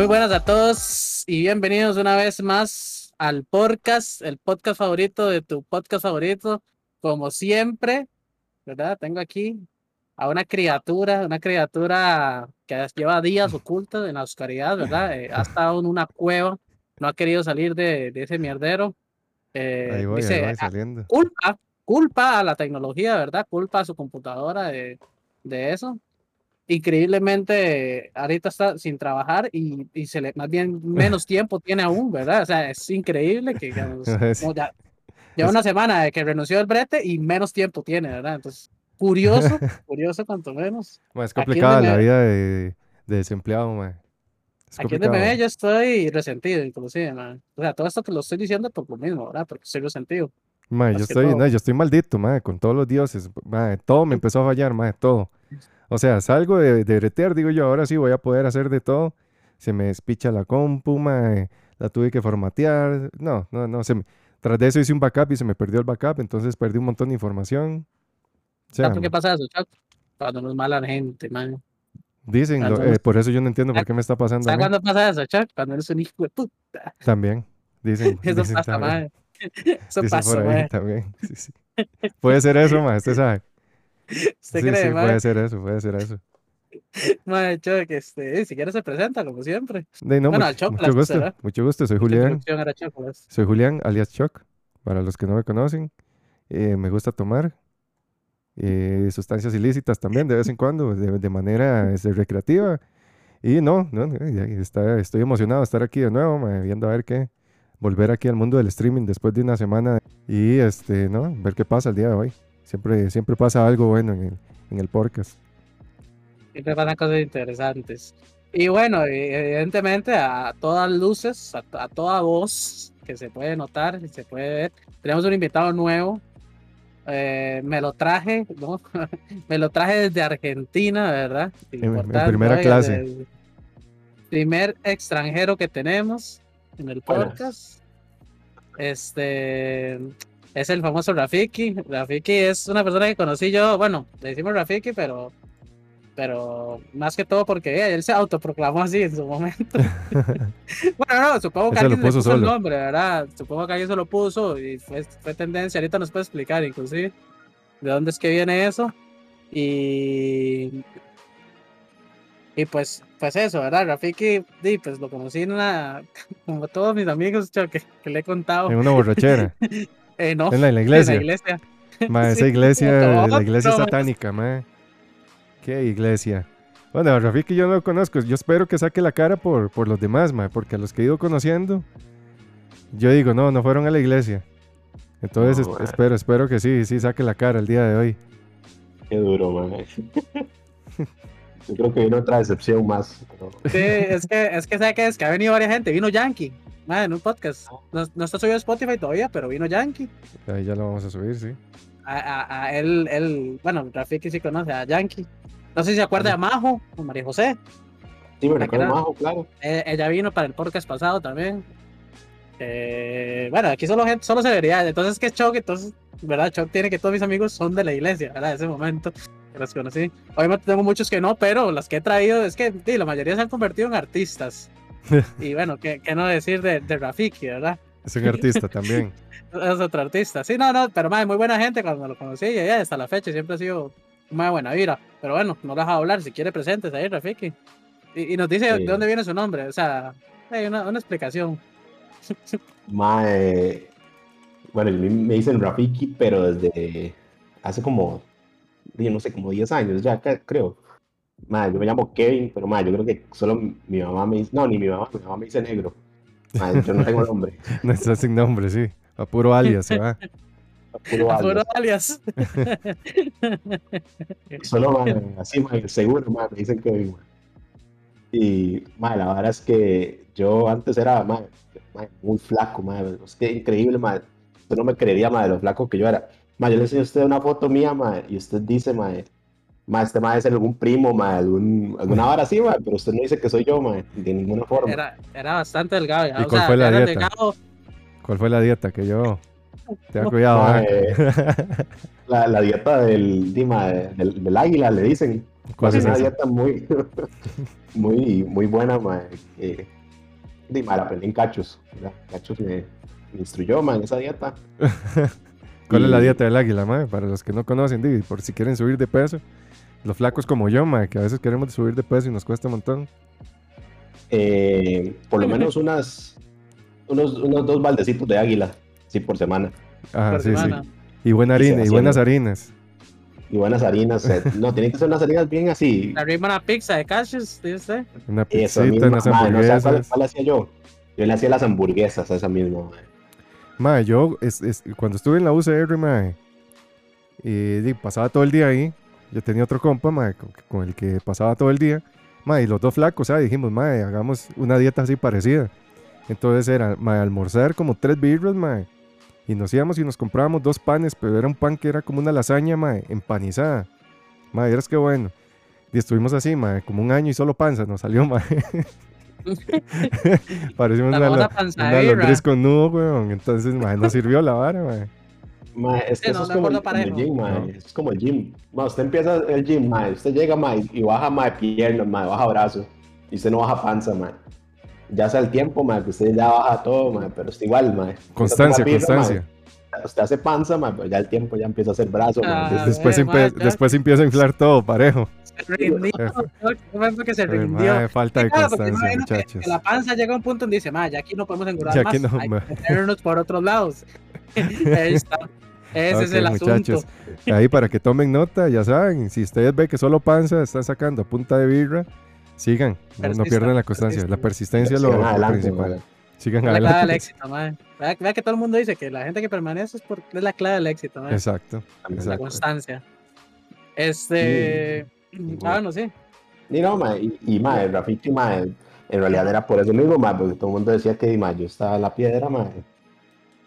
Muy buenas a todos y bienvenidos una vez más al podcast, el podcast favorito de tu podcast favorito. Como siempre, ¿verdad? Tengo aquí a una criatura, una criatura que lleva días oculta en la oscuridad, ¿verdad? Eh, ha estado en una cueva, no ha querido salir de, de ese mierdero. Eh, Ahí voy, dice, ahí voy "Ah, saliendo. culpa, culpa a la tecnología, ¿verdad? Culpa a su computadora de, de eso. Increíblemente, ahorita está sin trabajar y, y se le, más bien menos tiempo tiene aún, ¿verdad? O sea, es increíble que digamos, ya- lleva una semana de que renunció del brete y menos tiempo tiene, ¿verdad? Entonces, curioso, curioso cuanto menos. Ma, es complicada la vida de, de desempleado, ma. Es Aquí complicado. ve yo estoy resentido, inclusive, man. O sea, todo esto que lo estoy diciendo por lo mismo, ¿verdad? Porque estoy resentido. Ma, más yo estoy, no, yo estoy maldito, ma, con todos los dioses. Ma, todo me empezó a fallar, ma, todo. O sea, salgo de, de bretear, digo yo, ahora sí voy a poder hacer de todo. Se me despicha la compu, ma, la tuve que formatear. No, no, no. Se me- tras de eso hice un backup y se me perdió el backup, entonces perdí un montón de información. O sea, ¿Sabes por qué pasa eso, Chuck? Cuando nos mala la gente, man. dicen, lo- eh, por eso yo no entiendo por qué me está pasando ¿Sabes cuándo pasa eso, Chuck? Cuando eres un hijo de puta. También, dicen, Eso dicen pasa, también. Eso Dicen pasa, por ahí man. también. sí, sí. Puede ser eso, ma, usted sabe. ¿Usted Sí, cree, sí, puede ser eso, puede ser eso. Man, Chuck, este, si quieres se presenta, como siempre. De, no, Bueno, much- al mucho gusto, ¿será? mucho gusto, soy Julián. Soy Julián, alias Choc, para los que no me conocen. Eh, me gusta tomar eh, sustancias ilícitas también de vez en cuando, de, de manera este, recreativa. Y no, no, está- estoy emocionado de estar aquí de nuevo, ma, viendo a ver qué, volver aquí al mundo del streaming después de una semana y este, ¿no? ver qué pasa el día de hoy. Siempre, siempre pasa algo bueno en el, en el podcast. Siempre pasan cosas interesantes. Y bueno, e- evidentemente a todas luces, a, a toda voz que se puede notar y se puede ver, tenemos un invitado nuevo. Eh, me lo traje, ¿no? me lo traje desde Argentina, ¿verdad? en Importante, primera clase. Primer extranjero que tenemos en el Buenas. podcast. Este es el famoso Rafiki. Rafiki es una persona que conocí yo, bueno, le decimos Rafiki, pero pero más que todo porque eh, él se autoproclamó así en su momento. bueno, no, supongo que alguien le puso el nombre, ¿verdad? Supongo que alguien se lo puso y fue, fue tendencia. Ahorita nos puede explicar, inclusive, de dónde es que viene eso. Y. Y pues, pues eso, ¿verdad? Rafiki, di, pues lo conocí en una. Como todos mis amigos yo, que, que le he contado. En una borrachera, Eh, no, en la, en la en iglesia. la iglesia. Ma, esa Sí, iglesia, la iglesia no, satánica, ma. ¿Qué iglesia? Bueno, a Rafiki yo no lo conozco. Yo espero que saque la cara por, por los demás, ma, porque a los que he ido conociendo, yo digo, no, no fueron a la iglesia. Entonces No, es- ma. espero, espero que sí, sí saque la cara el día de hoy. Qué duro, man. Yo creo que vino otra decepción más. pero- Sí, es que, es que, ¿sabe? Es que ha venido varias gente. Vino Yankee, ma, en un podcast. No, no está subido a Spotify todavía, pero vino Yankee. Ahí ya lo vamos a subir, sí. A, a- a él, él, bueno, Rafiki sí conoce a Yankee. No sé si se acuerda de Majo, o María José. Sí, me recuerdo Majo, claro. Eh, ella vino para el podcast pasado también. Eh, bueno, aquí solo gente, solo celebridades. Entonces, ¿qué es Choc? Entonces, ¿verdad? Choc tiene que todos mis amigos son de la iglesia, ¿verdad? Ese momento que los conocí. Obviamente tengo muchos que no, pero las que he traído es que sí, la mayoría se han convertido en artistas. y bueno, ¿qué, qué no decir de, de Rafiki, verdad? Es un artista también. Es otro artista. Sí, no, no, pero madre, muy buena gente cuando lo conocí y ya hasta la fecha siempre ha sido una buena vida. Pero bueno, no lo deja hablar. Si quiere, presentes ahí, Rafiki. Y, y nos dice Sí. de dónde viene su nombre. O sea, hay una, una explicación. Mae, bueno, me dicen Rafiki, pero desde hace como, yo no sé, como 10 años ya, creo. Mae, yo me llamo Kevin, pero mae, yo creo que solo mi mamá me dice, no, ni mi mamá, mi mamá me dice negro. Mae, yo no tengo nombre. No está sin nombre, sí. A puro alias, se va. Puro Puro alias. alias. Solo, mae, así, mae, seguro, mae, me dicen Kevin, mae. Y, mae, la verdad es que yo antes era, mae, muy flaco, mae, es que increíble, mae. Usted no me creería, mae, de lo flaco que yo era. Mae, yo le enseño a usted una foto mía, mae, y usted dice, mae, mae, este mae es algún primo, mae, algún, alguna vara así, mae, pero usted no dice que soy yo, mae, de ninguna forma. Era, era bastante delgado. ya, ¿Y o cuál sea, fue la era dieta? delgado. ¿Cuál fue la dieta que yo? Te da cuidado, Mae, ¿eh? La, la dieta del, di, mae, del, del águila, le dicen. ¿Cuál es es una esa? dieta muy, muy, muy buena, mae. Que, di, mae, la aprendí en Cachos. ¿verdad? Cachos me, me instruyó, mae, en esa dieta. ¿Cuál es la dieta del águila, mae? Para los que no conocen, di, por si quieren subir de peso. Los flacos como yo, mae, que a veces queremos subir de peso y nos cuesta un montón. Eh, por lo menos unas, unos, unos dos baldecitos de águila, sí, por semana. Ajá, por sí, semana. sí. Y buena Y harina, y buenas harinas. Y buenas harinas. eh, no, tienen que ser unas harinas bien así. Arriba una pizza de cashews, dice usted. Una Eso pizzita, mismo, unas mae, no sé cuál, hamburguesas. cuál hacía yo. Yo le hacía las hamburguesas a esa misma. mae. Mae, yo es- es- cuando estuve en la UCR, mae, y di, pasaba todo el día ahí. Yo tenía otro compa, mae, con, con el que pasaba todo el día. Mae, y los dos flacos, ¿sabes? Dijimos, mae, hagamos una dieta así parecida. Entonces era, mae, almorzar como tres birras, mae. Y nos íbamos y nos comprábamos dos panes, pero era un pan que era como una lasaña, mae, empanizada. Mae, eras que bueno. Y estuvimos así, mae, como un año y solo panza nos salió, mae. Parecimos La una, una birra. lombriz con nudo, weón. Entonces, mae, no sirvió la vara, mae. Mae, es que Sí, eso no, es de como, como el gym, mae. No. Es como el gym. Mae, usted empieza el gym, mae. Usted llega, mae, y baja, mae, piernas, mae, baja brazos. Y usted no baja panza, mae. Ya sea el tiempo, mae, que usted ya baja todo, mae, pero está igual, mae. Constancia, constancia. mae. Usted hace panza, mae, pero ya el tiempo ya empieza a hacer brazo, mae. Ah, Después, eh, mae, después empieza a inflar todo, parejo. Se rindió. ¿Cómo fue que se rindió? mae, falta de Claro, constancia, que- muchachos. que la panza llega a un punto donde dice, ma, ya aquí no podemos engordar Ya más, aquí no, hay ma". que meternos por otros lados. Ahí está. Ese es Ok, el muchachos. asunto. Ahí para que tomen nota, ya saben, si ustedes ven que solo panza están sacando a punta de birra, sigan, no, pierdan la constancia. La persistencia es lo, lo principal. mae. Sigan Es la clave del éxito, ma. Vea, vea que todo el mundo dice que la gente que permanece es, por, es la clave del éxito, ma. Exacto, También. La exacto. constancia. Este. Ah, no sé. Y no, mae, y, y mae, Rafiki, mae, en realidad era por eso mismo, mae, porque todo el mundo decía que, mae, yo estaba en la piedra, mae.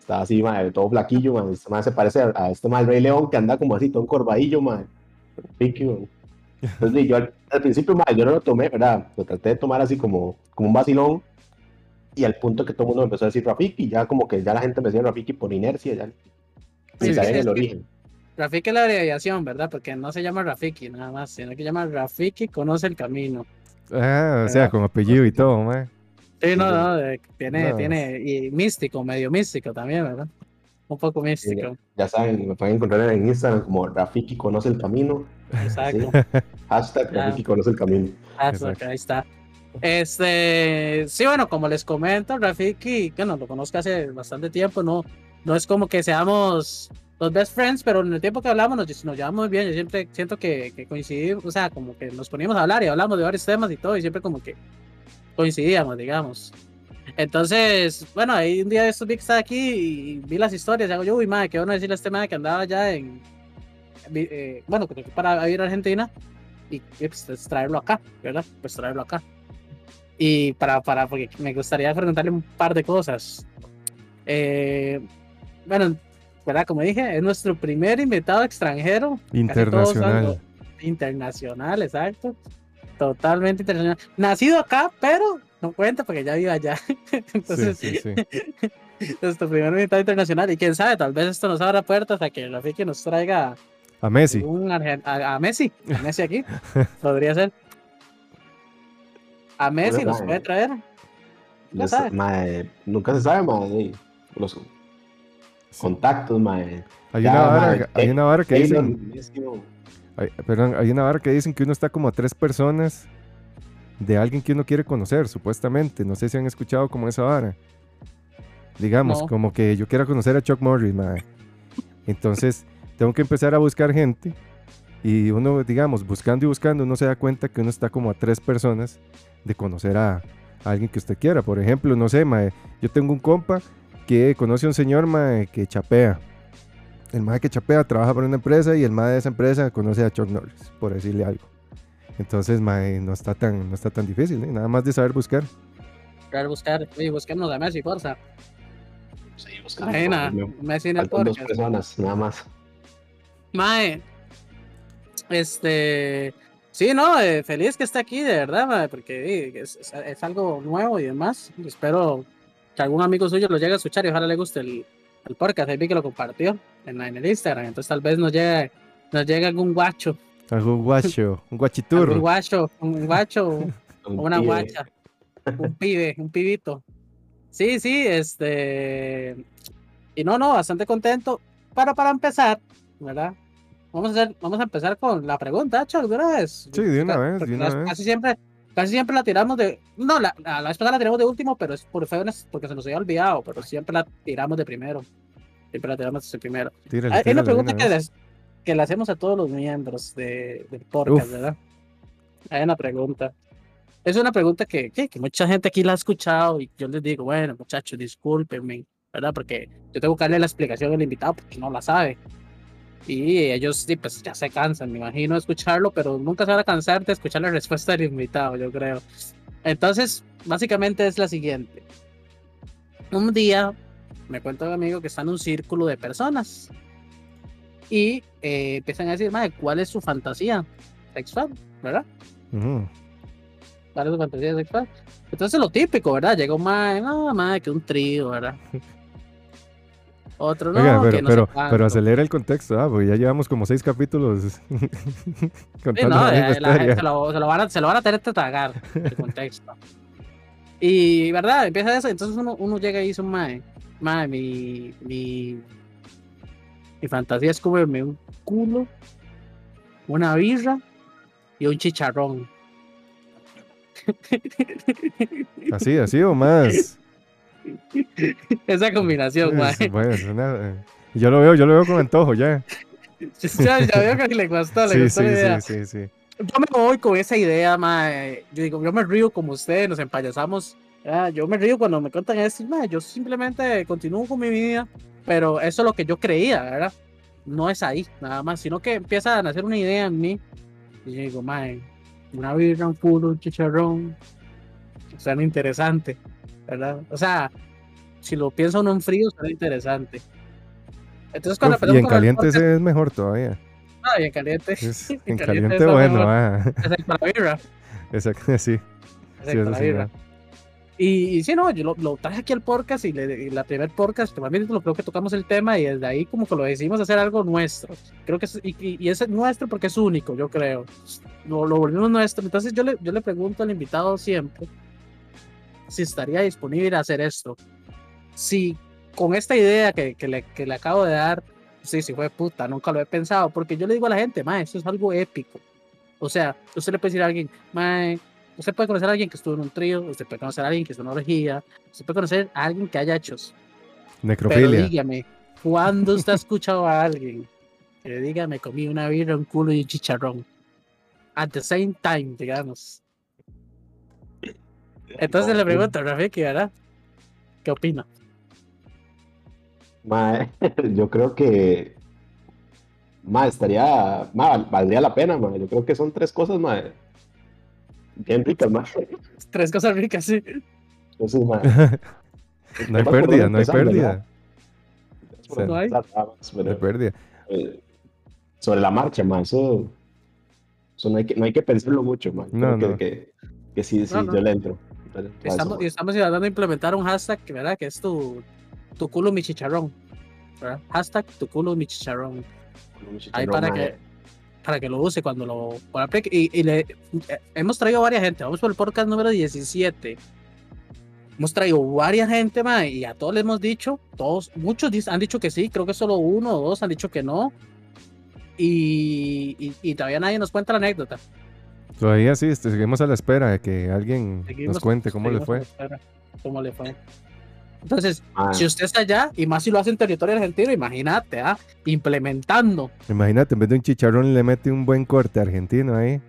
Estaba así, mae, todo flaquillo, mae. Este mae se parece a, a este mae, el Rey León, que anda como así, todo encorvadillo, mae. Rafiki, mae. Entonces, di, yo al, al principio, mae, yo no lo tomé, ¿verdad? Lo traté de tomar así como, como un vacilón. Y al punto que todo el mundo me empezó a decir Rafiki, ya como que ya la gente me decía Rafiki por inercia, ya. Sí, sí, el es origen. Rafiki es la abreviación, ¿verdad? Porque no se llama Rafiki nada más, sino que se llama Rafiki Conoce el Camino. Ah, o sea, ¿Verdad? con apellido y todo, mae. Sí, no, Sí. no, tiene, No. tiene, y místico, medio místico también, ¿verdad? Un poco místico, Ya saben, me pueden encontrar en Instagram como Rafiki conoce el camino. exacto. Hashtag Ya. Rafiki conoce el camino. Ok, ahí está. Este, sí, bueno, como les comento, Rafiki, bueno, lo conozco hace bastante tiempo, no, no es como que seamos los best friends, pero en el tiempo que hablamos nos, nos llevamos muy bien. Yo siempre siento que, que coincidimos, o sea, como que nos poníamos a hablar y hablamos de varios temas y todo, y siempre como que coincidíamos, digamos. Entonces, bueno, ahí un día de estos vi que estaba aquí y vi las historias, y hago yo, uy, madre, qué bueno decirle a este madre que andaba ya en, eh, bueno, que para ir a Argentina y pues, traerlo acá, ¿verdad? Pues traerlo acá. Y para, para, porque me gustaría preguntarle un par de cosas. Eh, bueno, ¿verdad? Como dije, es nuestro primer invitado extranjero. Internacional. Internacional, exacto. Totalmente internacional. Nacido acá, pero no cuenta porque ya vive allá. Entonces, sí, sí, sí. nuestro primer invitado internacional. Y quién sabe, tal vez esto nos abra puertas a que Rafiki nos traiga A Messi. un argen- a, a Messi, a Messi aquí, podría ser. A Messi nos puede traer. No sabe. sé, mae, nunca se sabe, mae. Los contactos, mae. Hay Ya, una vara, mae, hay una vara que no. Hay- perdón, hay una vara que dicen que uno está como a tres personas de alguien que uno quiere conocer, supuestamente. No sé si han escuchado como esa vara. Digamos, No. como que yo quiero conocer a Chuck Norris, mae. Entonces, tengo que empezar a buscar gente. Y uno, digamos, buscando y buscando, uno se da cuenta que uno está como a tres personas de conocer a, a alguien que usted quiera. Por ejemplo, no sé, mae, yo tengo un compa que conoce a un señor mae, que chapea. El mae que chapea trabaja para una empresa y el mae de esa empresa conoce a Chuck Norris, por decirle algo. Entonces, mae, no está tan, no está tan difícil, ¿eh? nada más de saber buscar. Traer, buscar, oye, busquemos a Messi, fuerza. Sí, me- Messi en el Faltan dos podcast. personas, nada más. Mae, este, sí, no, eh, feliz que esté aquí, de verdad, mae, porque eh, es, es- es algo nuevo y demás. Espero que algún amigo suyo lo llegue a escuchar y ojalá le guste el, el podcast. Ahí vi que lo compartió en, el Instagram, entonces tal vez nos llegue, nos llegue algún guacho Algo guacho, un Un guachiturro. guacho, un guacho, Un una pibe. guacha, un pibe, un pibito. Sí, sí, este. Y no, no, bastante contento. Pero para empezar, ¿verdad? Vamos a hacer, vamos a empezar con la pregunta, Chuck, de una vez. Sí, de una vez, de una vez. Casi siempre, casi siempre la tiramos de. No, la, la, la la tiramos de último, pero es por feones, porque se nos había olvidado, pero siempre la tiramos de primero. Siempre la tiramos de primero. Tírale, Hay tírale una pregunta que, les- que le hacemos a todos los miembros de, del podcast, Uf. ¿verdad? Hay una pregunta. Es una pregunta que, que, que mucha gente aquí la ha escuchado y yo les digo, bueno, muchachos, discúlpenme, ¿verdad? Porque yo tengo que darle la explicación al invitado porque no la sabe. Y ellos sí, pues ya se cansan, me imagino, de escucharlo, pero nunca se van a cansar de escuchar la respuesta del invitado, yo creo. Entonces, básicamente es la siguiente. Un día me cuenta un amigo que está en un círculo de personas y eh, empiezan a decir, madre, ¿cuál es su fantasía sexual? ¿Verdad? ¿Cuál es su fantasía sexual? Entonces lo típico, ¿verdad? Llega un madre, no, madre, que un trío, ¿verdad? Otro no, Oiga, pero, que no sé pero, cuánto. pero acelera el contexto, ah, porque ya llevamos como seis capítulos Sí, contando no, la misma la gente historia. se lo, se lo van a, se lo van a tener que tragar el contexto. y, ¿verdad? Empieza eso, entonces uno, uno llega y dice, mae, mae, mi, mi, mi fantasía es comerme un culo, una birra y un chicharrón. Así, así o más. Esa combinación. Es- bueno, suena- eh, yo lo veo, yo lo veo con antojo ya. ya, ya veo que le gustó, le Sí, gustó sí, la idea. sí, sí, sí. yo me voy con esa idea, mae. Yo digo, yo me río como ustedes, nos empayasamos. ah, yo me río cuando me cuentan esto, mae. Yo simplemente continúo con mi vida, pero eso es lo que yo creía, ¿verdad? No es ahí, nada más, sino que empieza a nacer una idea en mí. Y yo digo, mae, una birra, un culo, un chicharrón. Suena interesante, ¿verdad? O sea, si lo piensa uno en frío, suena interesante. Entonces, cuando Uf, y en el caliente ese es mejor todavía. Ah, y en caliente. Es- En en caliente caliente bueno, ah. Excepto la birra. Exacto, sí. excepto Sí, birra. no. Y, y sí, no, yo lo, lo traje aquí al podcast y, le- y la primer podcast, normalmente lo creo que tocamos el tema y desde ahí como que lo decidimos hacer algo nuestro. Creo que es, y, y, y es nuestro porque es único, yo creo. Lo, lo volvimos nuestro. Entonces yo le, yo le pregunto al invitado siempre si estaría disponible a hacer esto. Si con esta idea que, que, le, que le acabo de dar, sí, sí fue puta, nunca lo he pensado, porque yo le digo a la gente, ma, esto es algo épico. O sea, usted le puede decir a alguien, ma, usted puede conocer a alguien que estuvo en un trío, usted puede conocer a alguien que en una orgía, usted puede conocer a alguien que haya hechos. Pero Necrofilia. dígame, ¿cuándo usted ha escuchado a alguien que le diga, me comí una birra, un culo y un chicharrón? At the same time, digamos. Entonces le pregunto a Rafiki, ¿verdad? ¿Qué opina? Mae, yo creo que mae, estaría, mae, valdría la pena, mae. Yo creo que son tres cosas, mae, bien ricas, mae. Tres cosas ricas, sí. Entonces, no hay pérdida, no hay pérdida. No hay. pérdida. eh, sobre la marcha, mae, eso, eso no, hay que, no hay que pensarlo mucho, mae. No, no. que, que, que sí, sí, No, no. yo le entro. Estamos, estamos de implementar un hashtag, ¿verdad? Que es tu, tu culo mi chicharrón. ¿verdad? Hashtag tu culo mi chicharrón. Ahí para que, para que lo use cuando lo aplique. Y, y le, eh, hemos traído varias gente. Vamos por el podcast número 17. Hemos traído varias gente, mae, y a todos les hemos dicho, todos, muchos han dicho que sí, creo que solo uno o dos han dicho que no. Y, y, y todavía nadie nos cuenta la anécdota. Todavía sí, este, seguimos a la espera de que alguien Seguimos- nos cuente cómo le seguimos a fue. la espera, ¿Cómo le fue? Entonces, Mae, si usted está allá, y más si lo hace en territorio argentino, imagínate, ¿ah? implementando. Imagínate, en vez de un chicharrón le mete un buen corte argentino ahí.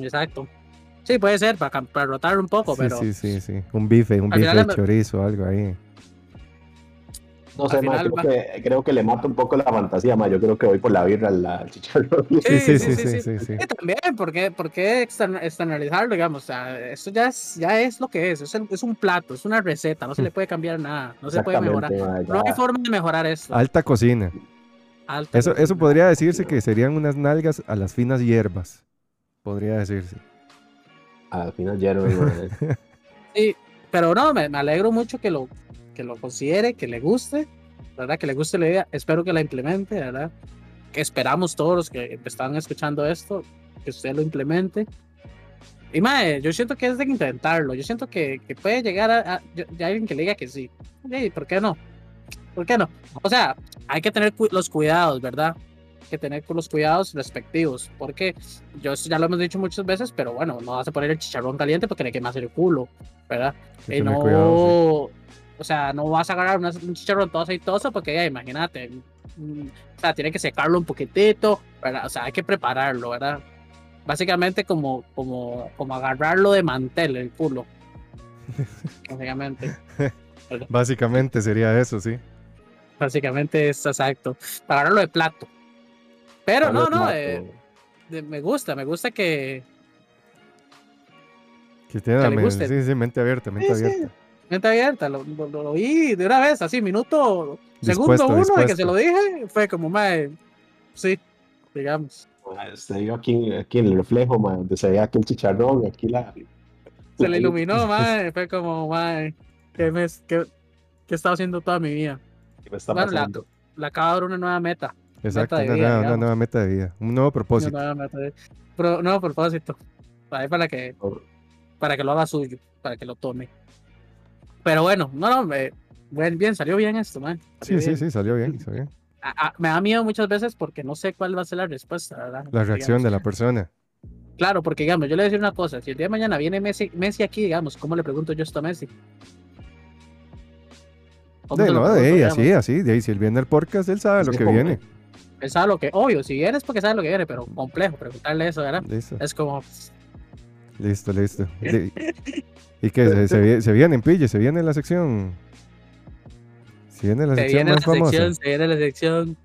Exacto. Sí, puede ser, para, para rotar un poco, Sí, pero sí, sí, sí. Un bife, un bife de chorizo, algo ahí. No sé, creo, que, creo que le mata un poco la fantasía, mae. Yo creo que voy por la birra al, al chicharrón. Sí, sí, sí, sí, sí, sí. sí, sí. Y también, ¿por qué, por qué externalizarlo, digamos? O sea, ya es, ya es lo que es, es, el- es un plato, es una receta, no se le puede cambiar nada, no se puede mejorar. No hay forma de mejorar esto. Alta cocina. Alta Eso, eso podría decirse que serían unas nalgas a las finas hierbas. Podría decirse. Al final, Jeremy, mae. Sí, pero no, me, me alegro mucho que lo, que lo considere, que le guste, ¿verdad? Que le guste la idea, espero que la implemente, ¿verdad? esperamos todos los que están escuchando esto, que usted lo implemente. Y mae, yo siento que es de intentarlo. Yo siento que, que puede llegar a, a- ya alguien que le diga que sí. Ey, ¿Por qué no? ¿Por qué no? O sea, hay que tener cu- los cuidados, ¿verdad? Hay que tener los cuidados respectivos. Porque yo ya lo hemos dicho muchas veces, pero bueno, no vas a poner el chicharrón caliente porque le quemas el culo, ¿verdad? Que Y no, cuidado, o sea, no vas a agarrar una- un chicharrón todo aceitoso porque ya, imagínate, mm, o sea, tiene que secarlo un poquitito, ¿verdad? O sea, hay que prepararlo, ¿verdad? Básicamente como, como, como agarrarlo de mantel, el culo. Básicamente. Básicamente sería eso, sí. básicamente es exacto. Agarrarlo de plato. Pero no, no, eh, de- me gusta, me gusta que, Que tiene Que la le men- guste. sí, sí, mente abierta, mente Sí, sí. abierta. Mente abierta, lo, lo, lo oí de una vez, así, minuto, segundo Dispuesto, uno de que dispuesto. se lo dije, fue como, mae, sí, digamos. Ma, Usted vio aquí, aquí en el reflejo, donde se veía aquí el chicharrón, aquí la. Se le iluminó, mae, fue como, mae, ¿qué, me, qué, qué he estado haciendo toda mi vida? ¿Qué me está Bueno, la, pasando? la acabo de dar una nueva meta, Exacto, de una, vida, nueva, una digamos. nueva meta de vida, un nuevo una propósito. nueva meta, de- pro- nuevo propósito, ahí para que, para que lo haga suyo, para que lo tome. Pero bueno, no, no, me- bien, bien, salió bien esto, mae. Sí, sí, sí, salió bien, salió bien. A- a- me da miedo muchas veces porque no sé cuál va a ser la respuesta, ¿verdad? La reacción Digamos. de la persona. Claro, porque digamos, yo le voy a decir una cosa, si el día de mañana viene Messi, Messi aquí, digamos, ¿cómo le pregunto yo esto a Messi? ¿Cómo De, lo no, pregunto, de ahí, así, así, de ahí, si él viene al podcast, él sabe lo Sí, que como- viene. Él sabe lo que, obvio, si viene es porque sabe lo que viene, pero complejo preguntarle eso, ¿verdad? Listo, Es como, listo, listo. Y que se, se, vie- se viene en pille, se viene la sección. Se viene la se sección viene la más famosa. sección, se viene la sección.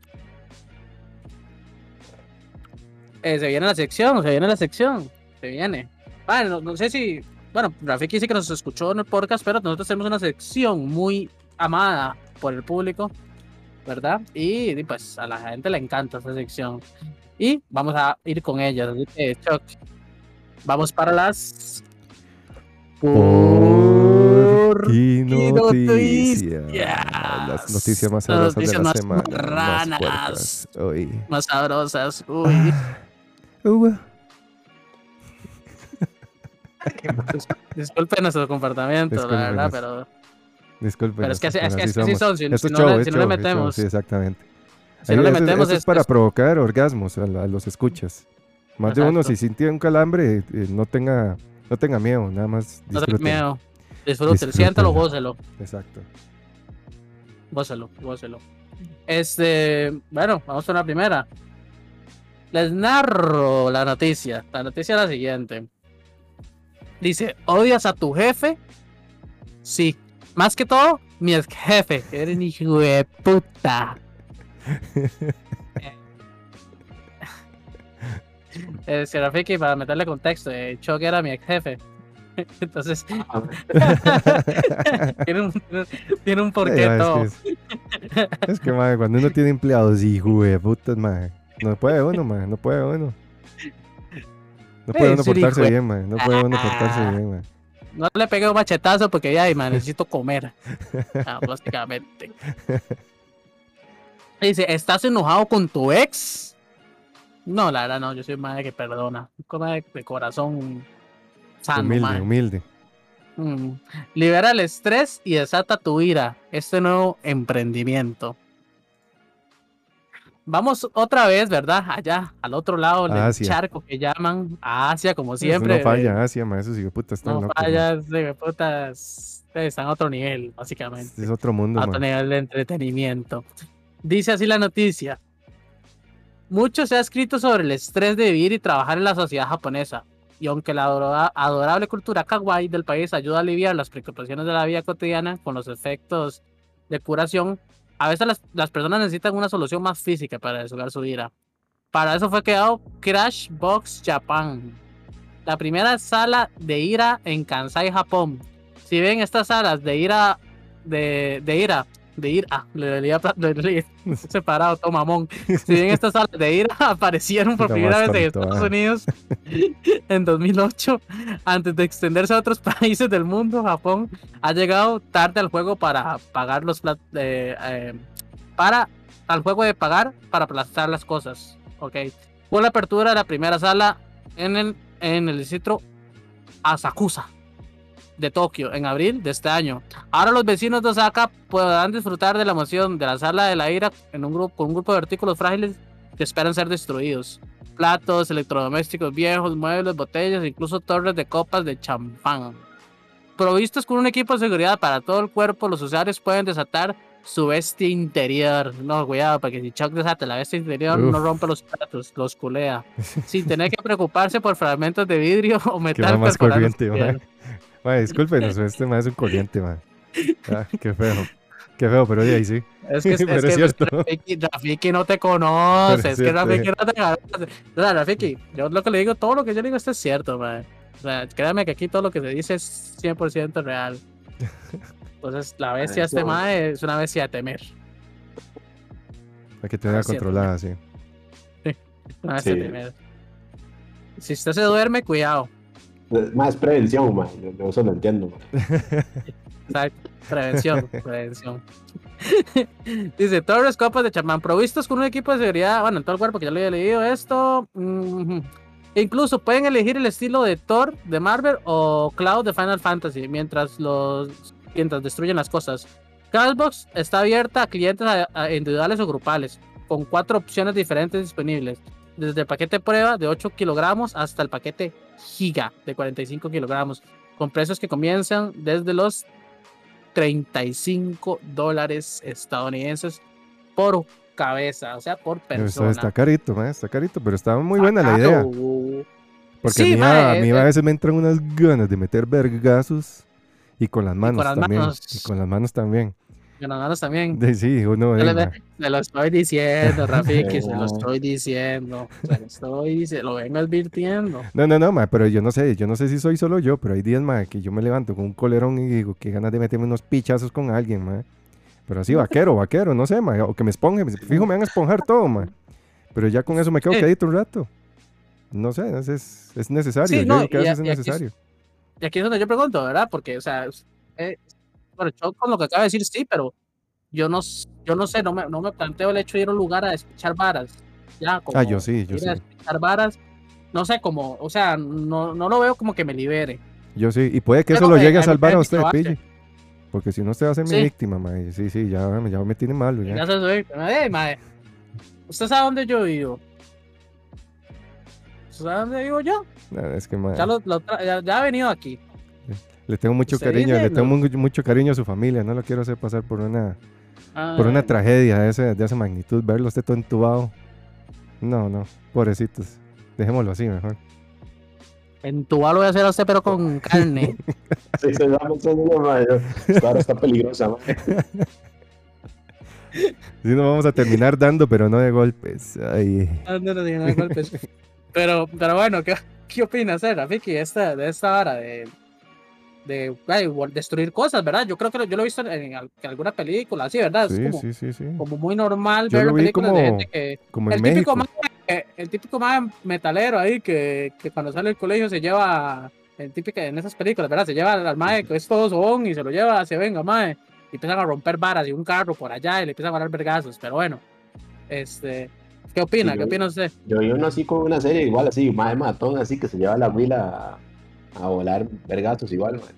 Eh, se viene la sección, se viene la sección, se viene. Bueno, no, no sé si, bueno, Rafiki dice que nos escuchó en el podcast, pero nosotros tenemos una sección muy amada por el público, ¿verdad? Y, y, pues a la gente le encanta esa sección. Y vamos a ir con ella. Así que, Chuck, vamos para las... Por noticias. Las noticias más sabrosas de noticias la más semana. marranas. Más. Uy. sabrosas. Uy. Dis- Disculpen nuestro comportamiento, la verdad, pero, Disculpen. pero es que así, es que así son. Si, no, le, no show, metemos, Sí, exactamente. si no le eso- metemos, eso es, es, para provocar orgasmos a, a los escuchas. Más de uno, si sintiera un calambre, eh, no tenga no tenga miedo, nada más no tengas disfruten. miedo. Disfruten, Disfrútenlo. siéntalo, gócelo, Exacto. gócelo, gócelo. Este, bueno, vamos con la primera. Les narro la noticia. La noticia es la siguiente. Dice, ¿odias a tu jefe? Sí. Más que todo, mi ex jefe. Eres hijo de puta. Eh, Serafiki, para meterle contexto, eh, Chuck era mi ex jefe. Entonces, Ah, tiene un, tiene- un porqué todo. es que, es, es que, ma, cuando uno tiene empleados, hijo de putas, ma, no puede uno, ma, no puede uno. No puede Eh, uno portarse bien, ma, no puede uno portarse Ah. bien, ma. No le pegué un machetazo porque ya, man, necesito comer. Ah, básicamente. Dice, ¿estás enojado con tu ex? No, la verdad no, yo soy madre que perdona. Madre de corazón sano, Humilde, humilde. Mm. Libera el estrés y desata tu ira. Este nuevo emprendimiento. Vamos otra vez, ¿verdad? Allá, al otro lado del Asia. charco que llaman a Asia, como Eso siempre. no falla, Asia, ma, esos putas están No locos. de putas. Están a otro nivel, básicamente. Es otro mundo, A otro nivel de entretenimiento. Dice así la noticia. Mucho se ha escrito sobre el estrés de vivir y trabajar en la sociedad japonesa. Y aunque la adora- adorable cultura kawaii del país ayuda a aliviar las preocupaciones de la vida cotidiana con los efectos de curación, a veces las, las personas necesitan una solución más física para deshogar su ira. Para eso fue creado Crash Box Japan, la primera sala de ira en Kansai, Japón. Si ven estas salas de ira, de ira, de ira, le leía separado, todo mamón. Si bien estas salas de ira aparecieron por primera vez en Estados ah. Unidos en 2008, antes de extenderse a otros países del mundo, Japón ha llegado tarde al juego para pagar los plat- eh, eh, para al juego de pagar para aplastar las cosas. Ok. Fue la apertura de la primera sala en el, en el distrito Asakusa de Tokio en abril de este año. Ahora los vecinos de Osaka podrán disfrutar de la emoción de la sala de la ira en un grupo, con un grupo de artículos frágiles que esperan ser destruidos. Platos, electrodomésticos viejos, muebles, botellas, incluso torres de copas de champán. Provistos con un equipo de seguridad para todo el cuerpo, los usuarios pueden desatar su bestia interior. No, cuidado, porque si Chuck desata la bestia interior, no Uf. rompe los platos, los culea. sin tener que preocuparse por fragmentos de vidrio o Que metal. va más corriente, piel. ma. Ma, discúlpenos, este más es un corriente, ma. Ah, qué feo. Qué feo, pero de ahí sí. Es que, es, Pero es cierto. Rafiki, Rafiki no te conoce. Pero Es que Rafiki no te conoce. O sea, Rafiki, yo lo que le digo, todo lo que yo le digo esto es cierto, man. O sea, créame que aquí todo lo que se dice es 100% real. Entonces, la bestia de este mae es una bestia de temer. Hay que tenerla controlada, sí. Una bestia de Sí. temer. Si usted se duerme, cuidado. Más prevención. Yo, eso lo entiendo. Exacto. Prevención, prevención. Dice, los copas de chamán provistos con un equipo de seguridad, bueno, en todo el cuerpo, que ya lo había leído esto. E incluso pueden elegir el estilo de Thor de Marvel o Cloud de Final Fantasy mientras los mientras destruyen las cosas. Cashbox está abierta a clientes individuales o grupales, con cuatro opciones diferentes disponibles. Desde el paquete prueba de 8 kilogramos hasta el paquete giga de 45 kilogramos, con precios que comienzan desde los 35 dólares estadounidenses por cabeza, o sea, por Eso persona. está carito, está carito, pero estaba muy buena la idea. Porque Sí, a mí, ma, a, eh, mí a veces me entran unas ganas de meter vergazos y con las manos las también. manos. Y con las manos también. Manos también. De- sí, uno. Se eh, lo, ma, se lo estoy diciendo, Rafiki, se lo estoy diciendo. Se lo estoy diciendo, lo vengo advirtiendo. No, no, no, ma, pero yo no sé, yo no sé si soy solo yo, pero hay días, ma, que yo me levanto con un colerón y digo, qué ganas de meterme unos pichazos con alguien, ma. Pero así, vaquero, vaquero, no sé, ma, o que me esponjen, fijo, me van a esponjar todo, ma. Pero ya con eso me quedo Sí. quedito un rato. No sé, es, es, es necesario, Sí, yo no, digo que a veces es y aquí es- necesario. Y aquí es donde yo pregunto, ¿verdad? Porque, o sea, eh, bueno, yo con lo que acaba de decir, sí, pero yo no, yo no sé, no me, no me planteo el hecho de ir a un lugar a despechar varas. Ya, como Ah, yo sí, yo ir sí. a despechar varas, no sé, como, o sea, no, no lo veo como que me libere. Yo sí, y puede que Pero eso lo llegue a salvar a usted, pille. Porque si no, usted va a ser mi Sí. víctima, ma. y Sí, sí, ya, me- ya me tiene malo, ya. Ya se soy, eh, mae, ¿Usted sabe dónde yo vivo? ¿Usted sabe dónde vivo yo? No, es que, ma, Ya, lo, lo ya, ya ha venido aquí. Le tengo mucho usted cariño, le tengo mucho cariño a su familia, no lo quiero hacer pasar por una, Ah, por una tragedia de, ese, de esa magnitud, verlo usted todo entubado. No, no, pobrecitos. Dejémoslo así mejor. En tu lo voy a hacer a usted, pero con carne. Sí, se va pensando, man. yo, Esta hora está peligrosa. Si nos vamos a terminar dando, pero no de golpes. Ay. Ah, no, no, no, no, golpes. Pero, pero bueno, ¿qué, qué opinas, eh, Rafiki, de esta, de esta vara de, de ay, destruir cosas, ¿verdad? Yo creo que lo- yo lo he visto en, en alguna película, así, ¿verdad? Es Sí, como, sí, sí, sí. como muy normal Yo ver películas de como- gente que... Como en El típico, mae, el típico mae metalero ahí que, que cuando sale del colegio se lleva, en, típica, en esas películas, ¿verdad? Se lleva al mae que es todo sobón y se lo lleva hacia venga, mae. Y empiezan a romper varas y un carro por allá y le empiezan a dar vergazos. Pero bueno, este, ¿qué opina? Sí, ¿Qué yo- opina usted? Yo vi uno así con una serie igual, así, más de matón, así que se lleva la huila a, a volar vergatos igual, man.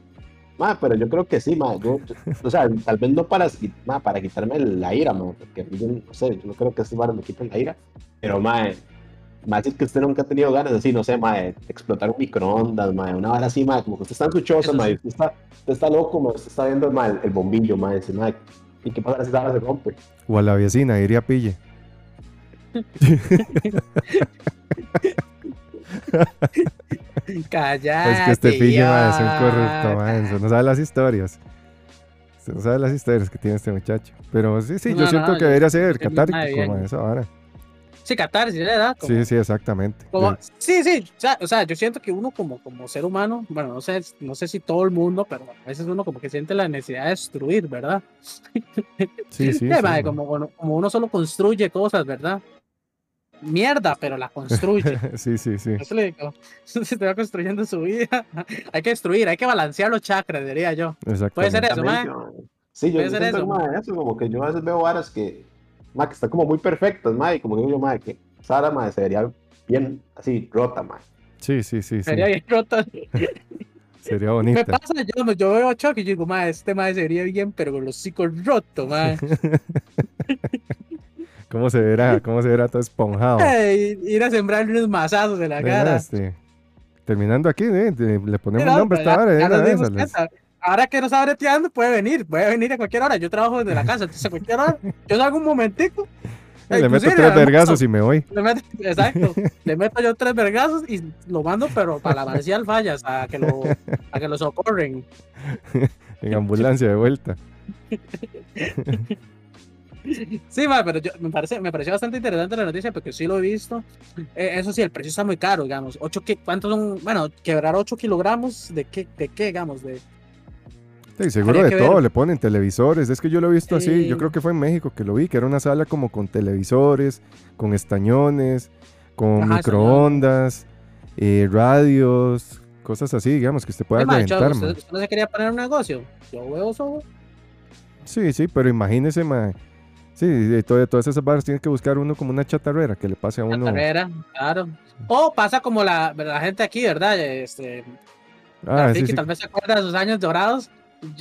Ma, pero yo creo que sí, ma. Yo, yo- o sea, tal vez no para, ma, para quitarme la ira, ma, porque a yo no sé, yo no creo que estos varas me quiten la ira, pero, ma, más es que usted nunca ha tenido ganas así, no sé, ma, de explotar un microondas, ma, una vara así, ma, como que usted está en su choza, ma, usted está, usted está loco, ma, usted está viendo, ma, el, el bombillo, ma, dice, ma, ¿y qué pasa si esa se rompe? O a la vecina, diría Pille. Callate. Es que este Pille ma, es un corrupto, ma, eso no sabe las historias. No sabe las historias que tiene este muchacho. Pero sí, sí, No, yo no, siento no, que debería ser madre catártico, bien. ma, eso ahora. Sí, catarsis, ¿verdad? Como- Sí, sí, exactamente. Como- sí, sí, o sea, o sea, yo siento que uno como, como ser humano, bueno, no sé, no sé si todo el mundo, pero a veces uno como que siente la necesidad de destruir, ¿verdad? Sí, sí. Sí, mae, ma. como, uno- como uno solo construye cosas, ¿verdad? Mierda, pero la construye. sí, sí, sí. Eso le digo. Se te va construyendo su vida. hay que destruir, hay que balancear los chakras, diría yo. Exactamente. Puede ser eso, mae. Exactamente, ma. Sí, yo, yo ser eso. ma, eso, como que yo a veces veo varas que, ma, que están como muy perfectas, ma, y como digo yo, ma, que Sara, ma, se vería bien así, rota, ma. Sí, sí, sí, sí. Sería bien rota. Sería Me bonita. pasa, yo, yo veo a Chuck y yo digo, ma, este ma se vería bien, pero con los hocicos rotos, ma. ¿Cómo se verá? ¿Cómo se verá todo esponjado? Ir a sembrarle unos mazazos en la cara. Este, terminando aquí, ¿eh? de- le ponemos Mira, nombre a esta ya- hora, ya de. Ahora que no está breteando, puede venir, puede venir a cualquier hora. Yo trabajo desde la casa, entonces a cualquier hora, yo salgo un momentico. Le meto tres vergazos y me voy. le meto- exacto, le meto yo tres vergazos y lo mando, pero para la marcial fallas, a que lo, a que lo socorren. En ambulancia de vuelta. Sí, ma, pero yo, me, parece, me pareció bastante interesante la noticia porque sí lo he visto. Eh, eso sí, el precio está muy caro, digamos. Ocho, ¿Cuántos son? Bueno, quebrar 8 kilogramos de qué, de qué, digamos, de... Sí, seguro Habría de todo, ver. le ponen televisores. Es que yo lo he visto así. Yo creo que fue en México que lo vi, que era una sala como con televisores, con estañones, con Ajá, microondas, eh, radios, cosas así, digamos, que usted pueda reventar, ¿usted, no se quería poner un negocio? Yo veo eso. Sí, sí, pero imagínese, ma. Sí, todo- todas esas barras tiene que buscar uno como una chatarrera que le pase a uno. carrera, claro. O pasa como la, la gente aquí, ¿verdad? Este, Ah, sí, sí. tal vez se acuerda de sus años dorados.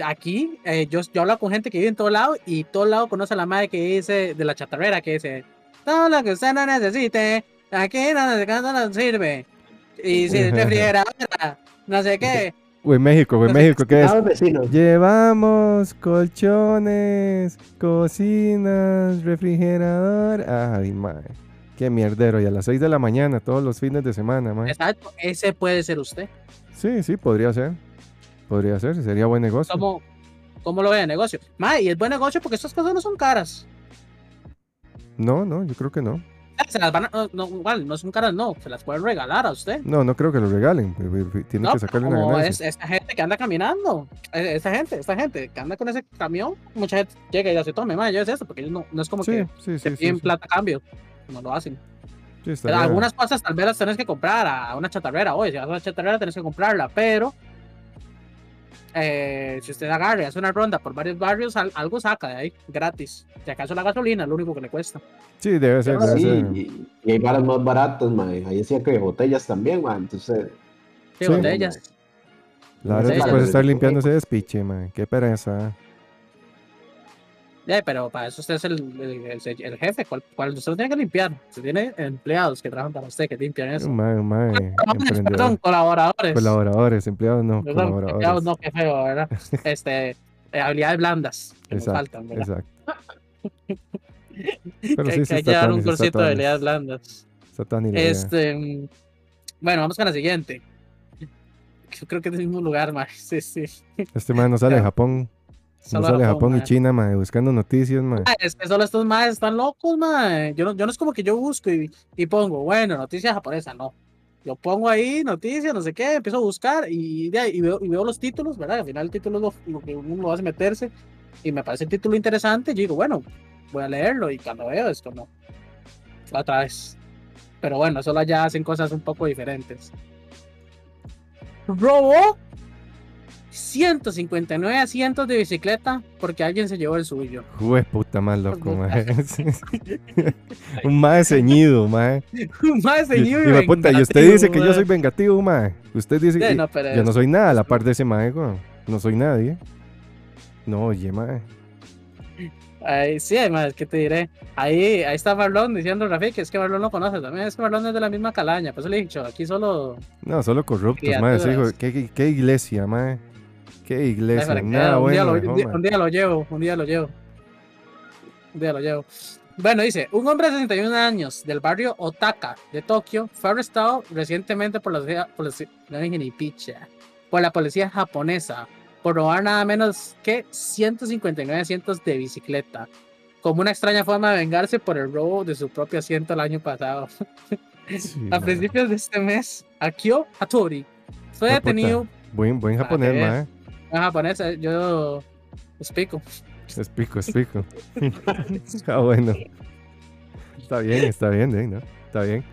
Aquí, eh, yo, yo hablo con gente que vive en todo lado y todo lado conoce a la madre que dice de la chatarrera, que dice, todo lo que usted no necesite, aquí no, no, no sirve. Y si refrigeradora, no sé qué. En México, Entonces, México, ¿qué es? Vecinos. Llevamos colchones, cocinas, refrigerador. Ay, mae. Qué mierdero. Y a las 6 de la mañana, todos los fines de semana, mae. Exacto, ese puede ser usted. Sí, sí, podría ser. Podría ser, sería buen negocio. ¿Cómo, cómo lo ve negocio? Ma, y es buen negocio porque estas cosas no son caras. No, no, yo creo que no. Se las van a, no, no, igual, no son caras, no, se las pueden regalar a usted. No, no creo que lo regalen. eh, eh, Tienen No, que sacarle una ganancia. es esta gente que anda caminando, eh, esta gente, esta gente que anda con ese camión, mucha gente llega y se tome, man, yo es eso, porque ellos no, no es como Sí, que sí, se sí. piden plata a cambio, como lo hacen. Pero algunas cosas tal vez las tenés que comprar a una chatarrera, oye, si vas a una chatarrera tenés que comprarla, pero eh, si usted agarra y hace una ronda por varios barrios, al- algo saca de ahí, gratis. Si acaso la gasolina es lo único que le cuesta. Sí, debe ser, debe Sí, ser. y, y hay balas más baratas, ma. Ahí decía que botellas también, ma. Entonces, Sí, Sí. botellas. La verdad, Sí, después claro. de estar limpiando ese despiche, mae. Qué pereza. Eh, pero para eso usted es el, el, el- el jefe, ¿cuál, cuál usted no tiene que limpiar? Usted tiene empleados que trabajan para usted, que limpian eso. Colaboradores, emprendedor. Perdón, colaboradores. Colaboradores, empleados no, Perdón, empleados colaboradores. no, qué feo, ¿verdad? Este, eh, habilidades blandas que nos Exacto, faltan, ¿verdad? Exacto. Pero sí, que sí hay que dar un cursito de habilidades blandas. Este, bueno, vamos con la siguiente. Yo creo que es el mismo lugar, más. Sí, sí. Este mae no sale de. Japón. No Solo Japón y mae. China, mae, buscando noticias, mae. Ah, Es que solo estos más están locos, man. Yo no, yo no es como que yo busco y, y pongo, bueno, noticia japonesa, no. Yo pongo ahí noticias, no sé qué, empiezo a buscar y, de ahí- y, veo, y veo los títulos, ¿verdad? Al final el título es lo, lo que uno hace meterse y me parece el título interesante. Yo digo, bueno, voy a leerlo y cuando veo esto, no. Otra vez. Pero bueno, solo allá hacen cosas un poco diferentes. Robó 159 asientos de bicicleta porque alguien se llevó el suyo. Jue puta más loco, mae. Un mae ceñido, mae. Más Y, seguido y me puta, y usted dice que yo soy vengativo, mae. Usted dice que no, yo no soy nada a la par de ese mae, weón. No soy nadie. No, oye, mae. Ay, sí, además, ¿qué te diré? Ahí, ahí está Marlon diciendo, Rafi, que es que Marlon lo conoce también. Es que Marlon es de la misma calaña. Por eso le he dicho, aquí solo. No, solo corruptos, mae. hijo, ¿Qué, qué, iglesia, mae. Qué iglesia. Nada un, día bueno, lo, día, mae. un día lo llevo, un día lo llevo. Un día lo llevo. Bueno, dice, un hombre de 61 años del barrio Otaka de Tokio fue arrestado recientemente por la, picha, por la policía japonesa por robar nada menos que 159 asientos de bicicleta, como una extraña forma de vengarse por el robo de su propio asiento el año pasado. Sí, A principios de este mes, Akio Hattori fue detenido Buen, buen japonés, en japonés, eh, yo explico. Es pico. ah, bueno. Está bien, está bien, ¿eh? ¿no? Está bien.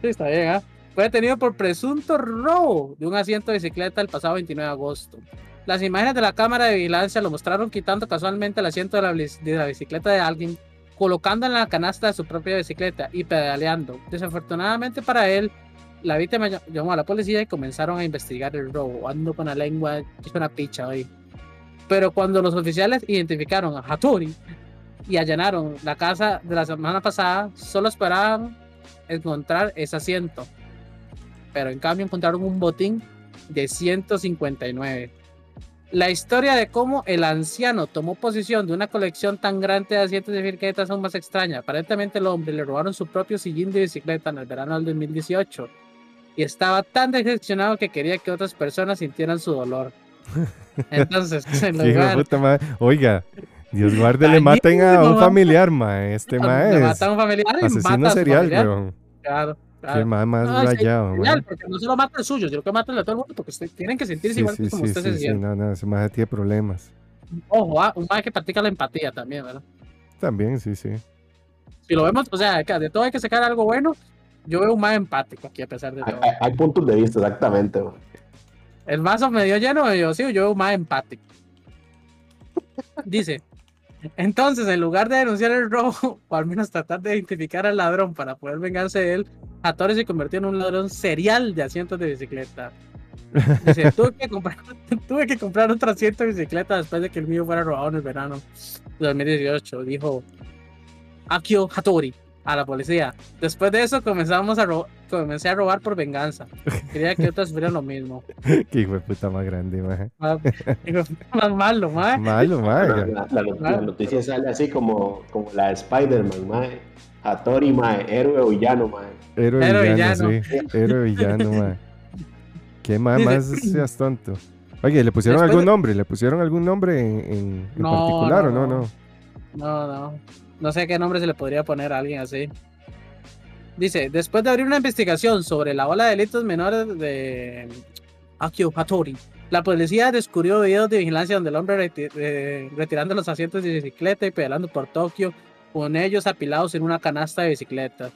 Sí, está bien, ¿ah? Fue detenido por presunto robo de un asiento de bicicleta el pasado 29 de agosto. Las imágenes de la cámara de vigilancia lo mostraron quitando casualmente el asiento de la, blis- de la bicicleta de alguien colocando en la canasta de su propia bicicleta y pedaleando. Desafortunadamente para él, la víctima ll- llamó a la policía y comenzaron a investigar el robo. Ando con la lengua, es una picha hoy. Pero cuando los oficiales identificaron a Hattori y allanaron la casa de la semana pasada, solo esperaban encontrar ese asiento. Pero en cambio encontraron un botín de 159. La historia de cómo el anciano tomó posesión de una colección tan grande de asientos de bicicletas aún más extraña. Aparentemente el hombre le robaron su propio sillín de bicicleta en el verano del 2018 y estaba tan decepcionado que quería que otras personas sintieran su dolor. Entonces, en lugar puta madre. Oiga, Dios guarde, le maten a un familiar, mae. Este le es mata a un familiar y mata asesino a su serial, familiar. weón. Claro, Qué claro. mae más No, es que rayado, mae. Genial, porque no solo mata el suyo, sino que mata el de todo el mundo, porque usted- tienen que sentirse Sí, igual sí, como sí, usted se siente. no, no, ese mae tiene problemas. Ojo, ah, un más que practica la empatía también, ¿verdad? También, sí, sí. Si lo vemos, o sea, que de todo hay que sacar algo bueno. Yo veo un más empático aquí, a pesar de Hay, todo. hay- hay puntos de vista, exactamente. man. El vaso medio lleno, medio vacío, yo veo un más empático. Dice, entonces, en lugar de denunciar el robo, o al menos tratar de identificar al ladrón para poder vengarse de él, Hattori se convirtió en un ladrón serial de asientos de bicicleta. Dice, tuve que comprar, tuve que comprar otro asiento de bicicleta después de que el mío fuera robado en el verano de 2018, dijo Akio Hattori a la policía. Después de eso comenzamos a comencé a robar por venganza. Quería que otros sufrieran lo mismo. Qué hijo de puta más grande, digo, más malo, mae. Malo, mae. La, la- la not- la noticia sale así como, como la de Spider-Man, mae. Hattori, mae, héroe o villano, mae. Héroe Héroe villano, villano. sí. Héroe villano, mae. Qué mae más seas tonto. Oye, ¿le pusieron Después algún de- nombre? ¿Le pusieron algún nombre en, en- en No, particular o no. No. No, no. No sé qué nombre se le podría poner a alguien así. Dice, después de abrir una investigación sobre la ola de delitos menores de Akio Hattori, la policía descubrió videos de vigilancia donde el hombre eh, retirando los asientos de bicicleta y pedalando por Tokio con ellos apilados en una canasta de bicicletas.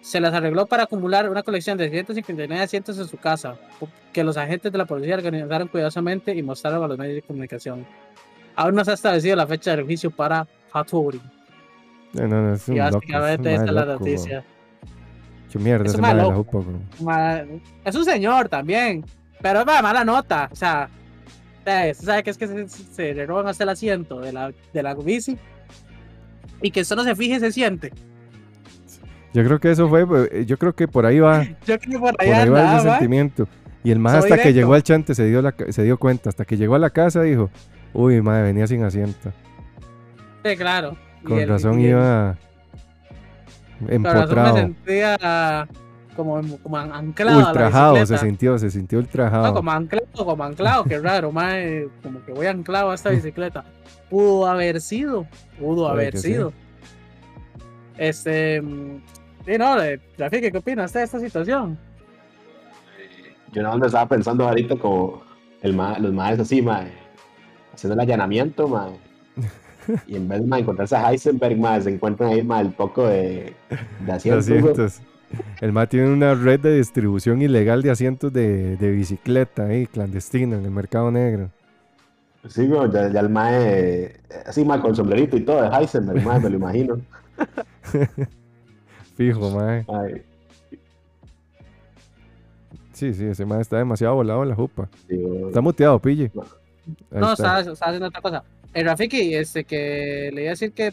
Se las arregló para acumular una colección de 159 asientos en su casa, que los agentes de la policía organizaron cuidadosamente y mostraron a los medios de comunicación. Aún no se ha establecido la fecha del juicio para Hattori. No, no, no, es un Y loco. es esa un es mae la loco, noticia. weón. Qué mierda Es ese un mae mae de la loco. jupa, weón. Ma- Es un señor también, pero es mala nota. O sea, eh, ¿sabe qué es que se, se le roban hasta el asiento de la, de la bici? Y que solo se fije y se siente. Yo creo que eso fue, eh, yo creo que por ahí va, Yo creo que por por ahí va ¿va? resentimiento. Y el más hasta que llegó al chante se dio, la, se dio cuenta, hasta que llegó a la casa dijo, uy, madre, venía sin asiento. Sí, claro. Con razón iba Con razón me empotrado, sentía como, como anclado. a la ultrajado, se bicicleta. sintió, se sintió ultrajado. No, como anclado, como anclado, qué raro, mae, como que voy anclado a esta bicicleta. Pudo haber sido, pudo haber sí. sido. Este, mm, y no, Rafiki, ¿qué opinas de esta situación? Yo no me estaba pensando ahorita como el ma- los maes así, mae, haciendo el allanamiento, mae. Y en vez de encontrarse a Heisenberg, mae, se encuentran ahí mae, el poco de, asientos. El MA tiene una red de distribución ilegal de asientos de, de bicicleta ahí, clandestino, en el mercado negro. Sí, güey, ya, ya el mae, así, mae, con sombrerito y todo, de Heisenberg, mae, me lo imagino. Fijo, mae. Ay, Sí, sí, ese mae está demasiado volado en la jupa. Está muteado, pille. No. Está. estaba haciendo otra cosa. El Rafiki, este, que le iba a decir que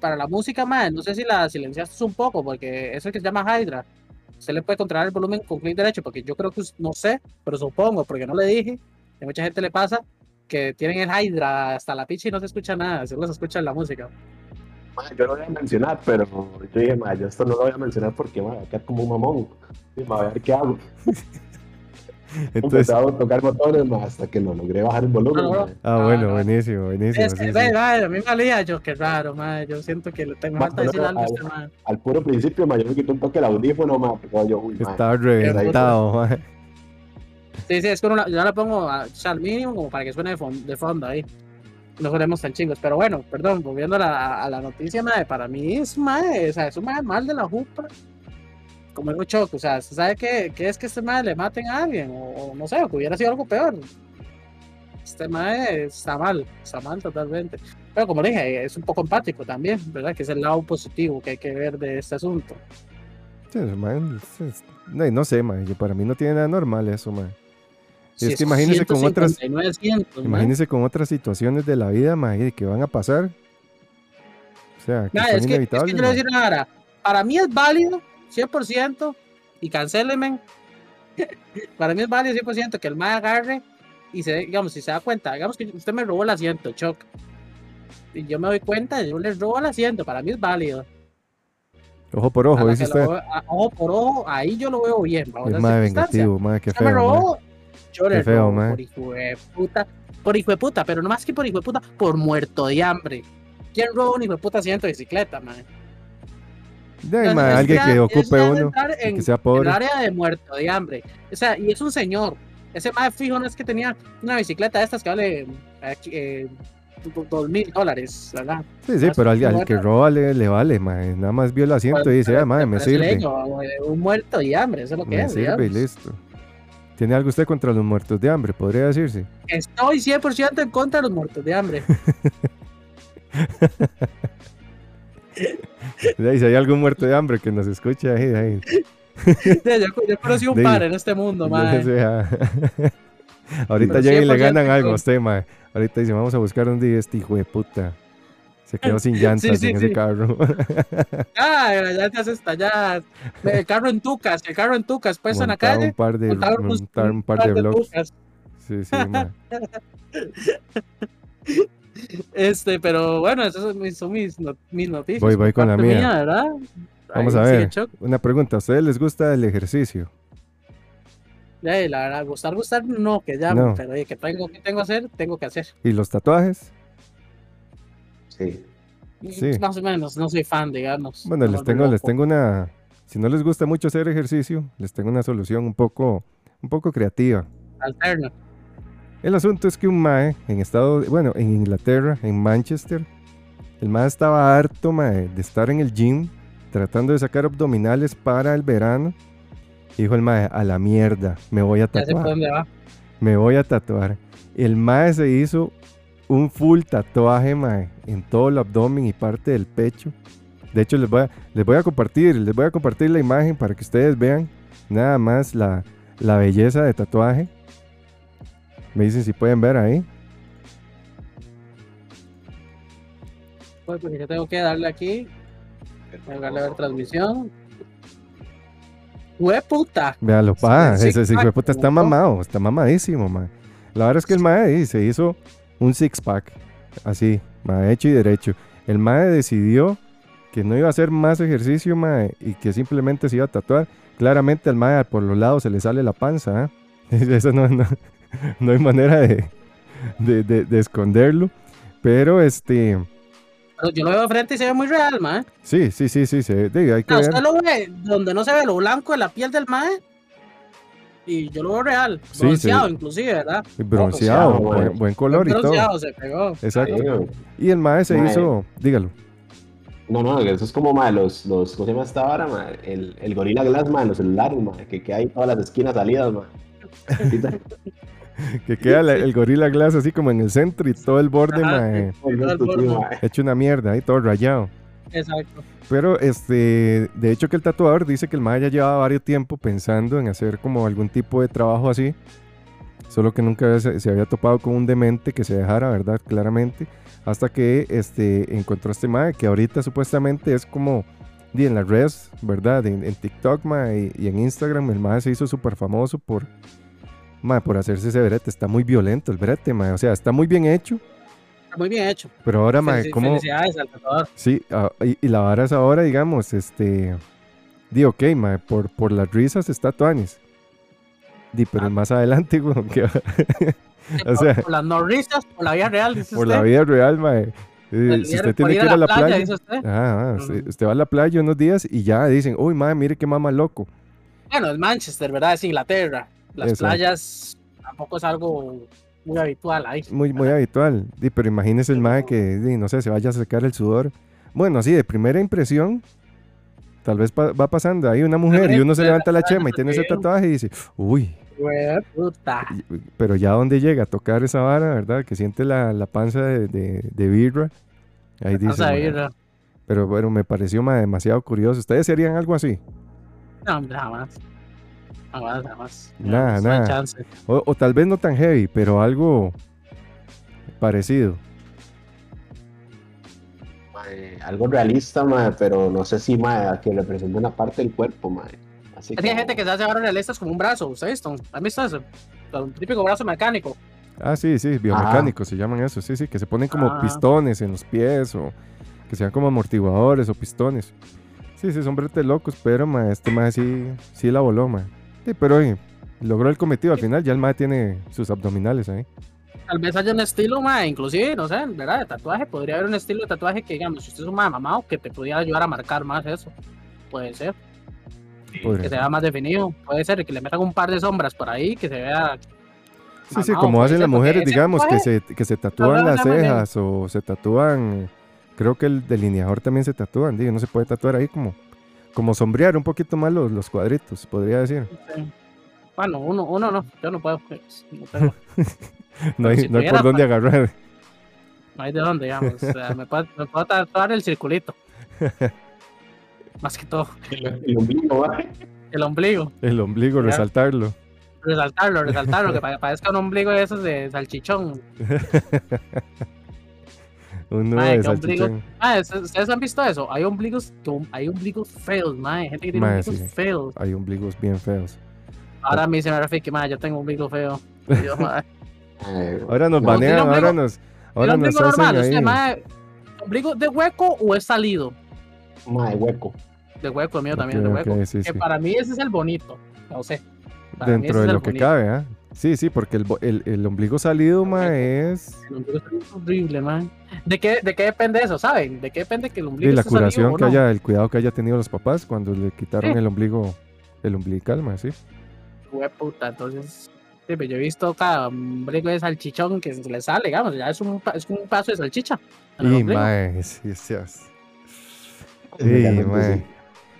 para la música, mae, no sé si la silenciaste un poco, porque eso que se llama Hydra. Se le puede controlar el volumen con clic derecho, porque yo creo que, no sé, pero supongo, porque no le dije, que a mucha gente le pasa, que tienen el Hydra hasta la picha y no se escucha nada, solo se escucha la música. yo lo voy a mencionar, pero yo dije, yo esto no lo voy a mencionar porque, mae, va a quedar como un mamón. Sí, mae, a ver qué hago. Entonces, Empezaba a tocar botones, mae, hasta que lo logré bajar el volumen, No, no. ah, bueno, Ah, buenísimo, buenísimo. Es que, sí, sí. mae, a mí me alía yo, qué raro, mae, yo siento que le tengo falta decir algo a al- este mae. Al puro principio, mae, yo me quité un toque el audífono, porque yo, uy, mae. Estaba reventado, mae. Sí, sí, es que uno la- yo la pongo a- o sea, al mínimo como para que suene de, fon- de fondo ahí. No sonemos tan chingos. Pero bueno, perdón, volviendo a la, a la noticia, mae, para mí es mae, o sea, es un mae mal de la jupa. Como el choque, o sea, ¿se sabe qué, qué es que este mae le maten a alguien? O, o no sé, o que hubiera sido algo peor. Este mae está mal, está mal totalmente. Pero como dije, es un poco empático también, ¿verdad? Que es el lado positivo que hay que ver de este asunto. Sí, man, es- no, no sé, man, yo- para mí no tiene nada normal eso, man. Si es que imagínese con otras, 159 cientos, mae. imagínese con otras situaciones de la vida, man, y que van a pasar. O sea, que Nah, son es, que, es que yo le voy a decir vara. Para mí es válido 100% y cancélenme. Para mí es válido 100% que el mae agarre y se, digamos, si se da cuenta, digamos que usted me robó el asiento, Choc. Y yo me doy cuenta, yo le robo el asiento, para mí es válido. Ojo por ojo, dice que lo usted. a- ojo por ojo, ahí yo lo veo bien. Es más vengativo, Usted me feo, man. robó, yo le feo, robo por hijo de puta. Por hijo de puta, pero no más que por hijo de puta, por muerto de hambre. ¿Quién roba un hijo de puta asiento de bicicleta, man? De alguien que ocupe uno, en, que sea en pobre. el área de muerto de hambre. O sea, y es un señor. Ese más fijo no es que tenía una bicicleta de estas que vale eh, do- dos mil dólares, ¿verdad? Sí, sí, pero al, al que roba le, le vale. Nada más vio el asiento y dice, ah, man, me sirve. leño, eh, un muerto de hambre, eso es lo que Me es. sirve y listo. ¿Tiene algo usted contra los muertos de hambre? Podría decirse. Estoy 100% en contra de los muertos de hambre. De si hay algún muerto de hambre que nos escuche ahí, ahí. Sí, yo, yo conocí un De- par en este mundo, mae. O sea, Ahorita llegan y le 100% ganan algo a usted, mae. Ahorita dice, vamos a buscar un día este hijo de puta. Se quedó sin llantas sí, en ese sí. carro. Ah, ya te haces estallar. El carro en Tucas, el carro en Tucas, puesto en la calle. un par de, montar un par de blogs. Tucas. Sí, sí, mae. Este, pero bueno, esas son mis, son mis, no- mis noticias. Voy- voy con la mía. ¿verdad? Vamos Ahí a ver. Una pregunta, ¿a ustedes les gusta el ejercicio? Ya, y la verdad, gustar, gustar, no, que ya, No. pero oye, que tengo que tengo que hacer, tengo que hacer. ¿Y los tatuajes? Sí. Sí. Más o menos, no soy fan, digamos. Bueno, no les tengo, les tengo una. Si no les gusta mucho hacer ejercicio, les tengo una solución un poco, un poco creativa. Alterno. El asunto es que un mae en estado, bueno, en Inglaterra, en Manchester, el mae estaba harto mae, de estar en el gym tratando de sacar abdominales para el verano. Y dijo el mae, a la mierda, me voy a Ya tatuar, dónde va. me voy a tatuar. El mae se hizo un full tatuaje mae, en todo el abdomen y parte del pecho. De hecho, les voy a, les voy a compartir, les voy a compartir la imagen para que ustedes vean nada más la, la belleza de tatuaje. Me dicen si pueden ver ahí. Pues, porque yo tengo que darle aquí, tengo que darle a ver transmisión. ¡Hue puta! Véalo, Sí, pa, sí, ese ese hijo de puta está mamado, está mamadísimo, man. La verdad es que el mae se hizo un six pack, así, mae, hecho y derecho. El mae decidió que no iba a hacer más ejercicio, mae, y que simplemente se iba a tatuar. Claramente al mae por los lados se le sale la panza, ¿ah? Eso no, no, no hay manera de, de, de- de esconderlo. Pero este, Pero yo lo veo de frente y se ve muy real, mae. sí, sí, sí, sí, se, diga, hay que No, ver. usted lo ve donde no se ve lo blanco de la piel del mae. Y yo lo veo real, Sí, bronceado sí. inclusive, ¿verdad? Bronceado, bronceado, buen, mae. buen color y todo. bronceado se pegó. Exacto. Sí. Y el mae se Mae. hizo, dígalo. No, no, eso es como ma, los, los, ¿cómo se llama esta vara, ma? El, el Gorilla Glass, ma, en los celulares, ma, que, que hay todas las esquinas salidas, ma. Que queda la- el Gorilla Glass así como en el centro y todo el borde Ajá, mae, Todo el ma. hecho una mierda ahí, todo rayado. Exacto. Pero este, de hecho que el tatuador dice que el mae ya llevaba varios tiempo pensando en hacer como algún tipo de trabajo así. Solo que nunca se, se había topado con un demente que se dejara, ¿verdad? Claramente. Hasta que este, encontró a este mae, que ahorita supuestamente es como di, en las redes, ¿verdad? En, en TikTok mae, y, y en Instagram, el mae se hizo súper famoso por, mae, por hacerse ese brete. Está muy violento el brete, mae. O sea, está muy bien hecho. Está muy bien hecho. Pero ahora, Felici- ¿cómo. Sí, ah, y, y la vara es ahora, digamos, este. Di, ok, mae, por, por las risas está Tuanis. Di, pero Ah. más adelante, güey, que O sea- por las norristas, por la vida real, dice por usted. la vida real, mae. eh, si usted tiene que ir a la playa. dice usted. Ah, ah, Ujú. usted va a la playa unos días y ya dicen, uy, mae, mire qué mamá loco. Bueno, es Manchester, ¿verdad? Es Inglaterra. Las Exacto. playas tampoco es algo muy habitual ahí. Muy, muy habitual. Di, pero imagínese el mae que, no sé, se vaya a secar el sudor. Bueno, así, de primera impresión, tal vez pa- va pasando ahí una mujer y uno se levanta la chema y tiene ese tatuaje y dice, uy, pero ya donde llega a tocar esa vara, ¿verdad? Que siente la, la panza de, de, de birra. Ahí dice, Vamos a "Ma, ir. pero bueno, me pareció ma, demasiado curioso. ¿Ustedes serían algo así? No, jamás. Jamás, jamás. Nada, hay nada. chance. O, o tal vez no tan heavy, pero algo parecido. Mae, algo realista, mae, pero no sé si mae, que represente una parte del cuerpo, mae. Así Es que hay como- gente que se hace ahora realistas como un brazo, ¿ustedes? ¿Han visto eso? Un típico brazo mecánico. Ah, sí, sí, biomecánicos se llaman eso, sí, sí, que se ponen como Ah. pistones en los pies o que sean como amortiguadores o pistones. Sí, sí, son bretes locos, pero ma, este más sí, sí la voló, ma. Sí, pero oye, logró el cometido al final, ya el ma tiene sus abdominales ahí. Tal vez haya un estilo, ma, inclusive, no sé, ¿verdad? De tatuaje. Podría haber un estilo de tatuaje que, digamos, si usted es un ma mamado, que te pudiera ayudar a marcar más eso. Puede ser. Podría Que se ser. vea más definido. Puede ser que le metan un par de sombras por ahí, que se vea. Sí, sí, mamado, como puede hacen las mujeres, digamos, que se, que se tatúan no, las no, no, no. cejas o se tatúan, creo que el delineador también se tatúan, digo, no se puede tatuar ahí como, como sombrear un poquito más los, los cuadritos, podría decir. Sí. Bueno, uno, uno no, yo no puedo. pues, No, tengo- No hay, si no hay tuviera por dónde pa- agarrar. no hay de dónde, digamos. O sea, me, puedo, me puedo tatuar el circulito. Más que todo, El, el ombligo, mae. el ombligo. El ombligo, resaltarlo. Resaltarlo, resaltarlo, que pa- parezca un ombligo de esos de salchichón. Un nudo Mae, de salchichón. Ah, ¿ustedes han visto eso? Hay ombligos, hay ombligos feos, mae. Gente que tiene Mae, ombligos sí. feos. Hay ombligos bien feos. Ahora a mí se me refiere que, mae, yo tengo un ombligo feo. Mae, Mae, Ahora nos No, banean, ombligo- ahora nos, ¿tiene ahora nos ombligo hacen normal? Usted, ahí. mae, ¿ombligo de hueco o es salido? mae, hueco. De hueco, el mío también Ok, es de hueco. ok, sí, que sí. para mí ese es el bonito. No sé. Para mí Dentro ese de es lo que bonito. cabe, ¿ah? Sí, sí, porque el, bo- el, el ombligo salido, ma, es El ombligo es horrible, man. ¿De qué, ¿De qué depende eso, saben? ¿De qué depende que el ombligo de la esté salido curación que no? haya, el cuidado que haya tenido los papás cuando le quitaron Sí. el ombligo, el umbilical, ma, sí. Hueputa, entonces. Sí, pero yo he visto cada ombligo de salchichón que le sale, digamos, ya es un, pa- es un paso de salchicha. Y, ombligo. ma, sí, sí, Sí, Realmente mae. sí.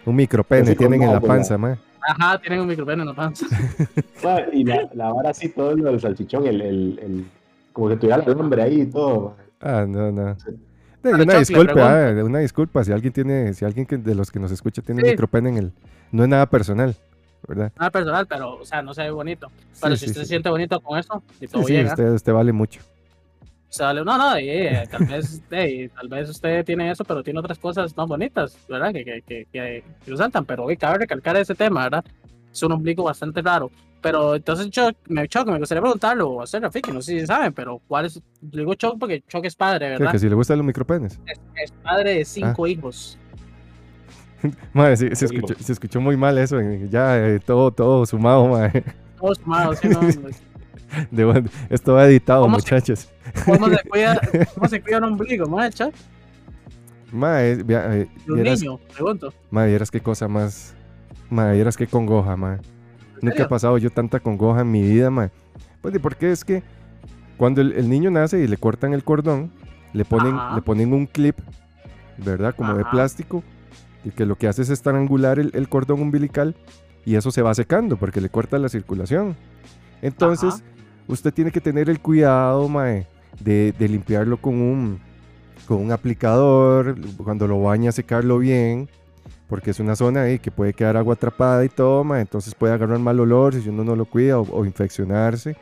un micropene tienen en la panza, ma. Ajá, tienen un micropene en la panza. Mae, y la, la vara así, todo lo del salchichón, el, el, el, como que tuviera el hambre ahí y todo. Ah, no, no. De- una Choc, disculpa, ah, una disculpa si alguien tiene, si alguien que- de los que nos escucha tiene Sí. micropene en el, no es nada personal, ¿verdad? Nada personal, pero, o sea, no se ve bonito. Pero Sí, si sí, usted sí. se siente bonito con eso, y Sí, todo sí, bien, ¿ah? usted, usted vale mucho. O sea, le- no, no, tal, vez, tal vez usted tiene eso, pero tiene otras cosas más bonitas, ¿verdad? Que, que, que, que, que resaltan, pero hoy cabe recalcar ese tema, ¿verdad? Es un ombligo bastante raro. Pero entonces Choc, me, Choc, me gustaría preguntarlo, o hacer Rafiki, no sé si saben, pero ¿cuál es? Digo Choc porque Choc es padre, Sí, ¿verdad? que si le gustan los micropenes. Es, es padre de cinco hijos. Madre, sí, se, escuchó, se escuchó muy mal eso. Ya eh, todo, todo sumado, madre. Todos sumados, ¿sí, no? Esto va editado, ¿Cómo se- muchachos. ¿Cómo se cuida, cómo se cuida un ombligo? Madre, vea, eh, De un niño, pregunto. madre, vieras qué cosa más. Madre, vieras qué congoja, madre. Nunca he pasado yo tanta congoja en mi vida, madre. Pues, ¿y por qué es que cuando el, el niño nace y le cortan el cordón, le ponen, Ajá. le ponen un clip, ¿verdad? Como de plástico, y que lo que hace es estrangular el, el cordón umbilical y eso se va secando porque le corta la circulación. Entonces, Ajá. Usted tiene que tener el cuidado, mae, de, de limpiarlo con un, con un aplicador, cuando lo baña, secarlo bien, porque es una zona ahí que puede quedar agua atrapada y todo, mae, entonces puede agarrar mal olor si uno no lo cuida o, o infeccionarse.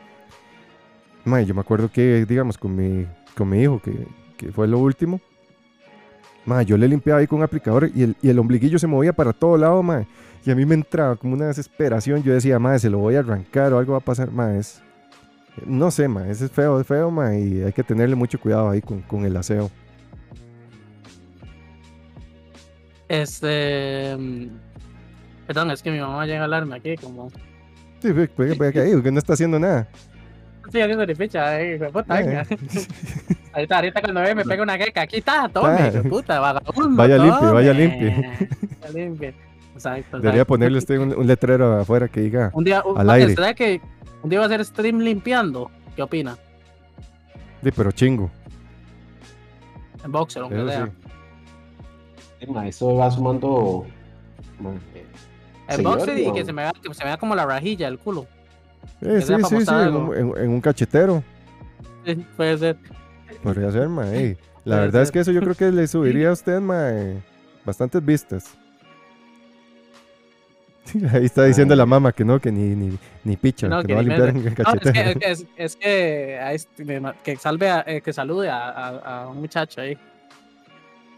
Mae, yo me acuerdo que, digamos, con mi, con mi hijo, que, que fue lo último, mae, yo le limpiaba ahí con un aplicador y el, y el ombliguillo se movía para todo lado, mae, y a mí me entraba como una desesperación, yo decía, mae, se lo voy a arrancar o algo va a pasar, mae, es... No sé, ma, ese es feo, es feo, ma, y hay que tenerle mucho cuidado ahí con, con el aseo. Este. mm, Perdón, es que mi mamá llega a hablarme aquí como. Sí, ve, ve que ahí, que no está haciendo nada. Estoy haciendo ni ficha, eh, puta, Eh, venga. Ahorita, ahorita cuando ve me pega una queca, aquí está, tome, hijo puta, vagabundo. Vaya limpie, vaya tome. limpie. Vaya limpie. Exacto. Debería ponerle usted un, un letrero afuera que diga, Un día, un, al aire. ¿será que un día va a hacer stream limpiando? ¿Qué opina? sí, pero chingo. En boxer, aunque Eso sea. sí. Mae, Eso va sumando mae, El Señor, boxer y que se me vea, que se me vea como la rajilla del culo. Eh, sí, sí, sí, en algo. un, en- en un cachetero. Sí, puede ser. Podría ser, ma. ey. La Puede verdad es que eso yo creo que le subiría a usted, ma, eh, bastantes vistas. Ahí está diciendo la mamá que no, que ni, ni, ni picha, No, que que no va a limpiar en No, es que, es que, es, que, salve a- eh, que salude a, a- a un muchacho ahí.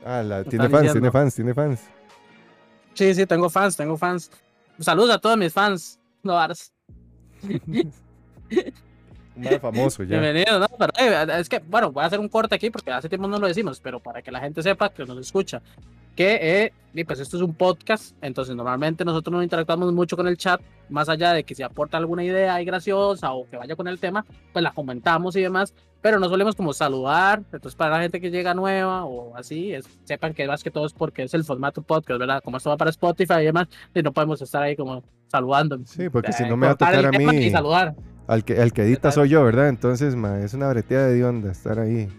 Ah, la- tiene fans, diciendo. tiene fans, tiene fans. Sí, sí, tengo fans, tengo fans. Saludos a todos mis fans. No, varas. Un famoso ya. Bienvenido, no, pero eh, es que, bueno, voy a hacer un corte aquí porque hace tiempo no lo decimos, pero para que la gente sepa que nos escucha, que eh, y pues esto es un podcast, entonces normalmente nosotros no interactuamos mucho con el chat, más allá de que si aporta alguna idea ahí graciosa o que vaya con el tema, pues la comentamos y demás, pero no solemos como saludar, entonces para la gente que llega nueva o así, es- sepan que más que todo es porque es el formato podcast, ¿verdad? Como esto va para Spotify y demás, y no podemos estar ahí como saludando. Sí, porque si Eh, no me va a tocar a mí. Y saludar. Al que, al que edita soy yo, ¿verdad? Entonces, ma, es una breteada de onda estar ahí.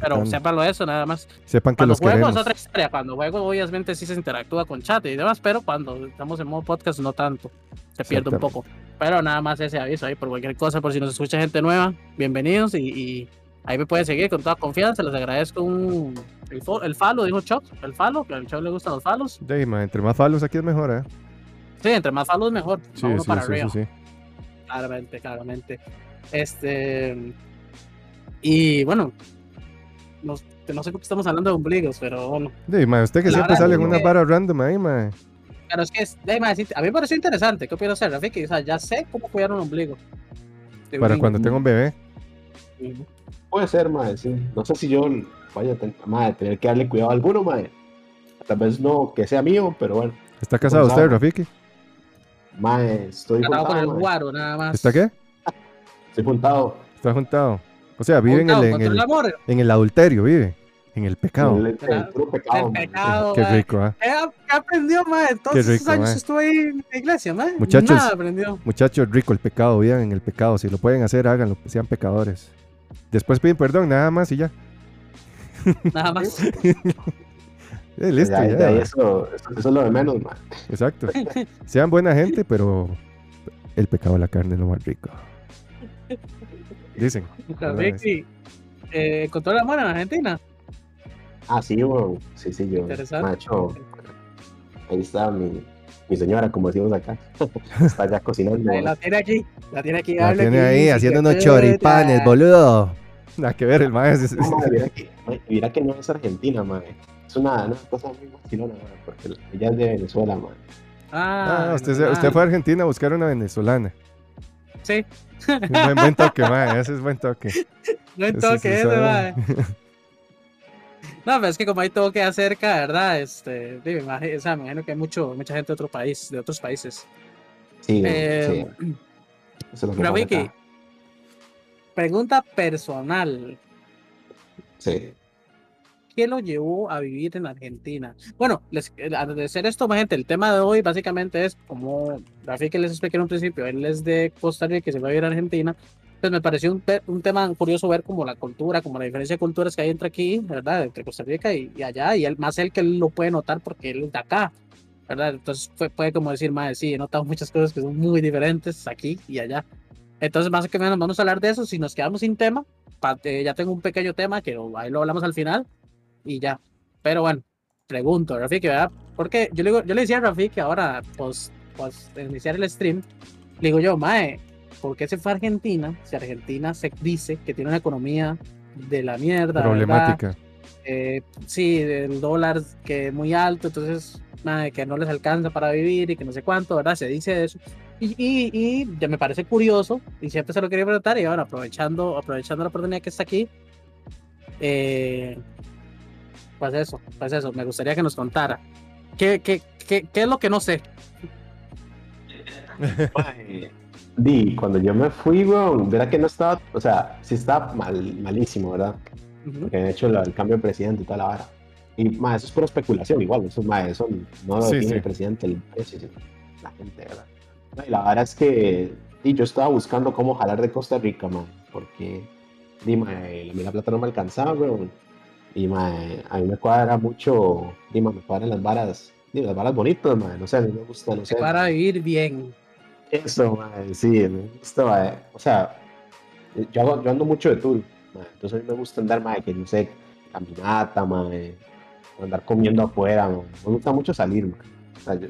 Pero cortando. sépanlo eso, nada más. Sepan que Cuando los juego queremos. es otra historia. Cuando juego, obviamente, sí se interactúa con chat y demás, pero cuando estamos en modo podcast, no tanto. Se pierde un poco. Pero nada más ese aviso ahí por cualquier cosa, por si nos escucha gente nueva, bienvenidos y, y ahí me pueden seguir con toda confianza. Les agradezco un, el, el follow, dijo Chuck, el follow, que al Chuck le gustan los follows. Sí, ma, entre más falos aquí es mejor, ¿eh? Sí, entre más follows, mejor. Sí, uno sí, para sí, arriba. sí, sí. Claramente, claramente. Este. Y bueno, no, no sé por qué estamos hablando de ombligos, pero bueno. Sí, ma, usted que La siempre sale en una vara random ahí, ma. Pero es que es, decirte, a mí me pareció interesante. ¿Qué opina hacer, Rafiki? O sea, ya sé cómo cuidar un ombligo. De Para cuando tenga un bebé. Puede ser, mae, sí. No sé si yo vaya a tener que darle cuidado a alguno, mae. Tal vez no que sea mío, pero bueno. ¿Está casado usted. Rafiki? Mae, estoy Ganado con el guaro, nada más. ¿Está qué? Estoy juntado. Está juntado. O sea, vive en el, en, el el, amor. en el adulterio, vive. En el pecado. El, el- el puro pecado, El pecado. Qué rico, ¿ah? ¿Qué, qué aprendió, mae? Todos esos rico, años estuve ahí en la iglesia, mae. Muchachos. Nada aprendió. Muchachos, rico el pecado, vivan en el pecado. Si lo pueden hacer, háganlo, sean pecadores. Después piden perdón, nada más y ya. Nada más. Eh, listo, Ya, ya. ya, ma. eso, eso, eso es lo de menos, mae. Exacto. Sean buena gente, pero el pecado de la carne es lo más rico. Dicen. Rafiki, eh, ¿encontró el amor en Argentina? Ah, sí, weón. Sí, sí, yo. Interesante. Macho, ahí está mi, mi señora, como decimos acá. está ya cocinando. La tiene aquí. La tiene aquí. La tiene aquí, ahí haciendo unos choripanes, boludo. Nada que ver, el maestro. No, mira, que, mae, mira que no es argentina, mae. Es una, una cosa muy vacilona, porque ella es de Venezuela, mae. Ah, Ah, usted fue a Argentina a buscar una venezolana. Sí, buen, buen toque, mae. Ese es buen toque. Ese toque ese, mae. No, pero es que como hay toque acerca, ¿verdad? Este, sí, me imagino, o sea, me imagino que hay mucho, mucha gente de otro país, de otros países. Sí, Eh, sí. Eso es pero Vicky, pregunta personal. Sí. ¿Qué lo llevó a vivir en Argentina? Bueno, les, eh, hacer esto, gente, el tema de hoy básicamente es como Rafi que les expliqué en un principio, él es de Costa Rica que se va a vivir a Argentina. Pues me pareció un, un tema curioso ver como la cultura, como la diferencia de culturas que hay entre aquí, ¿verdad? Entre Costa Rica y, y allá, y él, más él que él lo puede notar porque él es de acá, ¿verdad? Entonces fue, puede como decir, más sí, he notado muchas cosas que son muy diferentes aquí y allá. Entonces, más que menos, vamos a hablar de eso. Si nos quedamos sin tema, pa- eh, ya tengo un pequeño tema que ahí lo hablamos al final y ya. Pero bueno, pregunto, Rafiki, ¿verdad? Porque yo le, digo, yo le decía a Rafiki ahora, pues, pues, iniciar el stream, le digo yo, Mae, ¿por qué se fue a Argentina? Si Argentina se dice que tiene una economía de la mierda. Problemática. Eh, sí, el dólar que es muy alto, entonces, mae, que no les alcanza para vivir y que no sé cuánto, ¿verdad? Se dice eso. Y, y, y ya me parece curioso, y siempre se lo quería preguntar, y ahora aprovechando, aprovechando la oportunidad que está aquí, eh, pues eso, pues eso, me gustaría que nos contara. ¿Qué, qué, qué, qué es lo que no sé? Di, cuando yo me fui, weón, verá que no estaba, o sea, sí estaba mal, malísimo, ¿verdad? Porque han hecho el cambio de presidente y toda la vara. Y, mae, eso es pura especulación, igual, eso, mae, eso no lo Sí, define sí. el presidente, el la gente, ¿verdad? Y la vara es que, y yo estaba buscando cómo jalar de Costa Rica, man, porque, di, mae, a mí la plata no me alcanzaba, weón. Y, mae, a mí me cuadra mucho, mae, me cuadran las varas y las varas bonitas, mae, no sé, a mí me gusta, no sé. Para vivir bien. Eso, mae, sí, me gusta, mae. O sea, yo, hago- yo ando mucho de tour, mae, entonces a mí me gusta andar, mae, que no sé, caminata, mae, andar comiendo afuera, mae. Me gusta mucho salir, mae. O sea, yo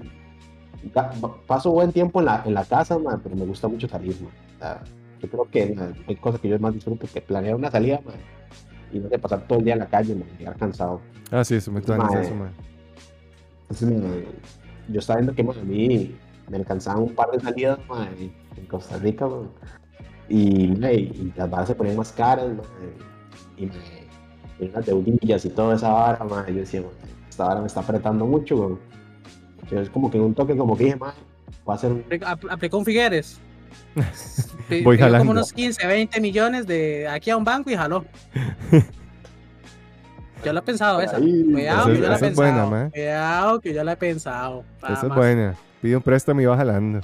paso buen tiempo en la, en la casa, mae, pero me gusta mucho salir, mae. O sea, yo creo que hay cosas que yo más disfruto que planear una salida, y no sé, pasar todo el día en la calle, mae, llegar cansado. Ah, sí, eso me Mae. eso, mae. Entonces, mae, yo estaba viendo que mae, a mí me alcanzaban un par de salidas mae, en Costa Rica, mae, y, mae, y las varas se ponían más caras, mae, y me y unas deudillas y toda esa vara, mae, yo decía, mae, esta vara me está apretando mucho, mae. Yo es como que en un toque como que dije, mae, voy a hacer un... Apl- Aplicó un Figueres. Voy jalando. como unos 15, 20 millones de aquí a un banco y jaló. Yo lo he pensado esa. Ahí, Cuidado que es- yo la he buena, pensado. mae. Cuidado que yo la he pensado. Esa es buena. Pide un préstamo y va jalando.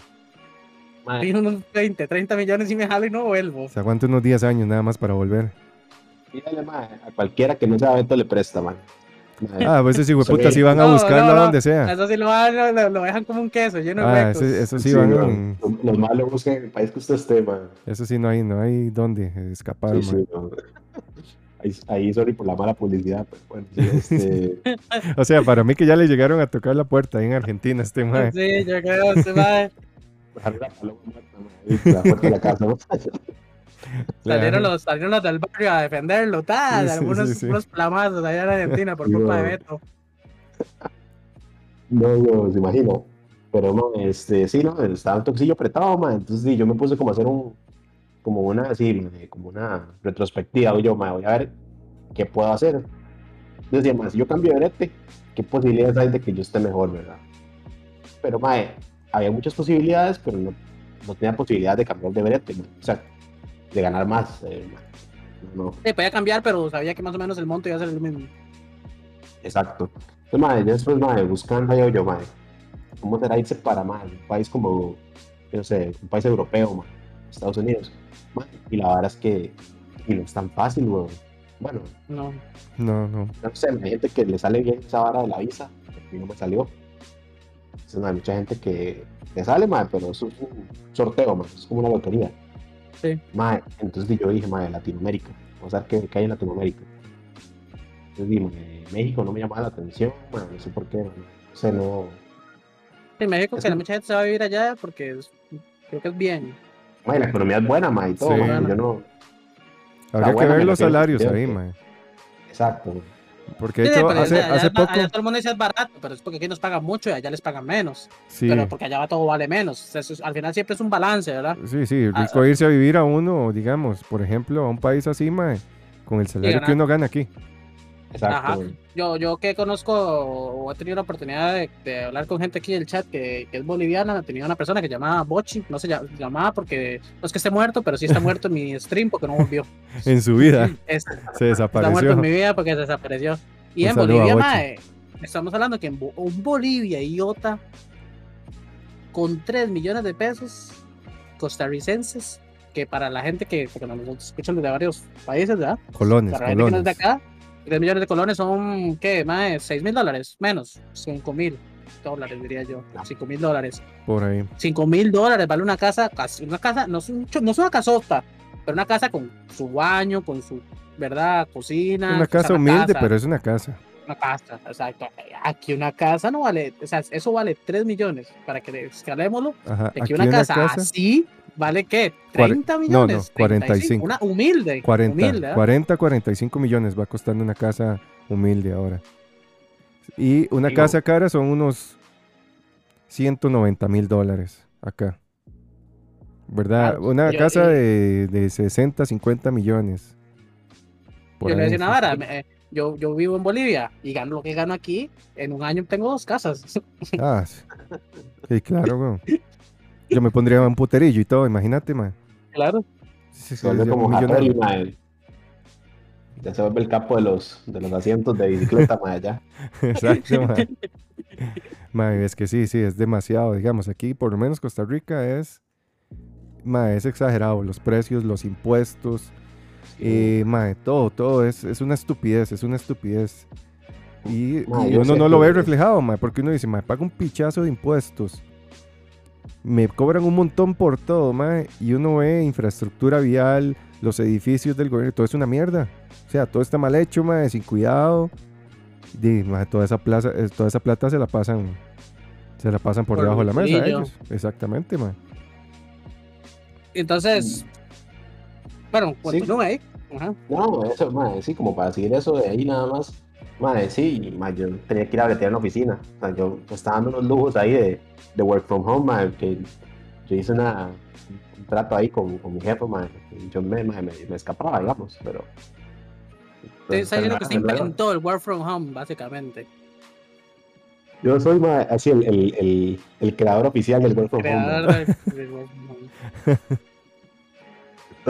Pido unos 20, 30 millones y me jalo y no vuelvo. Se aguanta unos 10 años nada más para volver. mae, a cualquiera que no sea Beto le presta, mae. Ah, pues sí, puta, Sí. van a buscarlo no, a no. donde sea. Eso sí lo, van- lo, lo dejan como un queso lleno de Ah, huecos. ese- eso sí sí, van. mae, los- los más lo buscan en el país que usted esté, mae. Eso sí no hay, no hay dónde escapar, Sí, mae. sí, no. Ahí, ahí, sorry por la mala publicidad, pero bueno, sí, este, O sea, para mí que ya le llegaron a tocar la puerta ahí en Argentina este mae. Sí, yo creo va. dejar la puerta de la casa, ¿no? Salieron los, salieron los del barrio a defenderlo, tal, Sí, sí, algunos sí, unos plamazos allá en Argentina por culpa de. Beto. No, no, se imagina. Pero no, este, sí, no, estaba un toquecillo apretado, man. Entonces sí, yo me puse como a hacer un, como una, así, como una retrospectiva. Yo, mae, voy a ver qué puedo hacer. Más, si yo cambio de brete, ¿qué posibilidades hay de que yo esté mejor, verdad? Pero, mae, había muchas posibilidades, pero no, no tenía posibilidad de cambiar de brete, mae. O sea, de ganar más, eh. No, no. Sí, podía cambiar, pero sabía que más o menos el monto iba a ser el mismo. Exacto. Entonces, madre, ya después, madre, buscando yo, yo, madre, ¿cómo será irse para, madre, un país como, yo no sé, un país europeo, madre, Estados Unidos? Madre, y la verdad es que, y no es tan fácil, weón. Bueno, No. No, no. no sé, hay gente que le sale bien esa vara de la visa, a mí no me salió. Entonces, madre, hay mucha gente que le sale, madre, pero eso es un sorteo, madre, es como una lotería. Sí. Madre, entonces yo dije, madre, Latinoamérica, vamos a ver qué, qué hay en Latinoamérica. Entonces dije, México no me llamaba la atención, madre, no sé por qué, no sé, no... En México, Es que un- mucha gente se va a vivir allá porque es- creo que es bien. Madre, la economía es buena, madre, y todo, Sí. yo no... Habría que buena, ver los salarios ahí, mae. Exacto. Porque de Sí, hecho, pero hace, allá, hace poco. allá todo el mundo dice es barato, pero es porque aquí nos pagan mucho y allá les pagan menos. Sí, Pero porque allá todo vale menos. Eso es- al final siempre es un balance, ¿verdad? sí, sí. Ah, Rico irse a vivir a uno, digamos, por ejemplo, a un país así, mae, con el salario que uno gana aquí. Exacto. Ajá. güey. Yo, yo que conozco o he tenido la oportunidad de, de hablar con gente aquí del chat que, que es boliviana, tenía una persona que llamaba Bochi, no se llama, llamaba porque no es que esté muerto, pero sí está muerto en mi stream porque no volvió. En su vida Es- se está muerto desapareció. en mi vida porque se desapareció. Y Un en Bolivia, mae, estamos hablando que en Bo- un Bolivia idiota con 3 millones de pesos costarricenses, que para la gente que, porque nos escuchan desde varios países, ¿verdad? Colones, Para la gente que no es colones. de acá, 3 millones de colones son, ¿qué? Más de 6 mil dólares, menos, 5 mil dólares, diría yo, 5 mil dólares. Por ahí. 5 mil dólares vale una casa, una casa, no es, un no es una casota, pero una casa con su baño, con su, ¿verdad? Cocina. Una o sea, casa una humilde, casa, pero es una casa. Una casa, exacto. Aquí una casa no vale, o sea, eso vale 3 millones, para que escalémoslo. Ajá. Aquí, una, casa, así vale, ¿qué? Cuare- 30 no, no, millones. 45. Una humilde. 40, humilde, ¿ah? 40, 45 millones va costando una casa humilde ahora. Y una Digo- casa cara son unos 190 mil dólares acá. ¿Verdad? Claro, una yo- casa de, de 60, 50 millones. Por Yo le decía una vara, eh, yo, yo vivo en Bolivia y gano lo que gano aquí, en un año tengo dos casas. Ah, sí. Sí, claro, weón. Yo me pondría un puterillo y todo, imagínate, man. Claro. Sí, sí, Se vuelve ya como millonario. Ya se vuelve el capo de los, de los asientos de bicicleta, madre, ya. Exacto, man. Man, es que sí, sí, es demasiado, digamos, aquí por lo menos Costa Rica es, man, es exagerado, los precios, los impuestos, eh, man, todo, todo es, es una estupidez, es una estupidez. Y, Ma, y yo uno no lo ve reflejado, ma, porque uno dice, ma, pago un pichazo de impuestos. Me cobran un montón por todo, ma, y uno ve infraestructura vial, los edificios del gobierno, todo es una mierda. O sea, todo está mal hecho, ma, sin cuidado. Y, ma, toda esa plaza, eh, toda esa plata se la pasan se la pasan por, Por debajo de la mesa ellos. Exactamente, ma. Entonces, bueno, continúa ahí. Ajá. No, eso, madre, sí, como para seguir eso de ahí nada más. Madre, sí, madre, yo tenía que ir a bretear en la oficina. O sea, yo estaba dando unos lujos ahí de, de work from home, madre, que yo hice una, un trato ahí con, con mi jefe, madre. Yo me, madre, me, me escapaba, digamos, pero... Usted está diciendo que pero- inventó el work from home, básicamente. Yo soy madre, así el, el, el, el creador oficial del work from home. Creador madre. del, del work from home.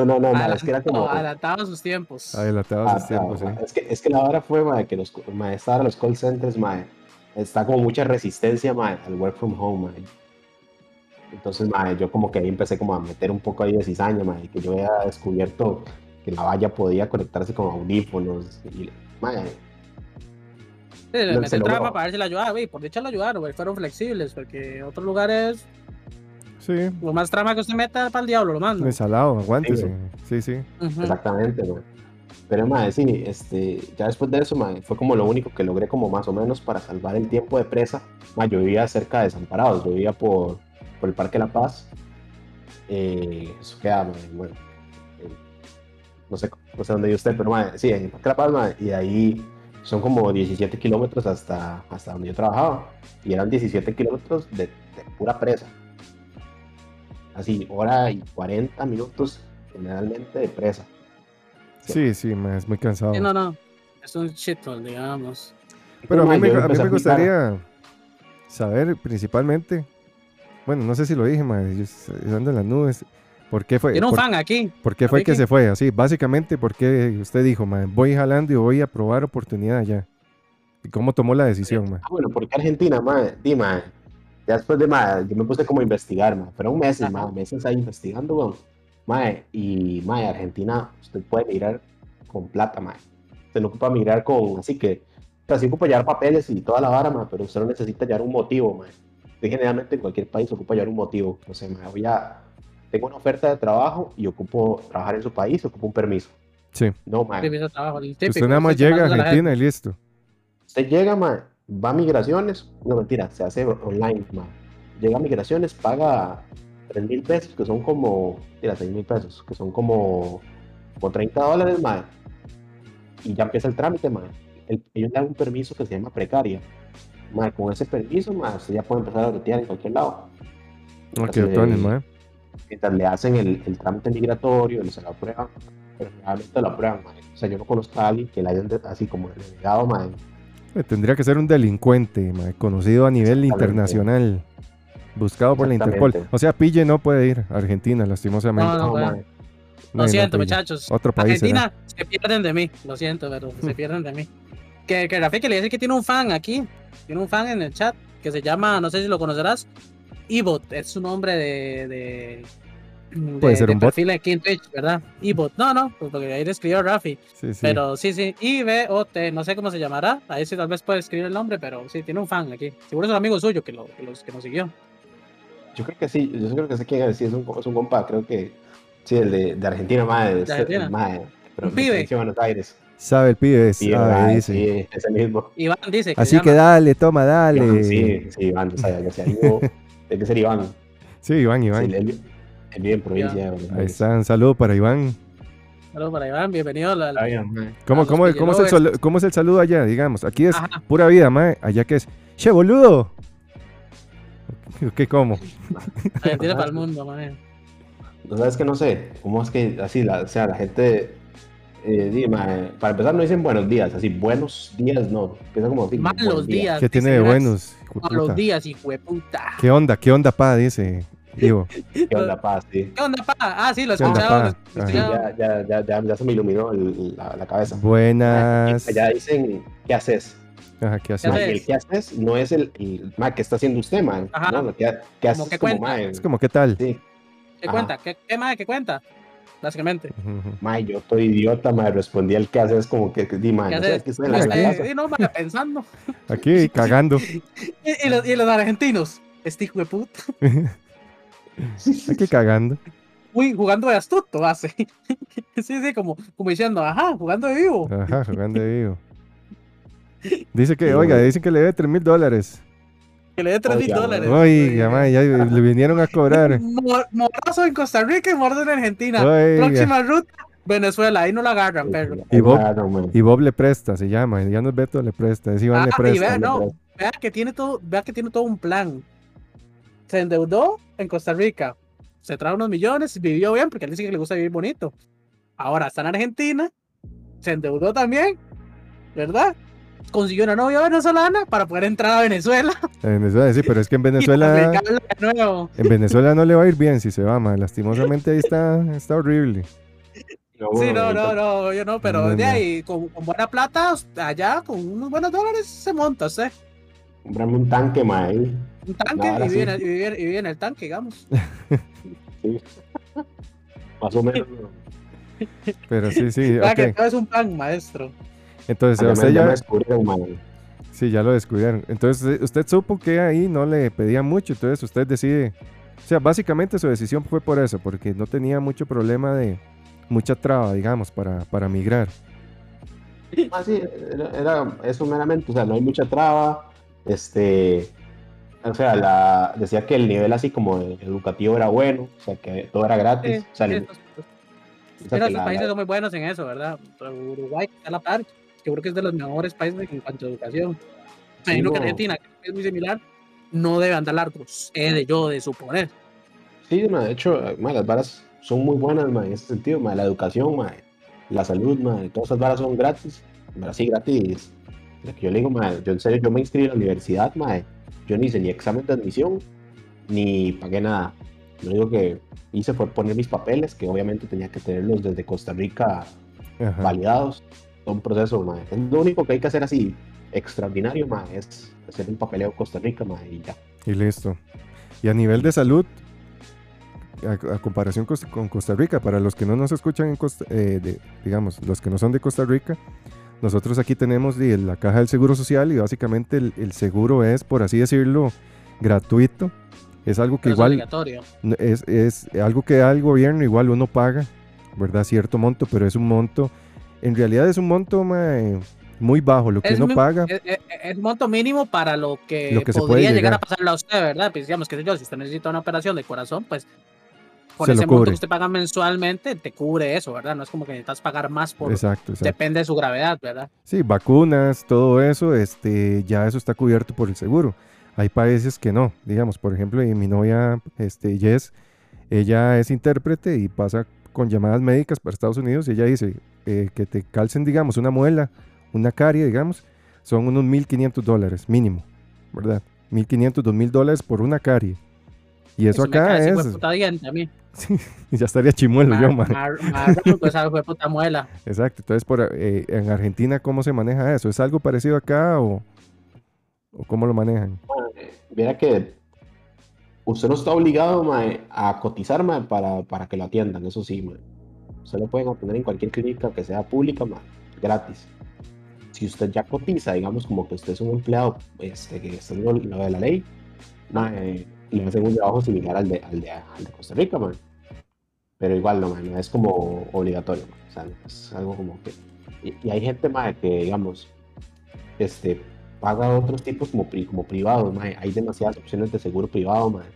No, no, no, madre, es que era como... adelantado a sus tiempos. Ah, los tiempos, ah, sí. es, que, es que la hora fue, madre, que los, madre, esta hora los call centers, madre, está como mucha resistencia, madre, al work from home, madre. Entonces, madre, yo como que ahí empecé como a meter un poco ahí de cizaña, madre, que yo había descubierto que la valla podía conectarse con audífonos. Y, madre, Sí, trampa para ver si la ayudaba, güey. Por dicha la ayudaron, güey. Fueron flexibles, porque otros lugares, Sí, lo más trama que usted meta para el diablo, lo mando. ensalado, aguántese. Sí, sí. Ujú. exactamente. Pero, madre, sí, este, ya después de eso, madre, fue como lo único que logré como más o menos para salvar el tiempo de presa. Madre, yo vivía cerca de Desamparados, yo vivía por, por el Parque La Paz. Eh, eso queda, madre, bueno, eh, no sé, no sé dónde vive usted, pero madre, sí, en el Parque La Paz, madre, y de ahí son como 17 kilómetros hasta, hasta donde yo trabajaba. Y eran 17 kilómetros de, de pura presa. Así, hora y 40 minutos generalmente de presa. Sí, sí, ma, es muy cansado. Sí, no, no. Es un shithole, digamos. Pero a mí, me, a mí me gustaría saber principalmente, bueno, no sé si lo dije, ma, yo ando en las nubes. ¿Por qué fue, Tiene un por, fan aquí. por qué fue que se fue así? Básicamente, porque usted dijo, ma, voy jalando y voy a probar oportunidad allá? ¿Y cómo tomó la decisión, ma? Ah, bueno, porque Argentina, madre, di, madre. Ya después de, madre, yo me puse como a investigar, madre. Fueron meses, madre, meses ahí investigando, weón. Madre, y, madre, Argentina, usted puede migrar con plata, madre. Usted no ocupa migrar con, así que, o sea, sí ocupa llevar papeles y toda la vara, madre, pero usted no necesita llevar un motivo, madre. Usted generalmente en cualquier país ocupa llevar un motivo. No sé, madre, voy a, tengo una oferta de trabajo y ocupo trabajar en su país, ocupo un permiso. Sí. No, típico, usted nada más usted llega a Argentina y listo. Usted llega, ma, va a migraciones, no mentira, se hace online, ma. Llega a migraciones, paga 3 mil pesos, que son como, mira, 6 mil pesos, que son como, como 30 dólares, ma. Y ya empieza el trámite, ma. El- ellos le dan un permiso que se llama precaria. Ma, con ese permiso, usted ya puede empezar a bretear en cualquier lado. Ok, ma. Mientras le hacen el, el trámite migratorio, se lo aprueban, pero realmente lo aprueban, ma. O sea, yo no conozco a alguien que le hayan así como delegado, ma, Eh, Tendría que ser un delincuente, ma, conocido a nivel internacional. Buscado por la Interpol. O sea, Pille no puede ir a Argentina, lastimosamente. No, no, Lo no, siento, muchachos. Otro país. será. Argentina se pierden de mí. Lo siento, pero se pierden de mí. Que, que Rafiki le dice que tiene un fan aquí. Tiene un fan en el chat que se llama, no sé si lo conocerás, Ebot. Es su nombre de. de de- Puede ser de un bot. aquí en Twitch, ¿verdad? Ebot. No, no, pues porque ahí le escribió Rafi. Sí, sí. Pero sí, sí, I-B-O-T, no sé cómo se llamará. Ahí sí tal vez puede escribir el nombre, pero sí, tiene un fan aquí. Seguro es un amigo suyo que, lo, que, los, que nos siguió. Yo creo que sí, yo creo que sé quién es, sí, es un, es un compa, creo que sí, el de, de Argentina, madre, de, ¿De Argentina? madre, pero Un de pibe. provincia de Buenos Aires. Sabe el pibe, Sí, sabe, sí, ese mismo. Iván dice que Así que dale, toma, dale. Iván, sí, sí, Iván, o sea, que sea que ser Iván. Sí, Iván, Iván. Sí, él, él vive en provincia Ahí Aires. está, un saludo para Iván. Saludos para Iván, bienvenido al, bien. ¿Cómo, cómo, es el salu- cómo es el saludo allá? Digamos, aquí es Ajá. pura vida, mae. Allá que es, che, boludo. ¿Qué, cómo? Argentina para el mundo, man. No sabes que no sé, cómo es que así, la, o sea, la gente, eh, di, para empezar no dicen buenos días, así, buenos días no, empieza como Malos buenos días. ¿Qué tiene de buenos? Malos días, hijo de puta. ¿Qué onda? ¿Qué onda, pa? Dice Ivo. ¿Qué onda, paz? Sí. ¿Qué onda, pa? Ah, sí, lo ¿Qué escuchaba. pa? Sí, ya, ya, ya, ya, ya se me iluminó el- la, la cabeza. Buenas. Allá dicen, ¿qué haces? Ajá, ¿qué haces? ¿Qué Ma, el qué haces no es el, el ma, ¿qué está haciendo usted, man? Ajá. No, que, ¿qué haces Como que como, cuenta. ma, Es como, ¿qué tal? sí. ¿Qué Ajá. cuenta? ¿Qué, qué más? ¿Qué cuenta? básicamente. Ujú. Mae, yo estoy idiota, mae, respondí al que haces como que, di, ¿Qué no sé, haces? aquí estoy en la Aquí. casa. Sí, no, mae, pensando. Aquí cagando. Y, y los, y los argentinos, este hijo de puta, Aquí cagando. uy, jugando de astuto hace. sí, sí, como, como diciendo, ajá, jugando de vivo. Ajá, jugando de vivo. Dice que, Sí, oiga, dicen que le debe 3 mil dólares. Que le dé 3 mil dólares. Oiga, ya le vinieron a cobrar. Mor- Morazo en Costa Rica y mordo en Argentina. Oiga. Próxima ruta, Venezuela, ahí no la agarran, perro. Y Bob- Claro. Y Bob le presta, se llama. Ya no es Beto, le presta. Es Iván Ah, le y presta. vea, le no, presta. vea que tiene todo, vea que tiene todo un plan. Se endeudó en Costa Rica, se trajo unos millones, vivió bien, porque él dice que le gusta vivir bonito. Ahora está en Argentina, se endeudó también, ¿verdad? Consiguió una novia venezolana para poder entrar a Venezuela. En Venezuela, sí, pero es que en Venezuela, en Venezuela no le va a ir bien si se va, mae. Lastimosamente ahí está, está horrible. No, Sí, no, no, no, yo no, pero No, de ahí, con, con buena plata, allá, con unos buenos dólares, se monta, ¿sí? Comprarme un tanque, mae. Un tanque y, vive en sí. el- y y el tanque, digamos. Más o menos. ¿no? Pero sí, sí, Vea que ok. todo es un plan, maestro. Entonces, usted ya mae. sí, ya lo descubrieron. Entonces, usted supo que ahí no le pedía mucho, entonces usted decide, o sea, básicamente su decisión fue por eso, porque no tenía mucho problema de, mucha traba, digamos, para, para migrar. Ah, sí, era, era eso meramente, o sea, no hay mucha traba, este, o sea, la, decía que el nivel así como educativo era bueno, o sea, que todo era gratis, Sí, o sea, sí, o sea, que la- países son muy buenos en eso, ¿verdad? Uruguay está a la par, que creo que es de los mejores países en cuanto a educación. Sí, Imagino que. Argentina, que es muy similar, no debe andar largos, he de yo de suponer. Sí, ma, de hecho, ma, las varas son muy buenas ma, en ese sentido, ma, la educación, ma, la salud, ma, todas esas varas son gratis, pero sí gratis. Lo que yo le digo, ma, yo en serio, yo me inscribí a la universidad, ma, yo ni hice ni examen de admisión, ni pagué nada. Lo único que hice fue poner mis papeles, que obviamente tenía que tenerlos desde Costa Rica Ajá. validados. Todo un proceso, ma. Es lo único que hay que hacer así extraordinario, ma, es hacer un papeleo Costa Rica, ma, y ya. Y listo. Y a nivel de salud, a, a comparación con Costa Rica, para los que no nos escuchan en Costa, eh, de- digamos, los que no son de Costa Rica, nosotros aquí tenemos la caja del Seguro Social y básicamente el, el seguro es, por así decirlo, gratuito. Es algo que Pero es igual obligatorio. n- es, es algo que da el gobierno, igual uno paga, ¿verdad? Cierto monto, pero es un monto, en realidad es un monto mae, muy bajo, lo que Es uno mi- paga. Es, es- es monto mínimo para lo que, Lo que se puede podría llegar llegar. a pasarle a usted, ¿verdad? Pues digamos que si usted necesita una operación de corazón, pues con Se ese monto que usted paga mensualmente te cubre eso, ¿verdad? No es como que necesitas pagar más por Exacto, exacto. depende de su gravedad, ¿verdad? Sí, vacunas, todo eso, este, ya eso está cubierto por el seguro. Hay países que no, digamos, por ejemplo, y mi novia, este, Jess, ella es intérprete y pasa con llamadas médicas para Estados Unidos y ella dice eh, que te calcen, digamos, una muela, una carie, digamos, son unos 1.500 dólares mínimo, ¿verdad? 1.500, 2.000 dólares por una carie. Y eso, me acá es, mí. ya estaría chimuelo yo, man. Mar- muela. Exacto, entonces por, eh, en Argentina, ¿cómo se maneja eso? ¿Es algo parecido acá o, o cómo lo manejan? Viera que usted no está obligado mae, a cotizar mae, para, para que lo atiendan, eso sí, mae. Usted lo pueden atender en cualquier clínica que sea pública, mae, gratis. Si usted ya cotiza, digamos como que usted es un empleado este, que está en lo, lo de la ley, mae, le hacen un trabajo similar al de, al de, al de Costa Rica, mae. Pero igual no, mae, no es como obligatorio, mae. o es algo como que... Y, hay gente mae, que, digamos, este, paga otros tipos como, como privados, mae. Hay demasiadas opciones de seguro privado, mae.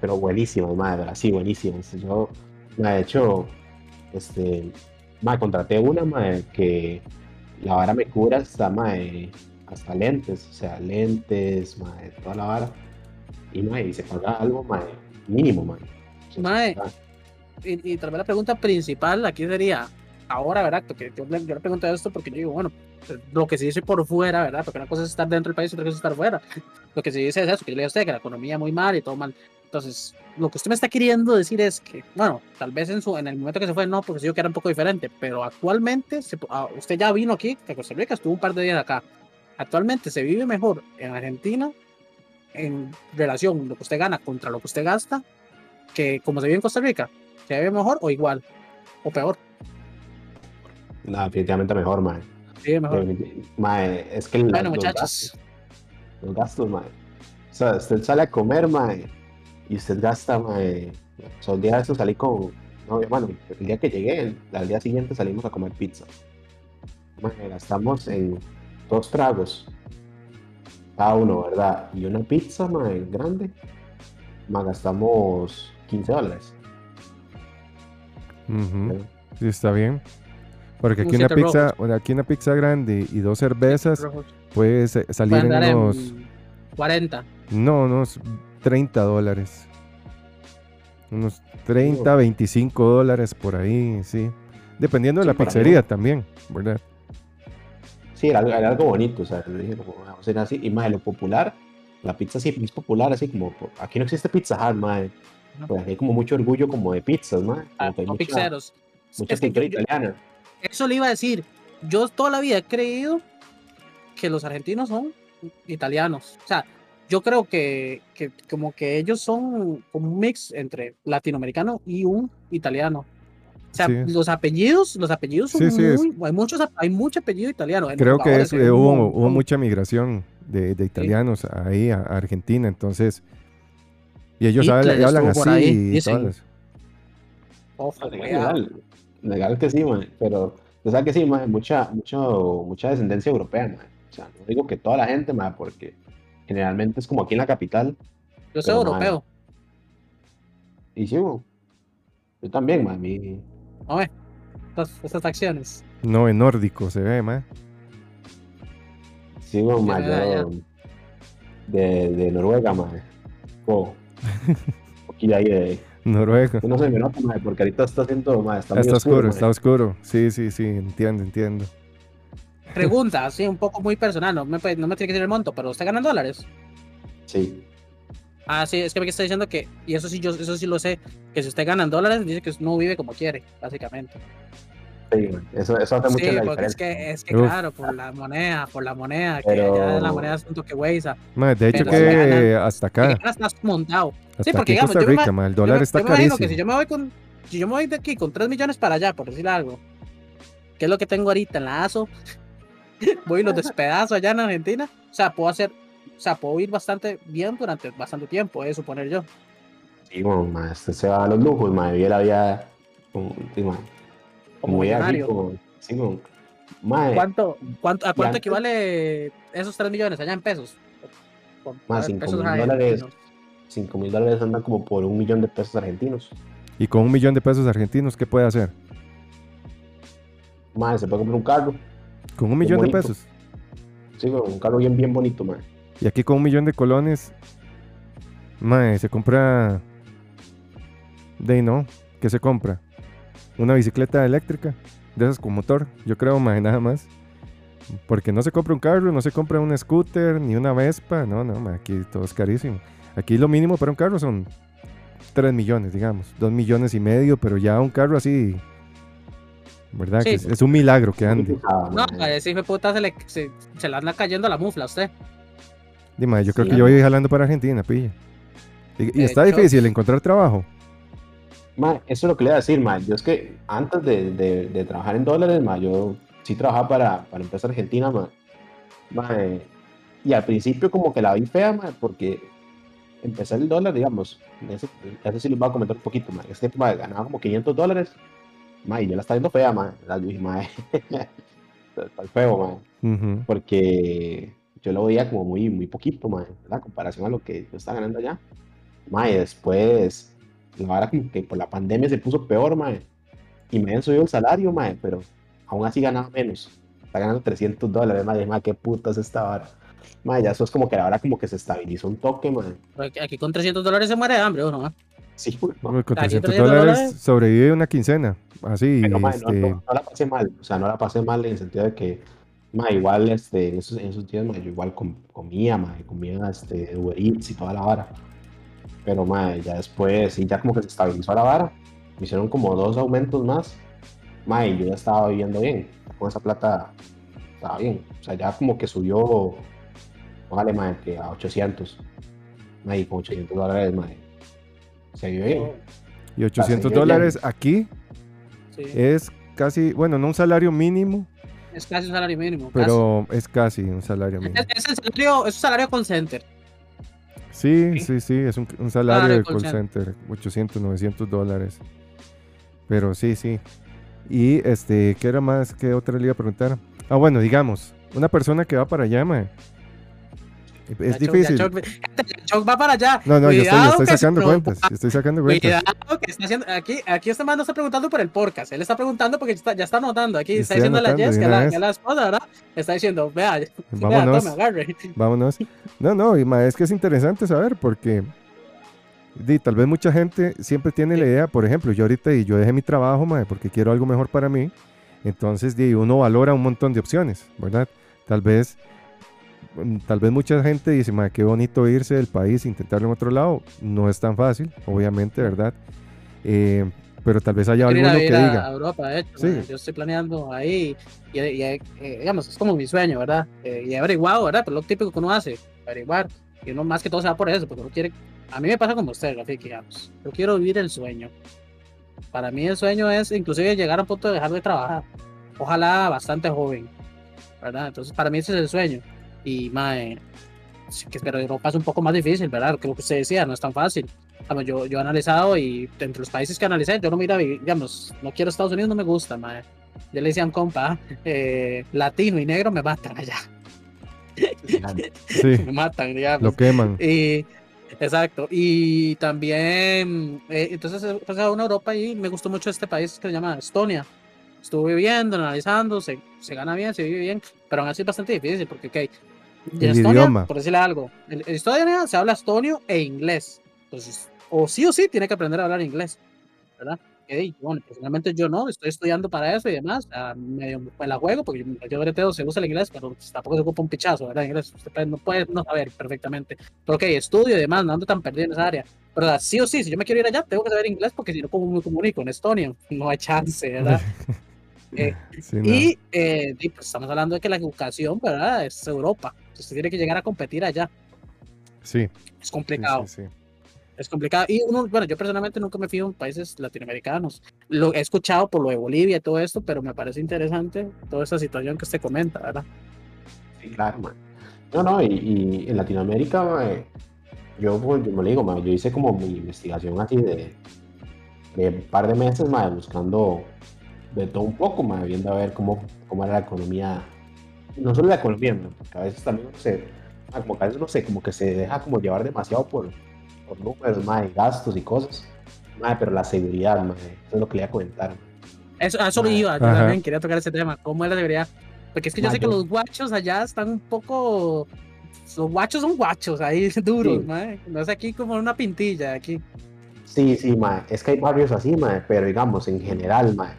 Pero buenísimas, mae, ¿verdad? Sí, buenísimas. Yo, mae, de hecho, este, mae, contraté una, mae, que la vara me cubre hasta, mae, hasta lentes, o sea, lentes, mae, toda la vara. Y, mae, y se paga algo, mae, mínimo, mae. Mae. Y, y tal vez la pregunta principal aquí sería, ahora, ¿verdad? Porque yo, le- yo le pregunto esto porque yo digo, bueno, lo que se dice por fuera, ¿verdad? Porque una cosa es estar dentro del país y otra cosa es estar fuera. Lo que se dice es eso, que yo le digo a usted que la economía muy mal y todo mal. Entonces, lo que usted me está queriendo decir es que, bueno, tal vez en, su, en el momento que se fue, no, porque se dijo que era un poco diferente, pero actualmente, se, ah, usted ya vino aquí, que Costa Rica estuvo un par de días acá. Actualmente se vive mejor en Argentina en relación lo que usted gana contra lo que usted gasta que como se vive en Costa Rica. ¿Se ve mejor o igual? ¿O peor? No, definitivamente mejor, mae. Sí, mejor. Mae, es que la- Bueno, los muchachos. gastos, los gastos, mae. O sea, usted sale a comer, mae, y usted gasta, mae. O sea, un día de estos salí con. No, bueno, el día que llegué, el- al día siguiente salimos a comer pizza. Mae, gastamos en dos tragos. Cada uno, ¿verdad? Y una pizza, mae, grande. Mae, gastamos 15 dólares. Sí, está bien. Porque Un aquí una pizza, aquí una pizza grande y dos cervezas puede sa- salir en unos, 40. no, unos 30 dólares. Unos 30, 25 dólares por ahí, sí. Dependiendo de Sí, la pizzería también, ¿verdad? Sí, era, algo- era algo bonito, o sea, le dije, como, vamos a hacer así, y más de lo popular, la pizza sí es popular, así como, aquí no existe Pizza Hut, No. pues aquí hay como mucho orgullo como de pizzas, mae, Ah, no mucha, pizzeros. mucha Es que cultura yo- yo- italiana, Eso le iba a decir. Yo toda la vida he creído que los argentinos son italianos. O sea, yo creo que, que como que ellos son como un mix entre latinoamericano y un italiano. O sea, Sí. los apellidos, los apellidos son Sí, sí, es- muy, hay muchos, hay mucho apellido italiano. En Creo que es- eh, hubo, hubo mucha migración de, de italianos ahí a, a Argentina, entonces... Y ellos Hitler hablan, hablan así ahí, y dicen. todas- Ojo, legal, cuidado. legal, legal que sí, mae, pero, o sea que sí, mae, mucha, mucho, mucha descendencia europea, mae, o sea, no digo que toda la gente, mae, porque generalmente es como aquí en la capital, Yo soy pero, europeo. y sí, bueno, yo también, mi, No. Estas, estas acciones. No, en nórdico se ve, más. Sí, bueno, ma, Viene de Noruega, mae. Oh. Un poquillo ahí de. Noruego. que No se me nota, mae, porque ahorita está haciendo, mae, está, Está oscuro, está oscuro. Sí, sí, sí, entiendo, entiendo. Pregunta, así un poco muy personal. No me, no me tiene que decir el monto, pero ¿usted gana en dólares? Sí. Ah, sí, es que me está diciendo que, y eso sí, yo eso sí lo sé, que si usted gana en dólares, dice que no vive como quiere, básicamente. sí. Eso, eso hace mucho Sí, la porque es diferencia. que, es que Uf. claro, por la moneda, por la moneda, que Pero- ya la moneda es un toque huesa. Ma, de hecho Pero que si ganan- hasta acá, ahora estás montado. hasta porque aquí digamos, Costa yo me el Yo dólar me- está yo que carísimo. si yo me voy con, si yo me voy de aquí con 3 millones para allá, por decir algo, que es lo que tengo ahorita en la ASO, voy y los despedazo allá en Argentina, o sea, puedo hacer, o sea, puedo ir bastante bien durante bastante tiempo, es suponer yo. Sí, bueno, mae, usted se va a los lujos, mae, vive la vida como, como aquí, millonario. como, sí, como, mae, ¿Cuánto, cuánto, ¿A cuánto antes- equivale esos 3 millones allá en pesos? Con- Más a ver, 5 mil dólares, 5 mil dólares andan como por un millón de pesos argentinos. Y con un millón de pesos argentinos, ¿qué puede hacer? Mae, se puede comprar un carro, Con un millón de pesos. sí, bueno, un carro bien, bien bonito, mae. Y aquí con un millón de colones, mae, se compra. De no, ¿qué se compra? Una bicicleta eléctrica, de esas con motor, yo creo, mae, nada más. Porque no se compra un carro, no se compra un scooter, ni una Vespa, no, no, mae, aquí todo es carísimo. Aquí lo mínimo para un carro son 3 millones, digamos, 2 millones y medio, pero ya un carro así, ¿verdad? Sí. Que es, es un milagro que ande. Ah, No, ese hijo de puta se le, se, se le anda cayendo la mufla a usted. Dime, yo creo Sí. que yo voy jalando para Argentina, pilla. Y, está hecho- difícil encontrar trabajo. Ma, eso es lo que le iba a decir, ma. Yo es que antes de, de- de trabajar en dólares, ma, yo sí trabajaba para, para empresa argentina, ma. Ma, eh, y al principio como que la vi fea, ma, porque empecé el dólar, digamos, eso, eso sí les voy a comentar un poquito, ma. Este tiempo ma, ganaba como 500 dólares, ma, y yo la estaba viendo fea, ma. La dije, ma, está feo, ma porque yo lo veía como muy, muy poquito, mae, ¿verdad? comparación a lo que yo estaba ganando allá. Mae, después, la verdad como que por la pandemia se puso peor, mae, y me habían subido el salario, mae, pero aún así ganaba menos. Está ganando 300 dólares, mae, mae, qué puta es esta vara. Mae, ya eso es como que la hora como que se estabilizó un toque, mae. Aquí con 300 dólares se muere de hambre, ¿eh? Sí. Uy, Con Aquí 300 300 dólares sobrevive una quincena. Así, Pero, mae, no, este, no- no la pasé mal, o sea, no la pasé mal en el sentido de que, mae, igual, este, en esos, en esos días, mae, yo igual com- comía, mae, comía, este, Uber Eats y toda la vara. Pero, mae, ya después, sí, ya como que se estabilizó la vara, me hicieron como dos aumentos más, mae, y yo ya estaba viviendo bien, con esa plata estaba bien, o sea, ya como que subió, póngale, mae, que a 800, mae, y con 800 dólares, mae, se vive bien. Y 800 seguir dólares aquí Sí, es casi, bueno, no un salario mínimo, es casi un salario mínimo. pero es casi un salario mínimo. Es, es el salario, es un salario call center. Sí, Sí. sí, sí, es un, un salario de call center, 800, 900 dólares. Pero sí, sí. Y este, ¿qué era más? ¿Qué otra le iba a preguntar? Ah, bueno, digamos, una persona que va para allá, mae, Es Choc- ya difícil. Choc- ya Choc va para allá. No, no, yo estoy, yo Cuidado estoy se sacando cuentas. yo estoy sacando cuentas. Cuidado que está haciendo. Aquí, aquí este man no está preguntando por el podcast. Él está preguntando porque está- ya está anotando. Aquí está Estoy diciendo a la Jess, que la, que la esposa, ¿verdad? Está diciendo, vea, vea, Vámonos. tome, agarre. Vámonos. No, no, y ma, es que es interesante saber porque di, tal vez mucha gente siempre tiene la idea, por ejemplo, yo ahorita y yo dejé mi trabajo, ma, porque quiero algo mejor para mí. Entonces, di, uno valora un montón de opciones, ¿verdad? Tal vez tal vez mucha gente dice, ma, qué bonito irse del país, intentarlo en otro lado. No es tan fácil, obviamente, ¿verdad? Eh, pero tal vez haya alguno que a- diga, a Europa, de hecho. Sí. man. Yo estoy planeando ahí. Y, y, eh, digamos, es como mi sueño, ¿verdad? Eh, y he averiguado, ¿verdad? Pero lo típico que uno hace, averiguar. Y uno más que todo se va por eso, porque uno quiere. A mí me pasa como usted, Rafiki, digamos. Yo quiero vivir el sueño. Para mí el sueño es inclusive llegar a un punto de dejar de trabajar. Ojalá bastante joven, ¿verdad? Entonces para mí ese es el sueño. Y, mae, que, pero Europa es un poco más difícil, ¿verdad? Lo que usted decía, no es tan fácil. Digamos, yo, yo he analizado y entre los países que analicé, yo no mira, digamos, no quiero Estados Unidos, no me gusta, mae. Yo le decía a un compa, eh, latino y negro me matan allá, sí, me matan, digamos. lo queman. Y, exacto. Y también, eh, entonces, he pasado a una Europa y me gustó mucho este país que se llama Estonia. Estuve viviendo, analizando, se, se gana bien, se vive bien, pero aún así es bastante difícil porque, ok, en El Estonia, idioma. por decirle algo, en Estonia se habla estonio e inglés. Entonces, o sí o sí tiene que aprender a hablar inglés, ¿verdad? Ok, bueno, personalmente yo no, estoy estudiando para eso y demás, ah, medio me la juego porque yo, breteo, se usa el inglés, pero pues, tampoco se ocupa un pichazo, ¿verdad? Inglés, usted puede- no puede no saber perfectamente. Pero ok, estudio y demás, no ando tan perdido en esa área. Pero ah, sí o sí, si yo me quiero ir allá, tengo que saber inglés porque si no, ¿cómo me comunico en Estonia? No hay chance, ¿verdad? Eh, Sí, no. y eh, y, pues, estamos hablando de que la educación, ¿verdad? Es Europa. Entonces, usted tiene que llegar a competir allá. Sí, Es sí, complicado. sí, sí. Es complicado. Y uno, bueno, yo personalmente nunca me fío en países latinoamericanos. Lo he escuchado por lo de Bolivia y todo esto, pero me parece interesante toda esa situación que usted comenta, ¿verdad? Sí, claro, man. No, no, y, y en Latinoamérica, yo, pues, yo me lo digo, mae, yo hice como mi investigación así de, de un par de meses, mae, buscando de todo un poco, mae, viendo a ver cómo, cómo era la economía, no solo la mae, porque a veces también uno se, mae, como que a veces no sé, como que se deja como llevar demasiado por, por números, mae, gastos y cosas, mae, pero la seguridad, mae, eso es lo que le iba a comentar. Eso, a eso Ajá. iba, yo Ajá. también quería tocar ese tema. ¿Cómo es la seguridad? Porque es que yo sé que los guachos allá están un poco. Los guachos son guachos ahí, duros, Sí. No es aquí como una pintilla, aquí. Sí, sí, mae. Es que hay barrios así, mae, pero digamos, en general, mae.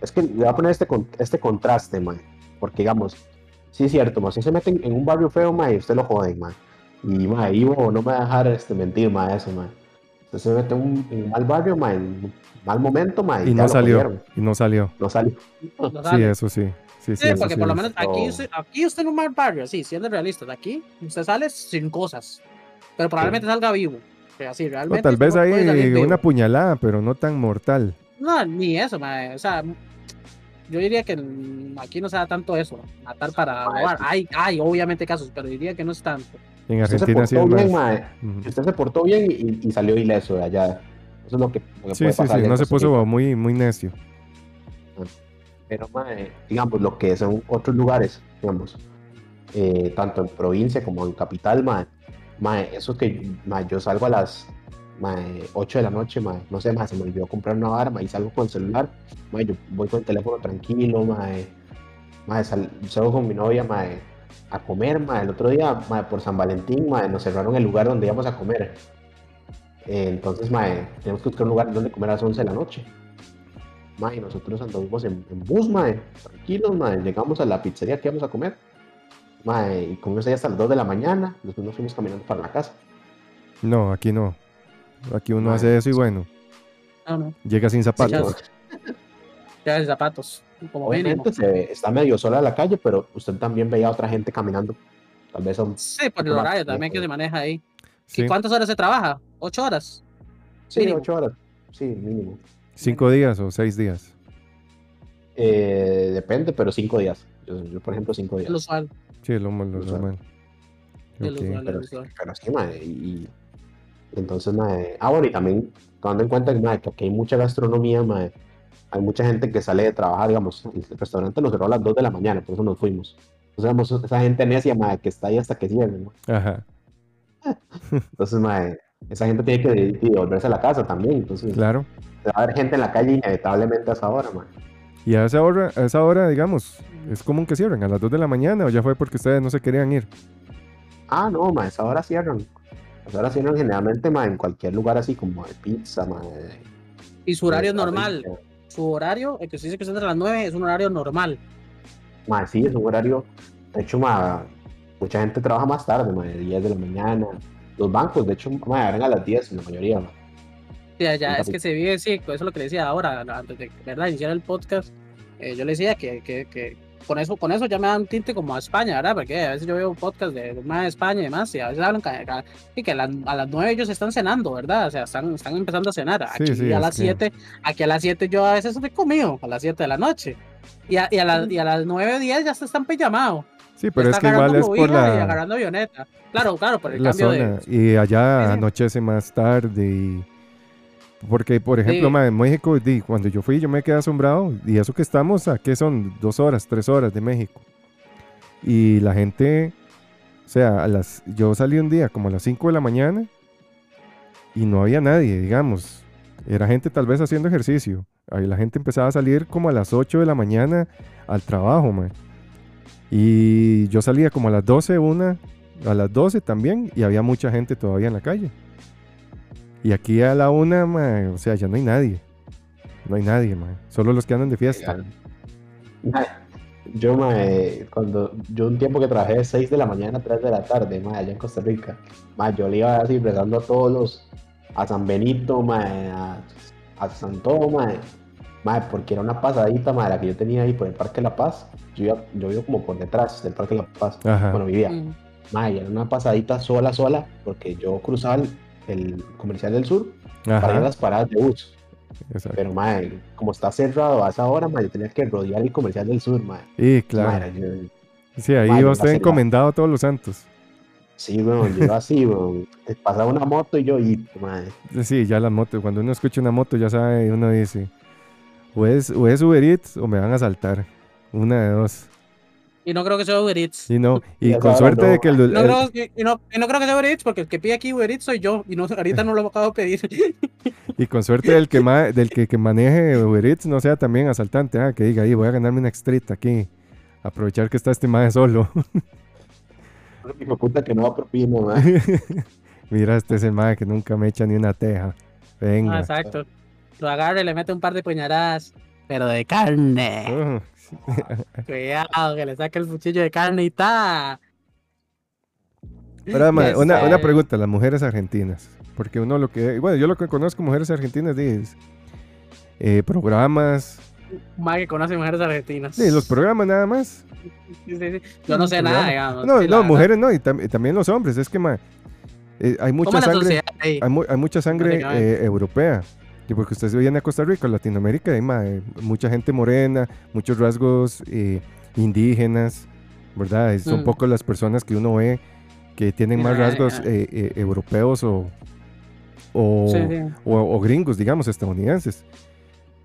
Es que le voy a poner este, con- este contraste, mae. Porque, digamos, sí es cierto, mae, si se meten en un barrio feo, mae, usted lo joden, mae. Y, mae, Ivo no me va a dejar este, mentir, mae, eso, mae. Usted se mete en un, en un mal barrio, mae, en un mal momento, mae. Y ya no lo salió, jodieron. y no salió. No salió. No Sí, sale. eso sí. Sí, sí, Sí, porque sí por lo es. menos aquí, usted, aquí usted en un mal barrio, sí, siendo realistas, aquí usted sale sin cosas, pero probablemente salga vivo. Sí, O realmente. tal vez no puede salir hay una puñalada, pero no tan mortal. No, ni eso, mae, o sea, yo diría que aquí no se da tanto eso, matar para Mae, robar. Hay, hay obviamente casos, pero diría que no es tanto. En Usted se Argentina sí es portó bien. Usted se portó bien y, y salió ileso de allá. Eso es lo que, lo que Sí, puede sí, pasar sí, no se puso muy, muy necio. Pero, mae, digamos, lo que son otros lugares, digamos, eh, tanto en provincia como en capital, mae, mae, eso que mae, yo salgo a las mae, 8 de la noche, mae, no sé, mae, se me olvidó comprar una arma y salgo con el celular, mae, yo voy con el teléfono tranquilo, mae, mae, sal- salgo con mi novia, mae, a comer, mae, el otro día, mae, por San Valentín, mae, nos cerraron el lugar donde íbamos a comer. Eh, entonces, mae, tenemos que buscar un lugar donde comer a las 11 de la noche. Mae, nosotros anduvimos en, en bus, mae, tranquilos, mae. Llegamos a la pizzería que íbamos a comer. Mae, y comimos ahí hasta las 2 de la mañana. Después nos fuimos caminando para la casa. No, aquí no. Aquí uno hace eso y bueno, No, no, llega sin zapatos. ya de zapatos, como. Obviamente se ve- está medio sola la calle, pero usted también veía a otra gente caminando. Tal vez son. Sí, por el horario también que se maneja ahí. Sí. ¿Y cuántas horas se trabaja? ¿Ocho horas? Sí, Mínimo. 8 horas. sí, mínimo. ¿Cinco días o seis días? Eh, depende, pero cinco días. Yo, yo, por ejemplo, cinco días. Lo usual. Sí, lo, lo normal. Lo Ok. usual, es pero, pero sí, y, y entonces, mae, ah, bueno, y también tomando en cuenta mae, que aquí hay mucha gastronomía, mae, hay mucha gente que sale de trabajar, digamos, el restaurante nos cerró a las 2 de la mañana, por eso nos fuimos. Entonces, digamos, esa gente necia, mae, que está ahí hasta que cierren. Ajá, Entonces, mae, esa gente tiene que y volverse a la casa también, entonces claro. va a haber gente en la calle inevitablemente a esa hora, mae. Y a esa hora, a esa hora, digamos, es común que cierren a las 2 de la mañana o ya fue porque ustedes no se querían ir. Ah, no, mae, a esa hora cierran. Hora cierran generalmente, mae, en cualquier lugar así como de pizza, mae. Y su horario es de normal. Su horario, el que se dice que es entre las 9, es un horario normal. Mae, sí, es un horario. De hecho, mae, mucha gente trabaja más tarde, mae, 10 de la mañana. Los bancos, de hecho, mae, abren a las 10 la mayoría. Ya, ya, Un es que se vive, sí, eso es lo que le decía ahora, antes de ¿verdad? iniciar el podcast. eh, yo le decía que, que, que con eso con eso ya me dan un tinte como a España, ¿verdad? Porque a veces yo veo un podcast de, más de España y demás, y a veces hablan ca- y que a las, a las 9 ellos están cenando, ¿verdad? O sea, están, están empezando a cenar. Sí, Aquí sí, a es las que- 7, aquí a las 7 yo a veces estoy comido, a las 7 de la noche. Y a, y a, las, y a las 9 o 10 ya se están pijamados. Sí, pero es que igual es por movida y la, agarrando avioneta. Claro, claro, por el la cambio zona. de. Y allá Sí, sí. anochece más tarde y... Porque, por ejemplo, Sí. ma, en México, di, cuando yo fui, yo me quedé asombrado. Y eso que estamos, ¿a qué son? Dos horas, tres horas de México. Y la gente, o sea, a las, yo salí un día como a las 5 de la mañana y no había nadie, digamos. Era gente tal vez haciendo ejercicio. Ahí la gente empezaba a salir como a las 8 de la mañana al trabajo, man. Y yo salía como a las 12, una, a las 12 también, y había mucha gente todavía en la calle. Y aquí a la una, ma, o sea, ya no hay nadie. No hay nadie, ma. Solo los que andan de fiesta. Yo, mae, cuando yo un tiempo que trabajé de 6 de la mañana a 3 de la tarde, mae, allá en Costa Rica, mae, yo le iba así rezando a todos los, a San Benito, mae, a, a San Todo, mae, mae, porque era una pasadita, mae, la que yo tenía ahí por el Parque La Paz, yo iba, yo vivo como por detrás del Parque La Paz, Ajá. bueno, vivía, Mm. mae, era una pasadita sola, sola, porque yo cruzaba el, el comercial del sur para ir a las paradas de bus, exacto. pero, mae, como está cerrado a esa hora, mae, yo tenía que rodear el comercial del sur, mae. Y claro. Yo- Sí, ahí va usted encomendado a todos los santos. Sí, weón, yo iba así, weón. Pasaba una moto y yo, y, madre. Sí, ya las motos. Cuando uno escucha una moto, ya sabe, uno dice, o es, o es Uber Eats o me van a saltar. Una de dos. Y no creo que sea Uber Eats. Y no, y con suerte no. de que el, No el- creo, que- y, no, y no creo que sea Uber Eats porque el que pide aquí Uber Eats soy yo y no, ahorita no lo acabo de pedir. y con suerte del que ma- del que, que maneje Uber Eats no sea también asaltante, ah, que diga ahí voy a ganarme una extrita aquí. Aprovechar que está este mae solo. Hijo puta que no madre. Mira, este es el mae que nunca me echa ni una teja. Ah, Venga. exacto. Lo agarra y le mete un par de puñaladas, pero de carne. Oh, Cuidado, que le saque el cuchillo de carne y ta. Pero, Ya una, una pregunta, las mujeres argentinas. Porque uno lo que... Bueno, yo lo que conozco mujeres argentinas es eh, programas. Más que conoce mujeres argentinas. Sí, los programas nada más. Sí, sí, sí. Yo no sé nada, digamos. No, no, mujeres no, y, tam- y también los hombres. Es que, eh, hay ¿Cómo mucha sangre... Hay, hay mucha sangre eh, europea. Y porque usted se viene a Costa Rica, Latinoamérica, hay ma- eh, mucha gente morena, muchos rasgos eh, indígenas, ¿verdad? Son Mm. pocos las personas que uno ve que tienen más Ya, rasgos eh, eh, europeos o, o, Sí, sí. o- o gringos, digamos, estadounidenses.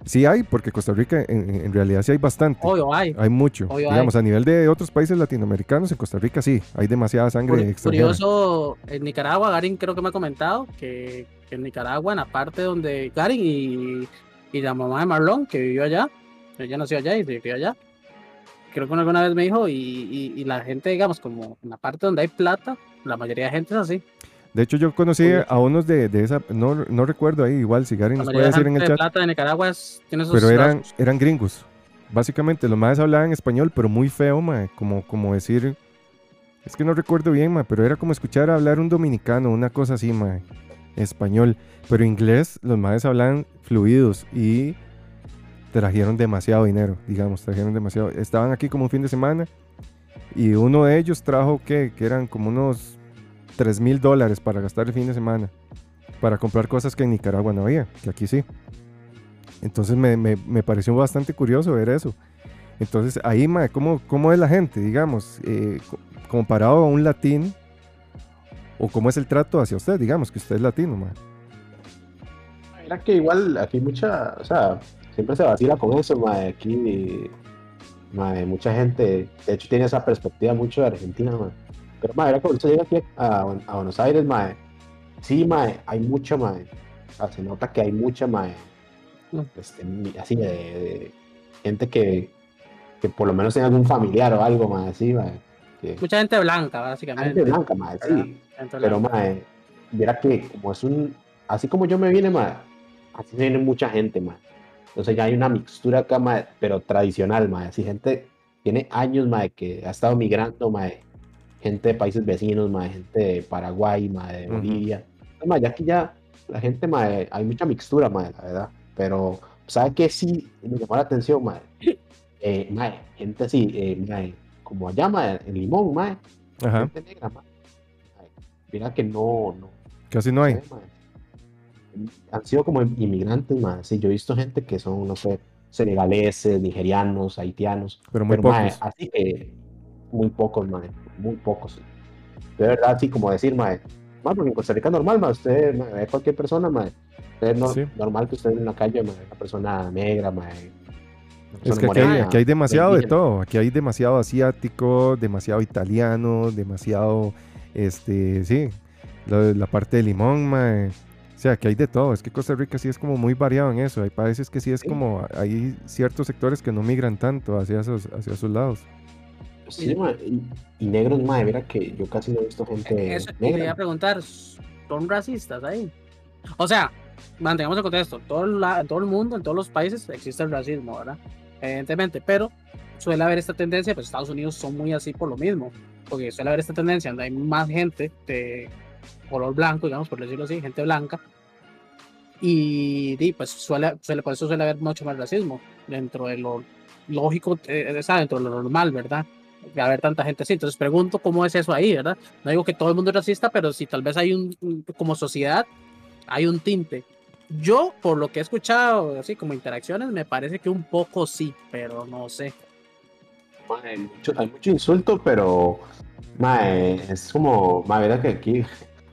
Sí hay, porque Costa Rica en, en- realidad sí hay bastante. Obvio, hay. Hay mucho. Obvio hay. digamos, a nivel de otros países latinoamericanos, en Costa Rica sí, hay demasiada sangre extranjera. Curioso, en Nicaragua, Garin creo que me ha comentado que, que en Nicaragua, en la parte donde Garin y, y la mamá de Marlon, que vivió allá, ella nació allá y vivió allá, creo que alguna vez me dijo, y, y, y la gente, digamos, como en la parte donde hay plata, la mayoría de gente es así. De hecho, yo conocí a unos de, de esa, no, no recuerdo ahí, igual si Gary nos puede de decir en el de chat, plata de Nicaragua es- tiene esos pero eran, rasgos. eran gringos. Básicamente, los más hablaban español, pero muy feo, mae, como, como decir, es que no recuerdo bien, mae, pero era como escuchar hablar un dominicano, una cosa así, mae, español. Pero inglés, los más hablaban fluidos y trajeron demasiado dinero, digamos, trajeron demasiado. Estaban aquí como un fin de semana y uno de ellos trajo que, que eran como unos 3 mil dólares para gastar el fin de semana. para comprar cosas que en Nicaragua no había, que aquí sí. Entonces me, me, me pareció bastante curioso ver eso. Entonces ahí, mae, ¿cómo, cómo es la gente, digamos, eh, co- comparado a un latín? ¿O cómo es el trato hacia usted, digamos, que usted es latino, mae? Mira que igual aquí mucha, o sea, siempre se vacila con eso, mae. Aquí, mae, mucha gente, de hecho, tiene esa perspectiva mucho de Argentina, mae. Pero, mae, mira que cuando usted llega aquí a, a Buenos Aires, mae, sí, mae, hay mucha, mae. O sea, se nota que hay mucha, mae, Mm. este, así de, de gente que, que por lo menos tiene algún familiar o algo, mae, así, mae. Que, Mucha gente blanca, básicamente. gente blanca, ¿verdad? sí. Gente Pero, blanca. mae, mira que como es un. Así como yo me vine, mae, así viene mucha gente, mae. Entonces ya hay una mixtura acá, mae, pero tradicional, mae. Así gente tiene años, mae, que ha estado migrando, mae. Gente de países vecinos, mae, gente de Paraguay, mae, de. Bolivia. Mae, ya aquí ya la gente, mae, hay mucha mixtura, mae, la verdad. Pero, ¿sabe qué sí me llamó la atención, mae? Eh, mae, gente así, eh, mae, como allá, en Limón, Ajá, gente negra. Mae, Mira que no, no, casi no hay. sé. Han sido como inmigrantes, más. Sí, yo he visto gente que son, no sé, senegaleses, nigerianos, haitianos. Pero muy mae, pocos. así que muy pocos, mae, muy pocos. De verdad, así como decir, mae, mae, porque en Costa Rica normal, mae, usted mae, cualquier persona, mae. Es no- Sí. normal que usted en la calle, mae, una persona negra, mae. Es que aquí hay, aquí hay demasiado de todo. Aquí hay demasiado asiático, demasiado italiano, demasiado, este, sí, la, la parte de limón, mae. O sea, que hay de todo. Es que Costa Rica sí es como muy variado en eso. Hay países que sí es como, hay ciertos sectores que no migran tanto hacia esos, hacia esos lados. Sí, mae, y, y negros, mae, mira que yo casi no he visto gente Eso te iba a negra. preguntar, ¿son racistas ahí? O sea, mantengamos el contexto, todo la- todo el mundo, en todos los países existe el racismo, ¿verdad? Evidentemente, pero suele haber esta tendencia, pues Estados Unidos son muy así por lo mismo, porque suele haber esta tendencia donde hay más gente de color blanco, digamos, por decirlo así, gente blanca, y, di, pues suele, suele, por eso suele haber mucho más racismo dentro de lo lógico, eh, sea, dentro de lo normal, ¿verdad? De haber tanta gente así. Entonces pregunto cómo es eso ahí, ¿verdad? No digo que todo el mundo es racista, pero si tal vez hay un, como sociedad, hay un tinte. Yo, por lo que he escuchado, así como interacciones, me parece que un poco sí, pero no sé. Hay mucho, insulto, pero mae, es como, mae, verdad que aquí,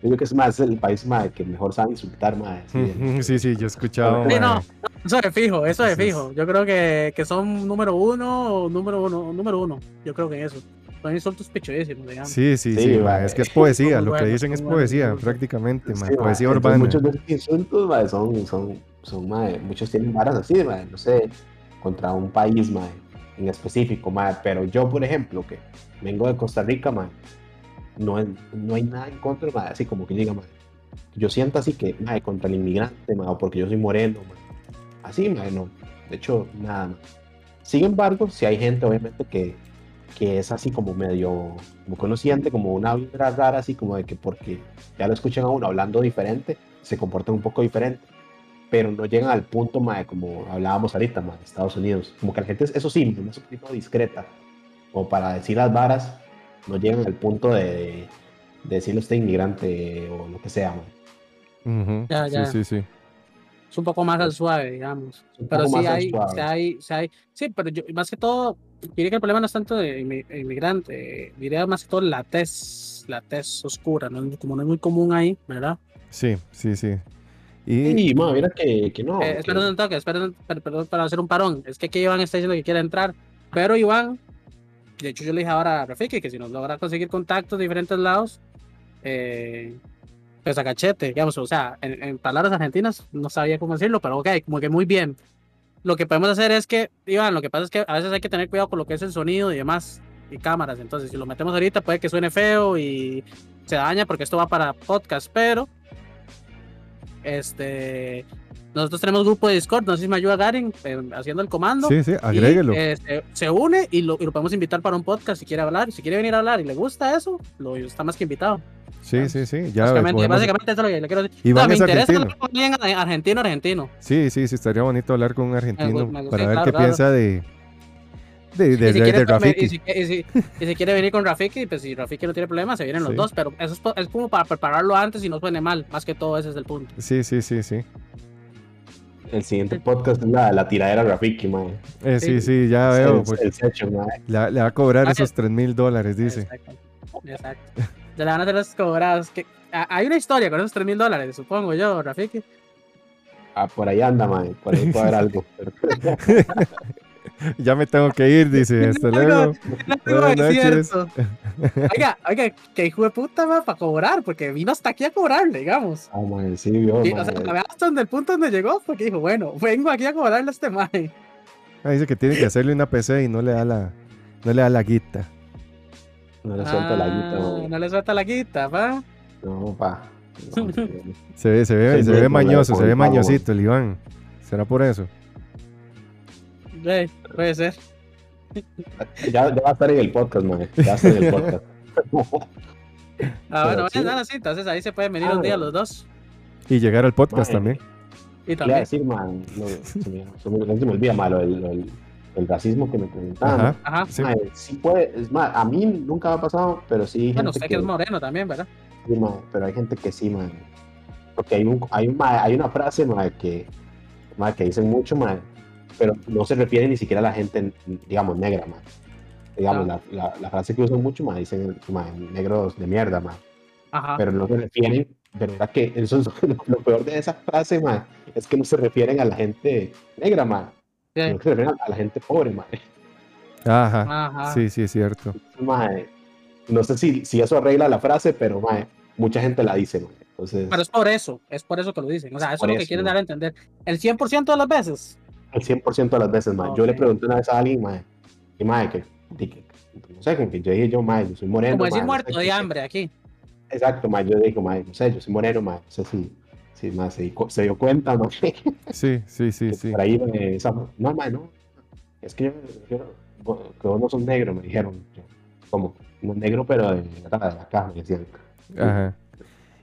yo creo que es más el país mae, que mejor sabe insultar, mae. sí, Sí, sí, yo he escuchado. Sí, no, eso de fijo, eso de Entonces- fijo. Yo creo que, que son número uno o número uno, número uno. Yo creo que eso. Son insultos pichudísimos, digamos. Sí, sí, sí, Sí, mae. Es que es poesía, Muy lo que bueno, dicen muy es poesía, bueno. prácticamente, Sí, mae, poesía entonces urbana. Muchos de esos insultos son, son, son muchos tienen varas así, no sé, contra un país en específico, pero yo, por ejemplo, que vengo de Costa Rica, no, no hay nada en contra, mae, así como que diga, mae, yo siento así que, mae, contra el inmigrante, mae, o porque yo soy moreno, mae, así, mae, no, de hecho, nada. Sin embargo, si hay gente, obviamente, que, que es así como medio, como siente como una vibra rara, así como de que porque ya lo escuchan a uno hablando diferente, se comportan un poco diferente, pero no llegan al punto, mae, como hablábamos ahorita, mae, Estados Unidos. Como que la gente, es- eso sí, es un poquito discreta, o para decir las varas, no llegan al punto de, de decirle usted inmigrante o lo que sea, mae. Ujú, Ya, ya. Sí, sí, sí. Es un poco más al suave, digamos. Pero sí hay, suave. sí hay, sí hay, sí, pero yo, más que todo, diría que el problema no es tanto de inmi- inmigrante, diría más que todo la tez, la tez oscura, ¿no? como no es muy común ahí, ¿verdad? Sí, sí, sí. Y Y, mae, mira que, que no. Eh, que- espera un toque, espera, perdón para hacer un parón. Es que aquí Iván está diciendo que quiere entrar, pero Iván, de hecho yo le dije ahora a Rafiki que si nos logra conseguir contactos de diferentes lados, eh, pues a cachete, digamos, o sea, en, en palabras argentinas no sabía cómo decirlo, pero ok, como que muy bien. Lo que podemos hacer es que, Iván, lo que pasa es que a veces hay que tener cuidado con lo que es el sonido y demás, y cámaras, entonces si lo metemos ahorita puede que suene feo y se daña porque esto va para podcast, pero este nosotros tenemos grupo de Discord, no sé si me ayuda Garen eh, haciendo el comando. sí, sí, y, agréguelo. eh, se, se une y lo, y lo podemos invitar para un podcast si quiere hablar. Si quiere venir a hablar y le gusta eso, lo está más que invitado. Sí, sí, sí. Ya básicamente, podemos- básicamente eso es lo que le quiero decir. No, me es interesa hablar con alguien eh, argentino, argentino. Sí, sí, sí, estaría bonito hablar con un argentino me gusta, para ver claro, qué claro. piensa de, De, de, y, si de- quiere, de y, si, y si- y si quiere venir con Rafiki, pues si Rafiki no tiene problema, se vienen los Sí. dos. Pero eso es, es como para prepararlo antes y no suene mal. Más que todo, ese es el punto. Sí, sí, sí, sí. El siguiente podcast es la, la tiradera Rafiki, mae. Eh, sí, Sí. sí, ya Es veo. el, pues, el session, mae. le, le va a cobrar Ah, esos 3 mil dólares, dice. Exacto. Exacto. Se le van a hacer los cobrados. Que, a- hay una historia con esos 3 mil dólares, supongo yo, Rafiki. Ah, por ahí anda, mae. Por ahí puede haber algo. Ya me tengo que ir, dice. Hasta luego. Buenas noches. Oiga, oiga, que hijo de puta va para cobrar, porque vino hasta aquí a cobrarle, digamos. Ah, sí, vio, Y, mae. o sea, la hasta donde el punto donde llegó, porque dijo, bueno, vengo aquí a cobrarle a este mae. Ah, dice que tiene que hacerle una PC y no le da la, no le da la guita. No le suelta la Ah, guita, mae. no le suelta la guita, pa. No, pa. No. Se ve, se ve, se sí, ve por mañoso, se ve mañosito el Iván. ¿Será por eso? Puede ser. ya, ya va a estar en el podcast, mae. Ya va a estar en el podcast. Ah, bueno, sí. bueno, sí, entonces ahí se pueden venir Ah, un día bueno. los dos. Y llegar al podcast Mae. también. Y ¿Qué le iba a también. decir, man? No, se me, se me- olvida, malo, el, el, el racismo que me preguntaban. Ajá. Ajá. Sí. Puede, es más, a mí nunca me ha pasado, pero sí Bueno, gente usted que es moreno también, ¿verdad? sí, mae, pero hay gente que sí, man. Porque hay, un, hay, un, hay una frase, mae, que, mae, que dicen mucho, mae, pero no se refiere ni siquiera a la gente, digamos, negra, mae. Digamos, la, la, la frase que usan mucho, mae, dicen, mae, negros de mierda. Ajá. pero no se refieren, de verdad que eso es lo, lo peor de esa frase, man, es que no se refieren a la gente negra, man, Sí. que se refieren a la gente pobre, man. Ajá. Ajá. Sí, sí, es cierto. Man, no sé si, si eso arregla la frase, pero man, mucha gente la dice, man. Entonces, Pero es por eso, es por eso que lo dicen. O sea, eso es lo que eso, quieren ¿no? dar a entender. El 100% de las veces. El 100% de las veces, man. Yo le pregunté una vez a alguien, man, y man, que, que- que- no sé, como que yo dije yo, man, yo soy moreno. Como decir no sé muerto de hambre aquí. Exacto, man, yo dije, man, no sé, yo soy moreno, man, no sé si, si man, se, dio cuenta, man. Sí, sí, sí, sí. Por ahí me esa- no, ma, no. Es que yo, yo- vos- que vos no sos negro, me dijeron. Yo, ¿Cómo? No negro, pero de, de acá, me decían. Ajá.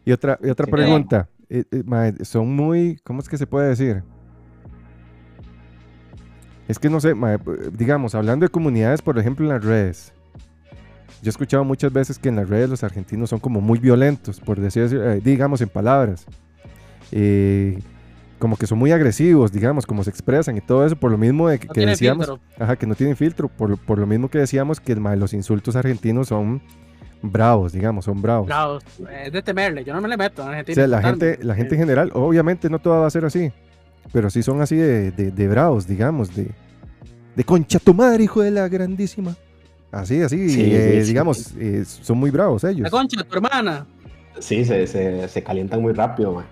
Y otra, y otra Sí. pregunta. Eh, eh, mae, son muy, ¿cómo es que se puede decir? Es que no sé, eh, digamos, hablando de comunidades, por ejemplo, en las redes. Yo he escuchado muchas veces que en las redes los argentinos son como muy violentos, por decir, eh, digamos, en palabras. Eh, como que son muy agresivos, digamos, como se expresan y todo eso, por lo mismo de que, No que decíamos, filtro. ajá, que no tienen filtro, por, por lo mismo que decíamos que mae, los insultos argentinos son bravos, digamos, son bravos. Bravo, es de temerle. Yo no me le meto a O Argentina. sea, la gente, la gente en general, obviamente no toda va a ser así, pero sí son así de, de, de bravos, digamos, de, de concha tu madre, hijo de la grandísima. Así, así, Sí, eh, sí, sí. digamos, eh, son muy bravos ellos. La concha tu hermana. Sí, se, se, se calientan muy rápido, ma.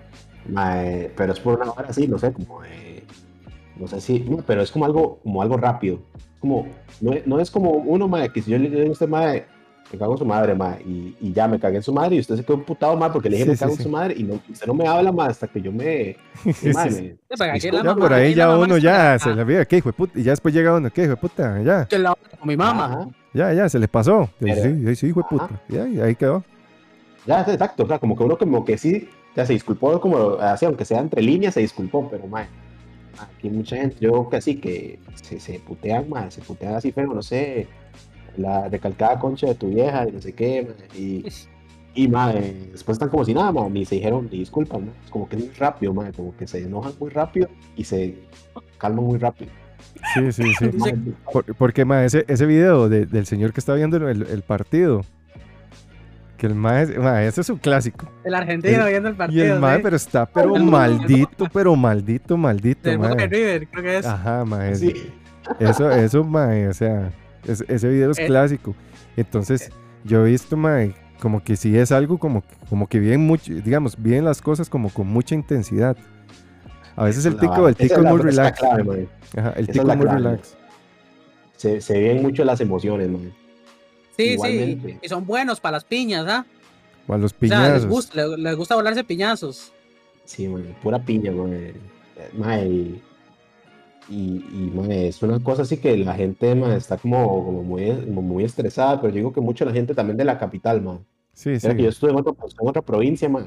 Ma, eh, pero es por una hora así, no sé, como. eh, no sé si. no, pero es como algo, como algo rápido. Como, no, es- no es como uno, ma, que si yo le digo a usted, ma, me cago en su madre, ma, y, y ya me cagué en su madre, y usted se quedó emputado, ma, porque le dije Sí, me sí, cago sí. en su madre, y no, usted no me habla, ma, hasta que yo me. Sí, ma, sí, me- sí. Sí, Ya mamá- por ahí ya uno ya se le olvida, ¿qué hijo de puta? Y ya después llega uno, ¿qué hijo de puta? Ya, Que la con mi mamá. Ajá. ya, ya, se le pasó. Pero- sí, sí, sí, hijo de puta. Ya, y ahí quedó. Ya, exacto, o sea, como que uno como que sí, ya se disculpó, como así, aunque sea entre líneas, se disculpó, pero mae, aquí mucha gente, yo creo que así, que se, se putean, mae, se putean así feo, no sé, la recalcada concha de tu vieja y no sé qué, mae, y, y mae, después están como si nada, mae, ni se dijeron ni disculpan, ¿no? Es como que es muy rápido, mae, como que se enojan muy rápido y se calman muy rápido. Sí, sí, sí. Mae, Por- porque, ma, ese, ese video de- del señor que está viendo el, el partido, que el ma, es- ma, ese es un clásico. El argentino El- viendo el Y partido. el mae, ¿sí? pero está, pero El- maldito, pero maldito, maldito, Boca mae. River, creo que es. Ajá, mae. sí. Eso, eso, mae, o sea, es- ese video es Eh. clásico. Entonces, yo he visto, mae, como que sí es algo como, como que bien mucho, digamos, bien las cosas como con mucha intensidad. A veces el La- tico, el es muy relax. clave, mae. Ajá, el es tico es muy clave. relax. Se, se ven mucho las emociones, mae. Sí, igualmente. sí. Y son buenos para las piñas, ¿ah? O a los O sea, les piñazos. gusta, les, les gusta volarse piñazos. Sí, mae, pura piña, mae. Eh, mae, y, y, mae, es una cosa así que la gente mae, está como, como muy, como muy estresada, pero yo digo que mucho la gente también de la capital, mae. Sí, sí. Que yo estuve en otra, en otra provincia, mae,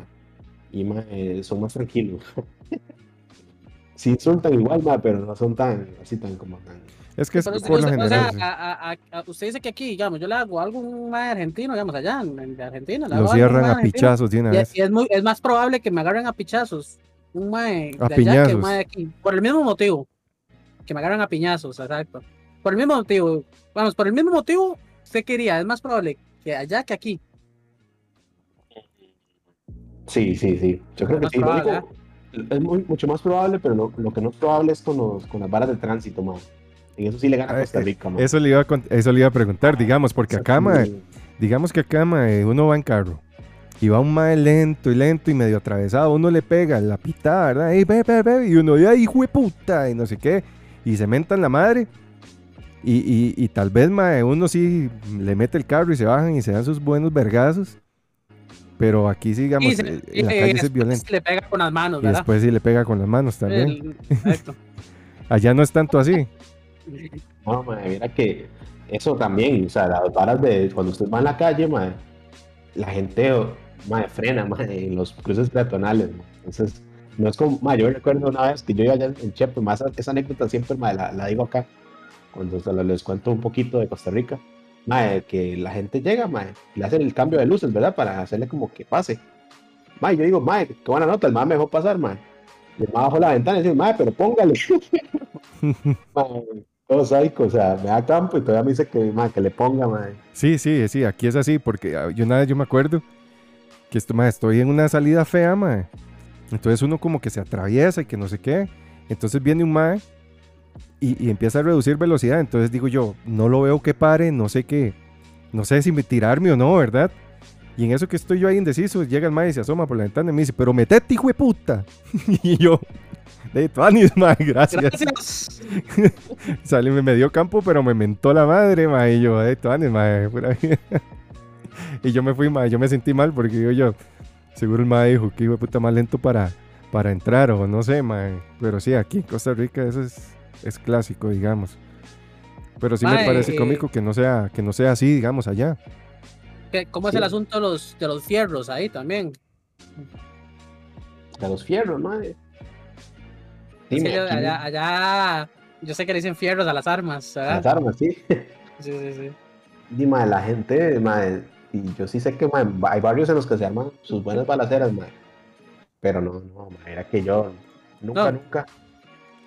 y mae, son más tranquilos. sí insultan igual, mae, pero no son tan, así tan como tan... Es que es Pero por lo usted- o sea, general. a- a- a- usted dice que aquí, digamos, yo le hago algo a un argentino, digamos, allá en, en Argentina. le hago Lo cierran a pichazos una Y, y es, muy, es más probable que me agarren a pichazos un mae de A allá que un mae de aquí. Por el mismo motivo. Que me agarren a piñazos, exacto. Por el mismo motivo. Vamos, por el mismo motivo, usted quería, es más probable que allá que aquí. Sí, sí, sí. Yo creo que Más sí. Lo único- es muy- mucho más probable, pero lo, lo que no es probable es con, los, con las varas de tránsito, man. En eso sí le gana Ah, Costa eh, Rica, man. Eso le, iba a, eso le iba a preguntar, digamos, porque acá, Sí. digamos que acá, mae, uno va en carro y va un mae lento y lento y medio atravesado, uno le pega la pitada, ¿verdad? Ey, ve, ve, ve, y uno, ay, hijo de puta, y no sé qué, y se mentan la madre. Y, y, y tal vez, mae, uno sí le mete el carro y se bajan y se dan sus buenos vergazos. Pero aquí, sí, digamos, Y se- eh, y, la calle es después violenta. le pega con las manos, Y ¿verdad? después sí le pega con las manos también. El- exacto. Allá no es tanto así. No, mae, mira que eso también, o sea, las varas de cuando usted va en la calle, mae, la gente mae, frena mae, en los cruces peatonales. Entonces, no es como, mae, yo recuerdo una vez que yo iba allá en Chepe, más esa anécdota siempre la, la digo acá, cuando se lo- les cuento un poquito de Costa Rica, mae, que la gente llega, mae, le hacen el cambio de luces, ¿verdad? Para hacerle como que pase. Mae, yo digo, mae, qué buena nota, el mae me dejó pasar, mae. Y el bajó la ventana y dice, mae, pero póngale. Mae, todo sádico, o sea, me da campo y todavía me dice que, mae, que le ponga, mae. Sí, sí, sí, aquí es así, porque ah, yo una vez yo me acuerdo que esto, mae, estoy en una salida fea, mae. Entonces uno como que se atraviesa y que no sé qué. Entonces viene un mae y, y empieza a reducir velocidad. Entonces digo yo, no lo veo que pare, no sé qué, no sé si me tirarme o no, ¿verdad? Y en eso que estoy yo ahí indeciso, llega el mae y se asoma por la ventana y me dice, pero metete, hijo de puta. y yo, de tuanis, mae, gracias. Gracias. Salí, me, dio campo, pero me mentó la madre, ma, y yo, de tuanes, ma, pura vida". Y yo me fui, ma, yo me sentí mal porque digo yo, seguro el ma dijo que iba puta más lento para, para entrar o no sé, ma. Pero sí, aquí en Costa Rica eso es, es clásico, digamos. Pero sí me Mae, parece eh, cómico que no sea, que no sea así, digamos, allá. ¿Qué- ¿Cómo es Sí. el asunto de los, de los fierros ahí también? A los fierros, mae. Dime, aquí, allá, allá, yo sé que le dicen fierros a las armas, a ¿verdad? las armas, sí. Sí, sí, sí. Dime, la gente, mae, y yo sí sé que, mae, hay barrios en los que se arman sus buenas balaceras, mae. Pero no, no, mae, era que yo nunca, No. nunca,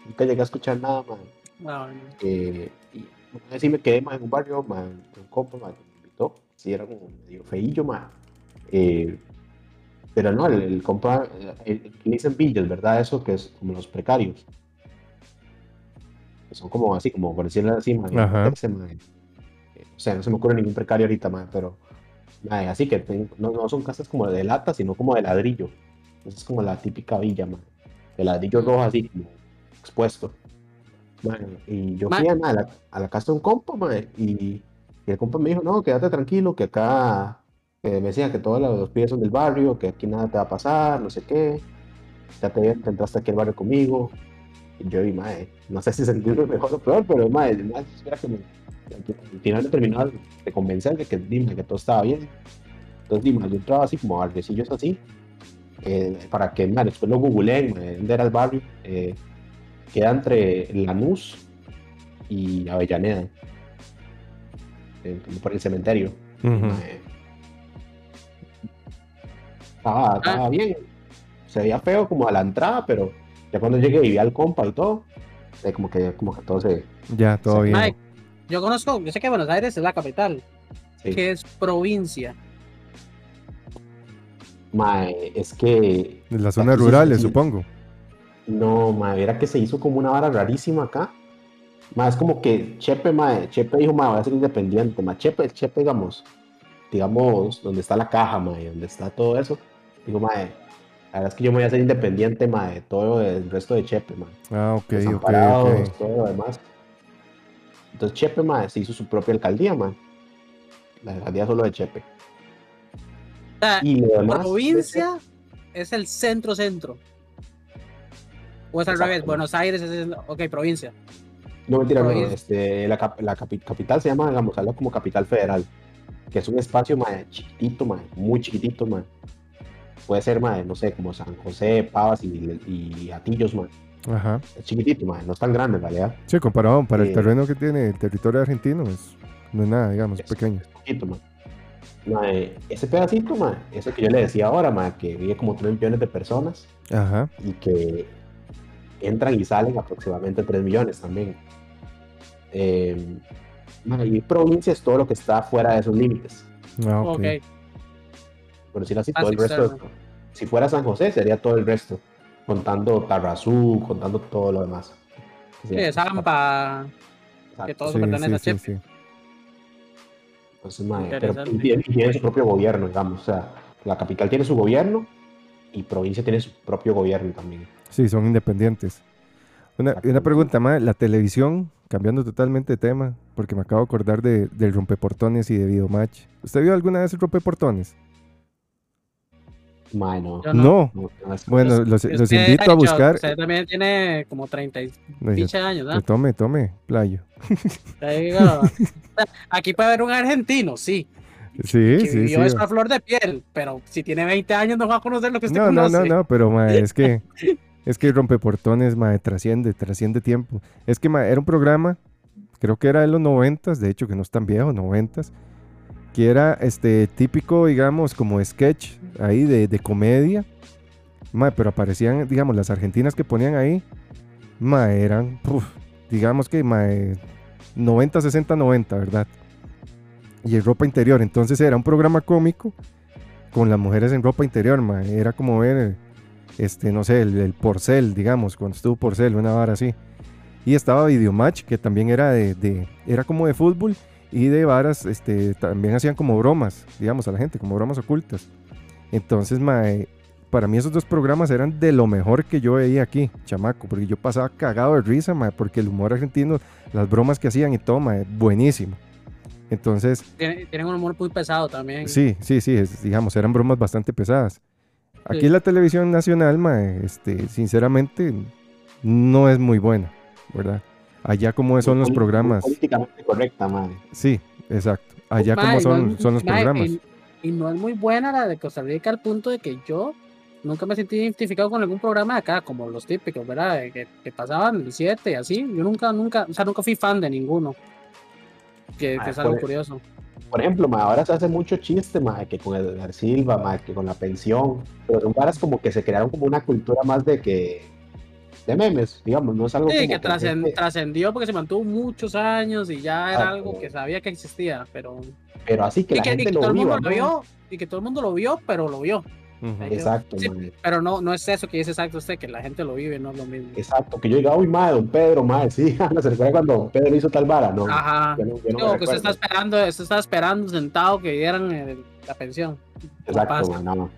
nunca llegué a escuchar nada, mae. No, no. Eh, y una vez sí me quedé más en un barrio, más un compa más que me invitó, sí era como medio feillo más. Eh, pero no, el, el compa, eh, el, que dicen villas, ¿verdad? Eso que es como los precarios. Que son como así, como por decirlo así, más. Eh, O sea, no se me ocurre ningún precario ahorita más, pero mae, así que ten- no, no son casas como de lata, sino como de ladrillo. Esa es como la típica villa, más. De ladrillo rojo así, como expuesto. Mae, y yo fui a, a la, a la casa de un compa, mae, y, y el compa me dijo, no, quédate tranquilo, que acá, que me decía que todos los, pibes son del barrio, que aquí nada te va a pasar, no sé qué, ya te entraste aquí al barrio conmigo, yo y mae, no sé si sentirme mejor o peor, pero mae, mae, espera que me, al final terminó de convencer de que, dime, que todo estaba bien, entonces dime, yo entraba así como a barriocillos así, eh, para que mae, después lo googleen, mae, dónde era el barrio, eh, queda entre Lanús y Avellaneda, eh, como por el cementerio. Estaba, estaba bien, se veía feo como a la entrada, pero ya cuando llegué y vi al compa y todo, eh, como que como que todo se... Ya, todo bien. Mike, yo conozco, yo sé que Buenos Aires es la capital, sí. que es provincia. Mae, es que En las zonas rurales, sí. supongo. No, mae, era que se hizo como una vara rarísima acá. Mae, es como que Chepe, mae, Chepe dijo, mae, voy a ser independiente. Mae, Chepe, Chepe, digamos, digamos, donde está la caja, mae, donde está todo eso. Digo, mae, la verdad es que yo me voy a hacer independiente, mae, de todo el resto de Chepe, mae. Ah, ok, ok, Desamparados, ok. todo lo demás. Entonces Chepe, mae, se hizo su propia alcaldía, mae. La alcaldía solo de Chepe. O sea, Y lo demás de provincia es el centro-centro. O es al Exacto. revés, Buenos Aires es el, ok, provincia. No, mentira, no. Este, la, cap- la capi- capital se llama, digamos, algo como capital federal, que es un espacio mae, chiquitito, mae, muy chiquitito, mae. Puede ser, mae, no sé, como San José, Pavas y, y Atillos, mae. Ajá. Es chiquitito, mae, no es tan grande en realidad. Sí, comparado para el Eh, terreno que tiene el territorio argentino, es- no es nada, digamos, Es- pequeño. Es poquito. Mae, ese pedacito, mae, eso que yo le decía ahora, mae, que vive como 3 millones de personas Ajá. y que entran y salen aproximadamente 3 millones también. Eh, mae, y provincia es todo lo que está fuera de esos límites. Ah, ok. Ok. Por decirlo así, Más todo el resto. externo. Si fuera San José, sería todo el resto. Contando Tarrazú, contando todo lo demás. Sí, Zampa, que todo Sí, pertenece sí, a sí, sí. Entonces, mae, pero tiene, su propio gobierno, digamos. O sea, la capital tiene su gobierno y provincia tiene su propio gobierno también. Sí, son independientes. Una pregunta más, la televisión, cambiando totalmente de tema, porque me acabo de acordar de, del rompeportones y de Videomatch. ¿Usted vio alguna vez el rompeportones? No. Yo No. no, no es- Bueno, Pues, los, es los invito a buscar. Usted también tiene como 30 y No, yo- años, ¿no? tome, tome, playo. Te digo, Aquí puede haber un argentino, sí, Sí, que sí, vivió sí. eso a flor de piel, pero si tiene 20 años no va a conocer lo que usted No, no, conoce. no, no, pero ma, es que es que rompeportones, ma, trasciende, trasciende tiempo. Es que ma, era un programa, creo que era de los noventas, de hecho que no es tan viejo, noventas, que era este típico, digamos, como sketch ahí de, de comedia. Ma, pero aparecían, digamos, las argentinas que ponían ahí, ma, eran, digamos que ma, eh, 90, 60, 90, ¿verdad? Y en ropa interior, entonces era un programa cómico con las mujeres en ropa interior, ma. Era como ver, este, no sé, el, el Porcel, digamos, cuando estuvo Porcel, una vara así. Y estaba Videomatch, que también era de, de- era como de fútbol y de varas, este, también hacían como bromas, digamos, a la gente, como bromas ocultas. Entonces, ma, eh, para mí esos dos programas eran de lo mejor que yo veía aquí, chamaco, porque yo pasaba cagado de risa, ma, porque el humor argentino, las bromas que hacían y todo, ma, buenísimo. Entonces, Tiene- Tienen un humor muy pesado también. Sí, sí, sí, es- digamos, eran bromas bastante pesadas. Aquí Sí. la televisión nacional, mae, este, sinceramente, no es muy buena, ¿verdad? Allá como son los programas. Políticamente correcta, mae. Sí, exacto. Allá Mae, como son, son los mae, programas. Y no es muy buena la de Costa Rica al punto de que yo nunca me sentí identificado con algún programa de acá, como los típicos, ¿verdad? Que, que pasaban el 7 y así. Yo nunca, nunca, o sea, nunca fui fan de ninguno. Que, que Ah, es algo pues, curioso. Por ejemplo, mae, ahora se hace mucho chiste, mae, que con Edgar Silva, mae, que con la pensión. Pero son varas como que se crearon como una cultura más de que. De memes, digamos, no es algo Sí, como que gente- trascendió porque se mantuvo muchos años y ya era Ah, algo pero- que sabía que existía, pero... Pero así que y la que, y gente que lo todo el mundo viva, lo ¿no? vio, y que todo el mundo lo vio, pero lo vio. Exacto, Sí. Pero no, no es eso que dice exacto usted, que la gente lo vive, no es lo mismo. Exacto, que yo diga, uy, madre, don Pedro, madre, sí, no se recuerda cuando Pedro hizo tal vara, no. Ajá. yo no- yo no me Digo, que usted está esperando, usted está esperando sentado que dieran el- la pensión. Exacto, no.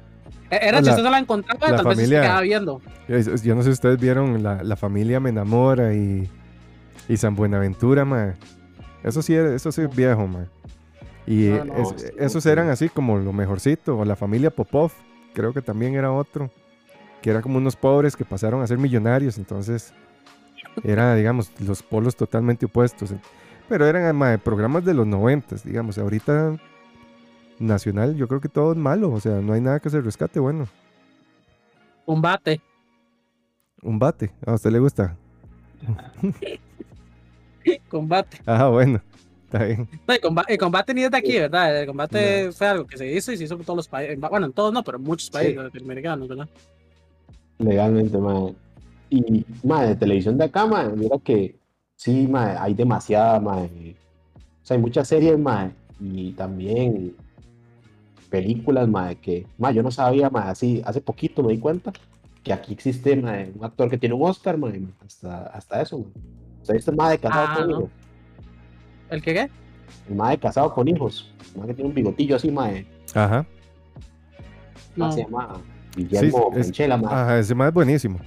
Eh, Era La- se la encontraba, la tal vez se familia- quedaba viendo. Es- Yo no sé si ustedes vieron la, la familia Me Enamora y, y San Buenaventura, mae. Eso sí, eso sí es viejo, mae. Y No, no, es- esos eran así como lo mejorcito. O la familia Popov, creo que también era otro. Que era como unos pobres que pasaron a ser millonarios. Entonces, era, digamos, los polos totalmente opuestos. Pero eran mae, programas de los noventas, digamos. Ahorita, nacional, yo creo que todo es malo. O sea, no hay nada que se rescate, bueno. Combate. Un bate. ¿A usted le gusta? Combate. Ah, bueno. Está bien. No, el combate ni es de aquí, ¿verdad? El combate fue algo que se hizo y se hizo por todos los países. Bueno, en todos no, pero en muchos países Sí. latinoamericanos, ¿verdad? legalmente, mae. Y, mae, de televisión de acá, mae, mira que sí, mae, hay demasiada, mae. O sea, hay muchas series, mae, y también películas, mae, que, mae, yo no sabía, mae, así, hace poquito me di cuenta que aquí existe, mae, un actor que tiene un Oscar, mae, hasta, hasta eso, mae. O sea, este mae de casado Ah, con no. hijos. ¿El que qué? El mae de casado con hijos. El mae que tiene un bigotillo así, mae. Ajá. ¿Cómo No. se llama? Guillermo es- mae. Ajá, ese más es buenísimo.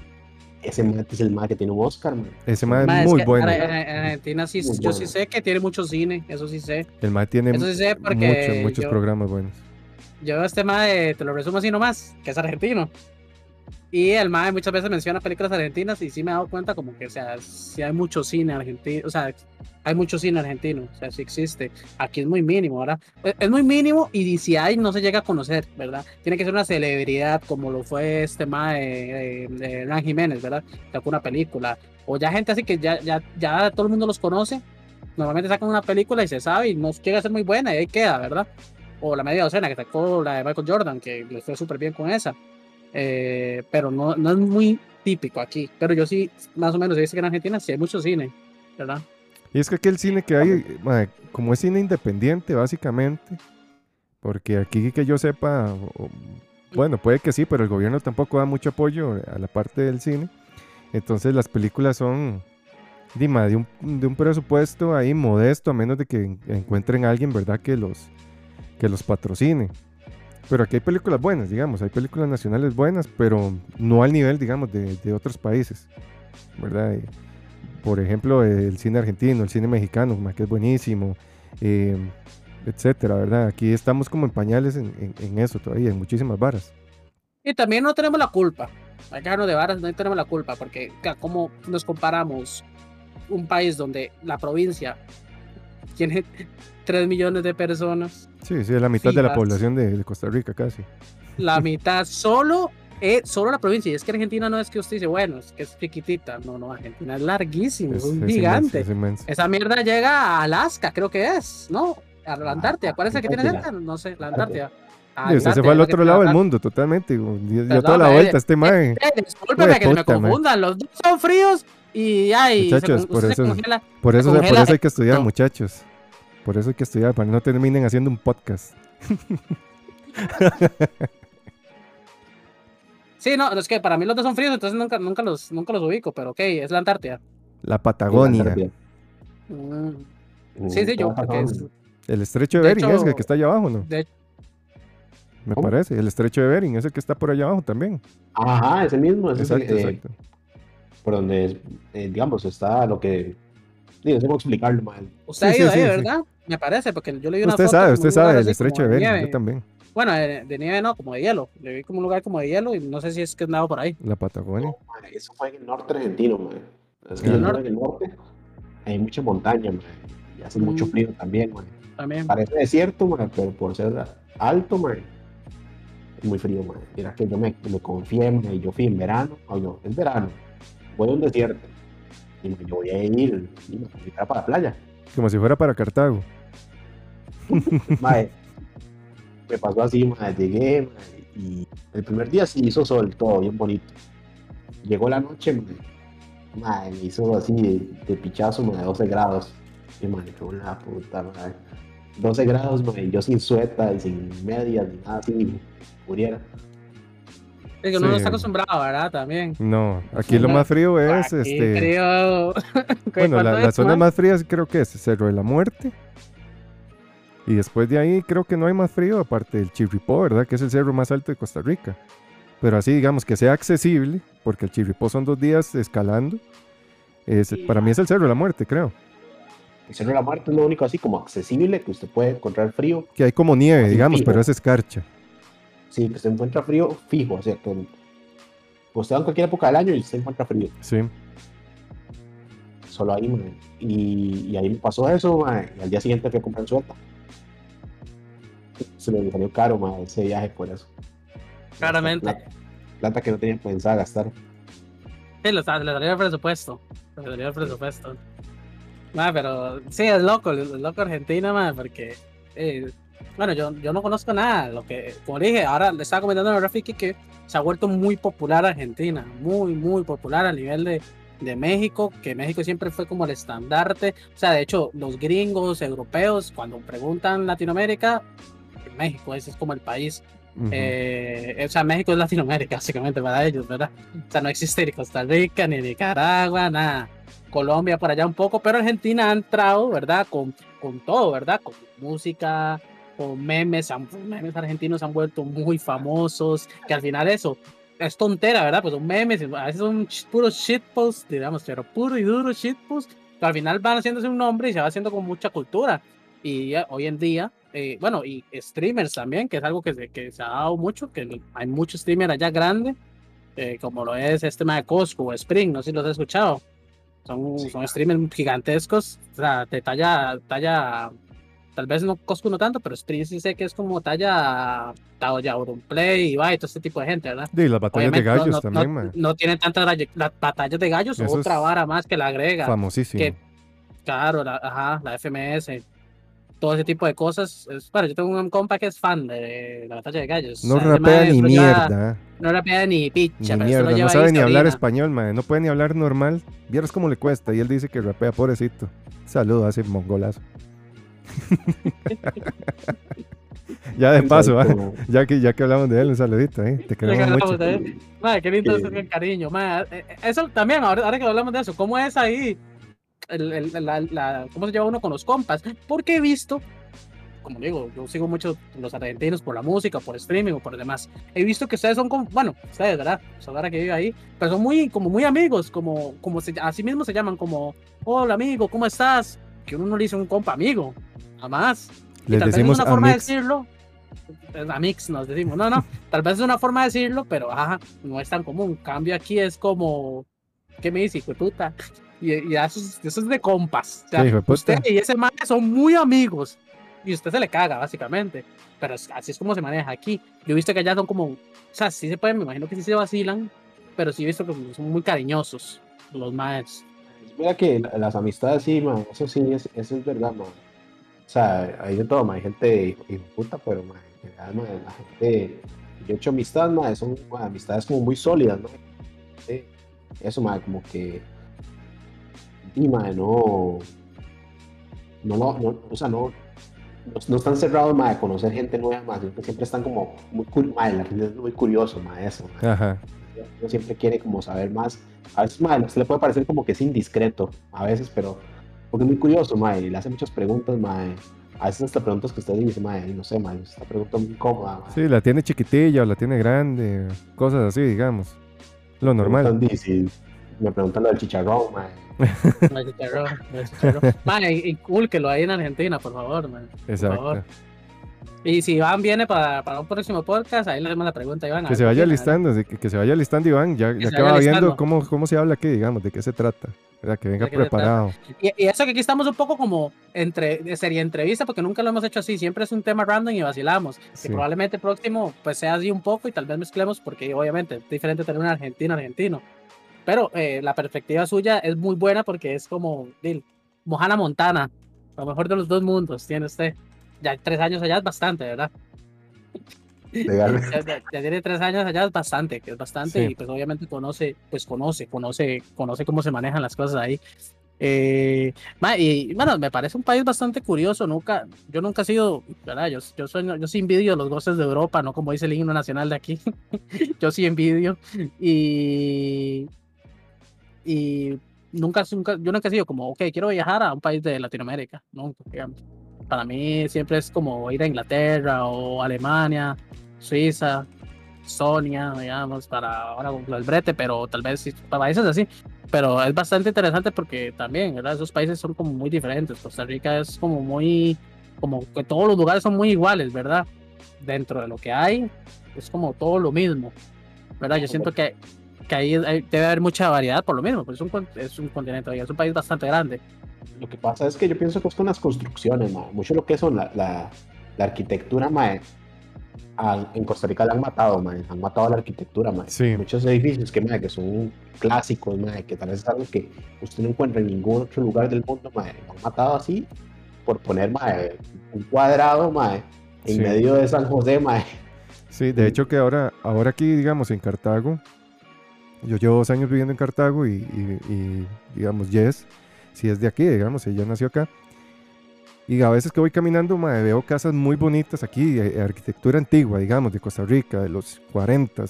Ese mae es el mae que tiene un Oscar, mae. Ese más Ma, es es muy que bueno. En, en- en Argentina sí, Muy yo sí sé que tiene mucho cine, eso sí sé. El más tiene sí muchos, muchos yo- programas buenos. Yo este mae, te lo resumo así nomás, que es argentino. Y el MAE muchas veces menciona películas argentinas y sí me he dado cuenta como que, o sea, hay mucho cine argentino, o sea, hay mucho cine argentino, o sea, sí existe. Aquí es muy mínimo, ¿verdad? Es, es muy mínimo y si hay no se llega a conocer, ¿verdad? Tiene que ser una celebridad como lo fue este MAE de Hernán Jiménez, ¿verdad? Sacó una película. O ya gente así que ya, ya, ya todo el mundo los conoce. Normalmente sacan una película y se sabe y no llega a ser muy buena y ahí queda, ¿verdad? O la media docena que sacó la de Michael Jordan, que le fue súper bien con esa. Eh, pero no, no es muy típico aquí. Pero yo sí, más o menos, dice que en Argentina sí hay mucho cine, ¿verdad? Y es que aquí el cine que hay, como es cine independiente, básicamente, porque aquí que yo sepa, bueno, puede que sí, pero el gobierno tampoco da mucho apoyo a la parte del cine. Entonces las películas son dima, de, un, de un presupuesto ahí modesto, a menos de que en- encuentren a alguien, ¿verdad?, que los, que los patrocine. Pero aquí hay películas buenas, digamos, hay películas nacionales buenas, pero no al nivel, digamos, de, de otros países, ¿verdad? Eh, por ejemplo, el cine argentino, el cine mexicano, que es buenísimo, eh, etcétera, ¿verdad? Aquí estamos como en pañales en, en- en eso todavía, en muchísimas varas. Y también no tenemos la culpa. Dejarnos de varas, no tenemos la culpa, porque como nos comparamos un país donde la provincia tiene 3 millones de personas, Sí, sí, es la mitad de la Fijas. población de, de Costa Rica casi. la mitad solo es solo la provincia. Y es que Argentina no es que usted dice, bueno, es que es chiquitita. No, no, Argentina es larguísimo, es, Es, un es gigante. inmenso, es inmenso. Esa mierda llega a Alaska, creo que es, ¿no? A la Ah, Antártida. ¿Cuál es el que tiene Antártida. cerca? No sé, la Antártida. Ah, Y usted se fue al otro lado del mundo totalmente. Dio, toda la eh, vuelta este mae. Eh, discúlpeme que se me confundan. Los dos son fríos y ay, Muchachos, se, por se eso- congela. Por eso, por congela eso hay que estudiar, muchachos. Por eso hay que estudiar, para que no terminen haciendo un podcast. Sí, no, es que para mí los dos son fríos, entonces nunca, nunca, los, nunca los ubico, pero ok, es la Antártida. La Patagonia. Antártida. Mm, Sí, sí, yo, porque es, El estrecho de, De Bering es el que está allá abajo, ¿no? de, Me ¿Cómo? parece. El estrecho de Bering es el que está por allá abajo también. Ajá, ese mismo, ese es el, Exacto, eh, exacto. Por donde, eh, digamos, está lo que... Sí, no sé cómo explicarlo, man. usted Sí, ha ido sí, ahí, sí. ¿verdad? Me parece, porque yo le vi una Usted foto sabe, usted sabe así estrecho de Bering. Yo también. Bueno, de, de nieve no, como de hielo. Le vi como un lugar como de hielo y no sé si es que andaba por ahí. La Patagonia. No, man, eso fue en el norte argentino, man. Es que En el vivo en el norte, hay mucha montaña, man. Y hace mucho Mm. frío también, man. También. Parece desierto, man, pero por ser alto, man, es muy frío, man. Mira que yo me, me confié, man, y yo fui en verano, o yo, es verano, voy a un desierto, y man, yo voy a ir, y me voy a ir para la playa. Como si fuera para Cartago. Mae, me pasó así, mae, llegué, mae, y el primer día sí hizo sol, todo bien bonito. Llegó la noche, mae, mae, me hizo así de, de pichazo, mae, 12 grados. Y mae, qué la puta, mae. 12 grados, mae, yo sin sueta y sin medias ni nada así, muriera. Es que uno no Sí. está acostumbrado, ¿verdad? También. No, aquí lo más frío es Aquí, este. frío. Bueno, la, ¿Cuánto las es, zonas man? más frías creo que es Cerro de la Muerte. Y después de ahí creo que no hay más frío aparte del Chirripó, ¿verdad? Que es el cerro más alto de Costa Rica. Pero así, digamos, que sea accesible, porque el Chirripó son dos días escalando. es- Sí. para mí es el Cerro de la Muerte, creo. El Cerro de la Muerte es lo único así como accesible que usted puede encontrar frío. Que hay como nieve, Así digamos, pero es escarcha. Sí, que se encuentra frío fijo, o sea, que usted va en cualquier época del año y se encuentra frío. Sí. solo ahí, mae. Y, y ahí me pasó eso, mae, y al día siguiente fui a comprar suelta. Se me salió caro, mae, ese viaje por eso. Claramente. Plata, plata que no tenía pensada gastar. Sí, le, sa- le salió el presupuesto. Le salió el presupuesto. Ma, pero sí, es loco, es loco Argentina, ma, porque. eh, bueno, yo, yo no conozco nada. Lo que, como dije, ahora le estaba comentando a Rafiki que se ha vuelto muy popular Argentina. Muy, muy popular a nivel de, de México, que México siempre fue como el estandarte. O sea, de hecho, los gringos, europeos, cuando preguntan Latinoamérica, México, ese es como el país. Ujú. Eh, o sea, México es Latinoamérica, básicamente, para ellos, ¿verdad? O sea, no existe ni Costa Rica, ni Nicaragua, nada. Colombia por allá un poco, pero Argentina ha entrado, ¿verdad? Con, con todo, ¿verdad? Con música, con memes, memes argentinos han vuelto muy famosos, que al final eso es tontera, ¿verdad? Pues son memes, a veces son puros shitposts, digamos, pero puro y duro shitposts, pero al final van haciéndose un nombre y se va haciendo con mucha cultura. Y hoy en día, eh, bueno, y streamers también, que es algo que se, que se ha dado mucho, que hay muchos streamers allá grandes eh, como lo es este mae Costco o Spring, no sé si los has escuchado. Son, Sí, son streamers gigantescos, o sea, de talla, talla, tal vez no Costco no tanto, pero Spring sí sé que es como talla, talla Auronplay y va, y todo este tipo de gente, ¿verdad? Y las batallas de Obviamente gallos no, también, no, no tienen tantas las batallas de gallos, Eso otra vara más que la agrega. Famosísimo. que- Claro, la, ajá, la FMS, todo ese tipo de cosas. Es, bueno, yo tengo un compa que es fan de la batalla de gallos. No o sea, ese rapea ni mierda. no rapea ni picha, Ni mierda. No sabe ni hablar español, mae. No puede ni hablar normal. Vieras cómo le cuesta. Y él dice que rapea, pobrecito. Saludos ese mongolazo. ya de paso, Como- ya que, ya que hablamos de él, un saludito, ¿eh? Te queremos mucho. de él. Mae, qué lindo Eh. el cariño. mae. Eh, eh, Eso también, ahora, ahora que hablamos de eso, ¿cómo es ahí? El, el- la- la- ¿Cómo se lleva uno con los compas? Porque he visto, como digo, yo sigo mucho los argentinos por la música, por streaming o por demás. He visto que ustedes son como, bueno, ustedes, ¿verdad? Sodara que vive ahí, pero son muy, como muy amigos, como, como se, así mismo se llaman, como, hola amigo, ¿cómo estás? Que uno no le dice un compa amigo, jamás. Y Les tal vez decimos es una forma de amix. decirlo. eh, Amix nos decimos, no, no, tal vez es una forma de decirlo, pero ajá, no es tan común. Cambio aquí es como, ¿qué me dice, hijo de puta? Y, y eso, es, eso es de compas. O sea, Sí, de usted y ese man son muy amigos. Y usted se le caga, básicamente. Pero así es como se maneja aquí. Yo he visto que allá son como, o sea, sí se pueden, me imagino que sí se vacilan, pero sí he visto que son muy cariñosos los maes. Mira que la- las amistades, sí, man, eso sí, es, eso es verdad, man. O sea, hay de todo, hay gente de puta, pero, en general, la gente, yo he hecho amistades, son amistades como muy sólidas, ¿no? Sí, Eso, man, como que, y, no, no, no, no, o sea, no, no, no están cerrados, man, a conocer gente nueva, man, siempre, están como muy, cur- man, la gente es muy curioso, man, eso, Ajá. uno siempre quiere como saber más. A veces, a usted le puede parecer como que es indiscreto, a veces, pero porque es muy curioso, mae, y le hace muchas preguntas, mae. A veces hasta preguntas que usted dice, mae, no sé, mae, esta pregunta muy incómoda, mae. Sí, la tiene chiquitilla o la tiene grande, cosas así, digamos. Lo normal. Preguntan, me preguntan lo del chicharrón, mae. No hay chicharrón, no hay chicharrón. Mae, y, cool que lo hay en Argentina, por favor, man. Exacto. favor. Y si Iván viene para, para un próximo podcast, ahí le hacemos la pregunta Iván. Que se vaya listando, que, que se vaya listando Iván, ya, ya se que va viendo cómo, cómo se habla aquí, digamos, de qué se trata. ¿verdad? Que venga preparado. Y, y eso que aquí estamos un poco como entre serie entrevista, porque nunca lo hemos hecho así, siempre es un tema random y vacilamos. Sí. Y probablemente el próximo pues sea así un poco y tal vez mezclemos, porque obviamente es diferente tener un argentino argentino. Pero eh, la perspectiva suya es muy buena porque es como, Dil, Mojana Montana, lo mejor de los dos mundos tiene usted. Ya tres años allá es bastante, ¿verdad? Legal. ya, ya- ya tiene tres años allá es bastante, que es bastante Sí. y pues obviamente conoce, pues conoce, conoce, conoce cómo se manejan las cosas ahí. Eh, y bueno, me parece un país bastante curioso, nunca, yo nunca he sido, ¿verdad? Yo, yo soy, yo sí envidio los goces de Europa, no como dice el himno nacional de aquí, yo sí envidio y, y nunca, nunca, yo nunca he sido como, ok, quiero viajar a un país de Latinoamérica, nunca, digamos. Para mí siempre es como ir a Inglaterra o Alemania, Suiza, Sonia, digamos, para ahora con el brete, pero tal vez para países así. Pero es bastante interesante porque también, ¿verdad? Esos países son como muy diferentes. Costa Rica es como muy, como que todos los lugares son muy iguales, ¿verdad? Dentro de lo que hay, es como todo lo mismo, ¿verdad? Yo siento que, que ahí debe haber mucha variedad por lo mismo, porque es un, es un continente, es un país bastante grande. Lo que pasa es que yo pienso que es con las construcciones, mae. Mucho lo que son la, la, la arquitectura, mae. a- en Costa Rica la han matado, mae. Han matado la arquitectura, mae. Sí. Muchos edificios que, mae, que son clásicos, mae, que tal vez es algo que usted no encuentra en ningún otro lugar del mundo. Lo han matado así por poner, mae, un cuadrado, mae, en Sí. medio de San José, mae. Sí, de hecho que ahora, ahora aquí, digamos, en Cartago, yo llevo dos años viviendo en Cartago y, y- y, digamos, Jess, si es de aquí, digamos, ella nació acá. Y a veces que voy caminando, mae, veo casas muy bonitas aquí, eh, arquitectura antigua, digamos, de Costa Rica, de los 40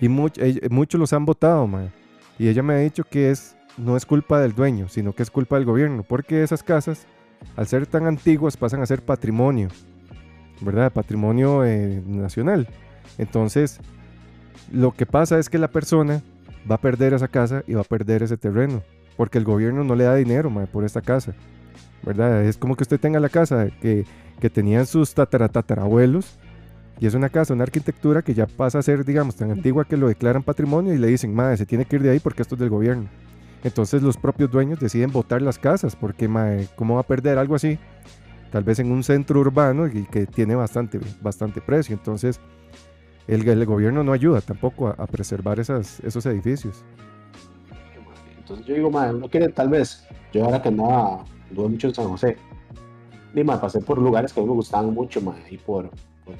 Y muchos los han votado, mae. Y ella me ha dicho que es, no es culpa del dueño, sino que es culpa del gobierno, porque esas casas, al ser tan antiguas, pasan a ser patrimonio. ¿verdad? Patrimonio eh, nacional. Entonces, lo que pasa es que la persona va a perder esa casa y va a perder ese terreno, porque el gobierno no le da dinero por esta casa, ¿verdad? Es como que usted tenga la casa que, que tenían sus tatara- tatarabuelos Y es una casa, una arquitectura que ya pasa a ser, digamos, tan antigua que lo declaran patrimonio y le dicen, madre, se tiene que ir de ahí porque esto es del gobierno. Entonces los propios dueños deciden botar las casas porque, madre, ¿cómo va a perder algo así? Tal vez en un centro urbano y que tiene bastante, bastante precio. Entonces el, gobierno no ayuda tampoco a, preservar esos edificios. Entonces yo digo, madre, uno quiere tal vez, yo ahora que andaba, anduve mucho en San José, y madre, pasé por lugares que a mí me gustaban mucho, madre, ahí por, por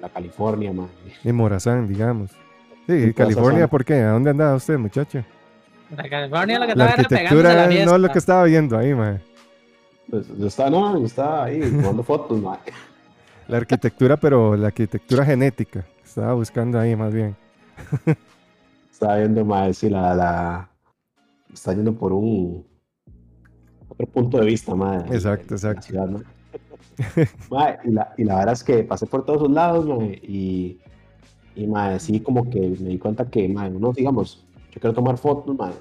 la California, madre. En Morazán, digamos. Sí, California. ¿por qué? ¿A dónde andaba usted, muchacho? La California lo que La estaba era pegándose a arquitectura la no lo que estaba viendo ahí, mae. Pues yo estaba, no, yo estaba ahí tomando fotos, madre. La arquitectura, pero la arquitectura genética. Estaba buscando ahí más bien. Estaba viendo, madre, si la, la, está yendo por un otro punto de vista, madre. Exacto, exacto. ciudad, ¿no? Mae, y, la, y la verdad es que pasé por todos sus lados, mae, y, y mae, sí, como que me di cuenta que, mae, uno, digamos, yo quiero tomar fotos, mae,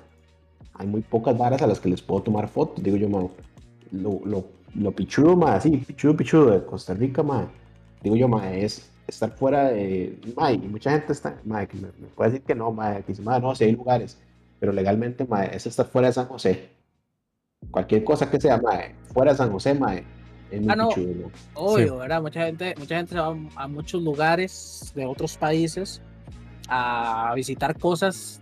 hay muy pocas varas a las que les puedo tomar fotos, digo yo, mae, lo, lo, lo pichudo, mae, sí, pichudo, pichudo de Costa Rica, mae, digo yo, mae, es estar fuera de, mae, y mucha gente está, mae, que me, me puede decir que no, mae, que dice, mae, no, sí hay lugares, pero legalmente, mae, es estar fuera de San José, cualquier cosa que sea, mae, fuera de San José, mae, es muy Ah, no. pichudo, ¿no? Obvio, ¿verdad? Mucha gente, mucha gente se va a muchos lugares de otros países a visitar cosas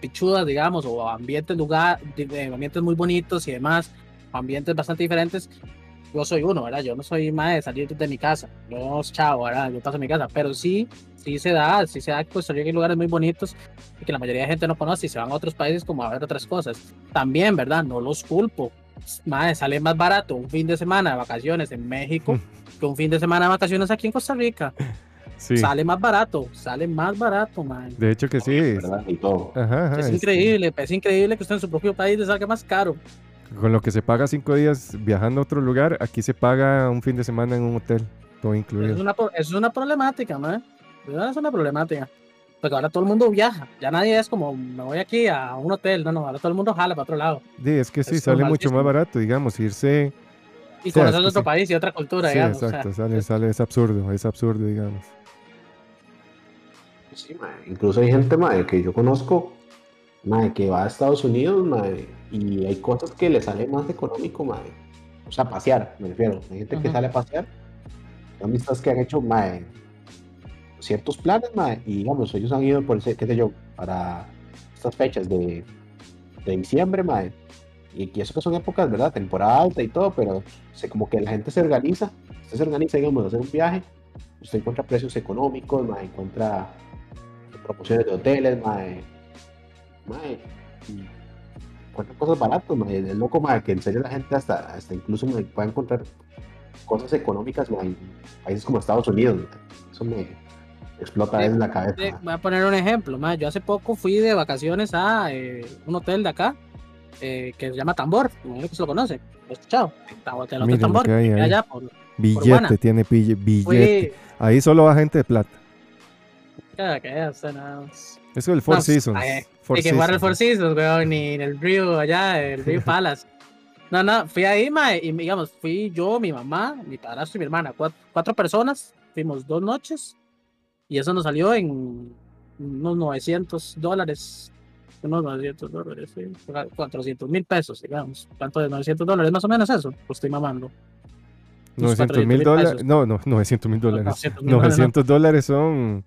pichudas, digamos, o ambientes, lugar, de ambientes muy bonitos y demás, ambientes bastante diferentes. Yo soy uno, ¿verdad? Yo no soy más de salir de mi casa. Yo, chao, ¿verdad? Yo paso en mi casa. Pero sí, sí se da, sí se da que Costa Rica hay lugares muy bonitos y que la mayoría de gente no conoce y se van a otros países como a ver otras cosas. También, ¿verdad? No los culpo. Madre, sale más barato un fin de semana de vacaciones en México que un fin de semana de vacaciones aquí en Costa Rica. Sí. Sale más barato, sale más barato, man. De hecho que sí. todo. Ajá, ajá, Es este, increíble, es increíble que usted en su propio país le salga más caro. Con lo que se paga cinco días viajando a otro lugar, aquí se paga un fin de semana en un hotel, todo Eso incluido. es una, es una problemática, man. Es una problemática. Porque ahora todo el mundo viaja. Ya nadie es como, me voy aquí a un hotel. No, no, ahora todo el mundo jala para otro lado. Sí, es que sí, es sale mucho más barato, digamos, irse... Y conocer es que otro sí. país y otra cultura, Sí, digamos. o sea, exacto, sale, sale, es absurdo, es absurdo, digamos. Sí, mae. Incluso hay gente mae, que yo conozco mae, que va a Estados Unidos mae, y hay cosas que le sale más económico. Mae. O sea, pasear, me refiero. Hay gente que sale a pasear. Amistades que han hecho mae, ciertos planes mae, y digamos, ellos han ido por, ese- qué sé yo, para estas fechas de, de diciembre. Mae, y, y eso que son épocas, ¿verdad? Temporada alta y todo, pero se, como que la gente se organiza. Usted se organiza, digamos, a hacer un viaje. Usted encuentra precios económicos, mae, encuentra promociones de hoteles, mae. Mae. y encuentra cosas baratas, mae. Es loco, mae, que en serio la gente hasta, hasta incluso mae, puede encontrar cosas económicas, mae, en países como Estados Unidos. Eso me explota a veces la cabeza. Mae. Voy a poner un ejemplo, ma. Yo hace poco fui de vacaciones a eh, un hotel de acá eh, que se llama Tambor. Me imagino que se lo conoce. ¿Lo he escuchado? El hotel Tambor. que hay que ahí. allá por, Billete, Urbana. tiene billete. fui. Ahí solo va gente de plata. Cada que o sea, nada más. Es el Four No, Seasons. ay, Four Ni que fuera el. Four Seasons, weón, ni en el río allá, el río Palace. No, no, fui ahí, ma, y digamos, fui yo, mi mamá, mi padrastro y mi hermana, cuatro, cuatro personas, fuimos dos noches, y eso nos salió en unos 900 dólares, unos 900 dólares, sí, 400 mil pesos, digamos. ¿Cuánto de 900 dólares? Más o menos eso, pues estoy mamando. unos 900 mil 400.000 dólares. No, no, 900 mil dólares. 900 mil dólares, 900 dólares son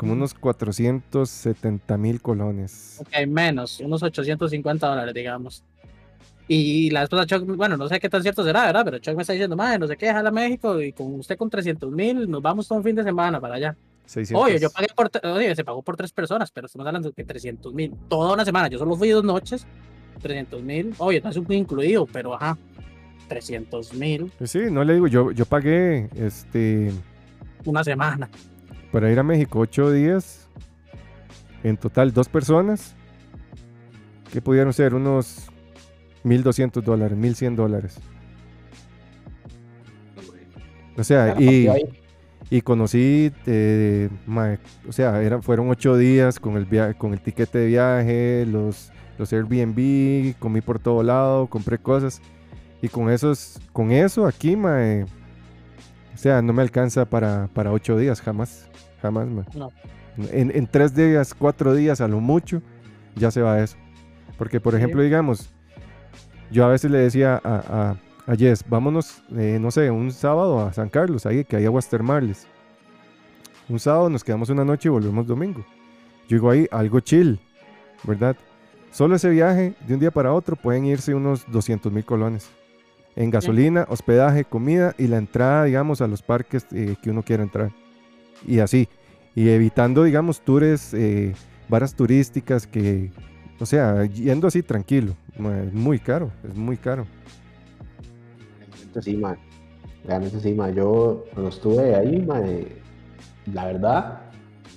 como unos 470 mil colones. Ok, menos, unos 850 dólares, digamos. Y la esposa de Chuck, bueno, no sé qué tan cierto será, ¿verdad? Pero Chuck me está diciendo, madre, no sé qué, jala a México y con usted con 300 mil nos vamos todo un fin de semana para allá. 600. Oye, yo pagué por, oye, se pagó por tres personas, pero estamos hablando de 300 mil, toda una semana. Yo solo fui dos noches, 300 mil, oye, no es un incluido, pero ajá, 300 mil, Pues Sí, no le digo, yo, yo pagué este una semana. Para ir a México ocho días. En total, dos personas. Que pudieron ser unos 1200 dólares, 1100 dólares. O sea, y, y conocí, eh, mae, o sea, eran, fueron ocho días con el, via- con el tiquete de viaje, los, los Airbnb, comí por todo lado, compré cosas. Y con esos, con eso aquí, mae, sea, no me alcanza para, para ocho días, jamás. Jamás, ma. No. En, en tres días, cuatro días a lo mucho, ya se va eso. Porque, por Sí. ejemplo, digamos, yo a veces le decía a, a, a Jess, vámonos, eh, no sé, un sábado a San Carlos, ahí que hay aguas termales. Un sábado nos quedamos una noche y volvemos domingo. Yo digo ahí, algo chill, ¿verdad? Solo ese viaje, de un día para otro, pueden irse unos 200 mil colones. En gasolina, hospedaje, comida y la entrada, digamos, a los parques eh, que uno quiera entrar. Y así. Y evitando, digamos, tours, eh, varas turísticas que, o sea, yendo así tranquilo. Es muy caro, es muy caro. Realmente sí, man. Realmente sí, man. Yo cuando estuve ahí, man, eh, la verdad,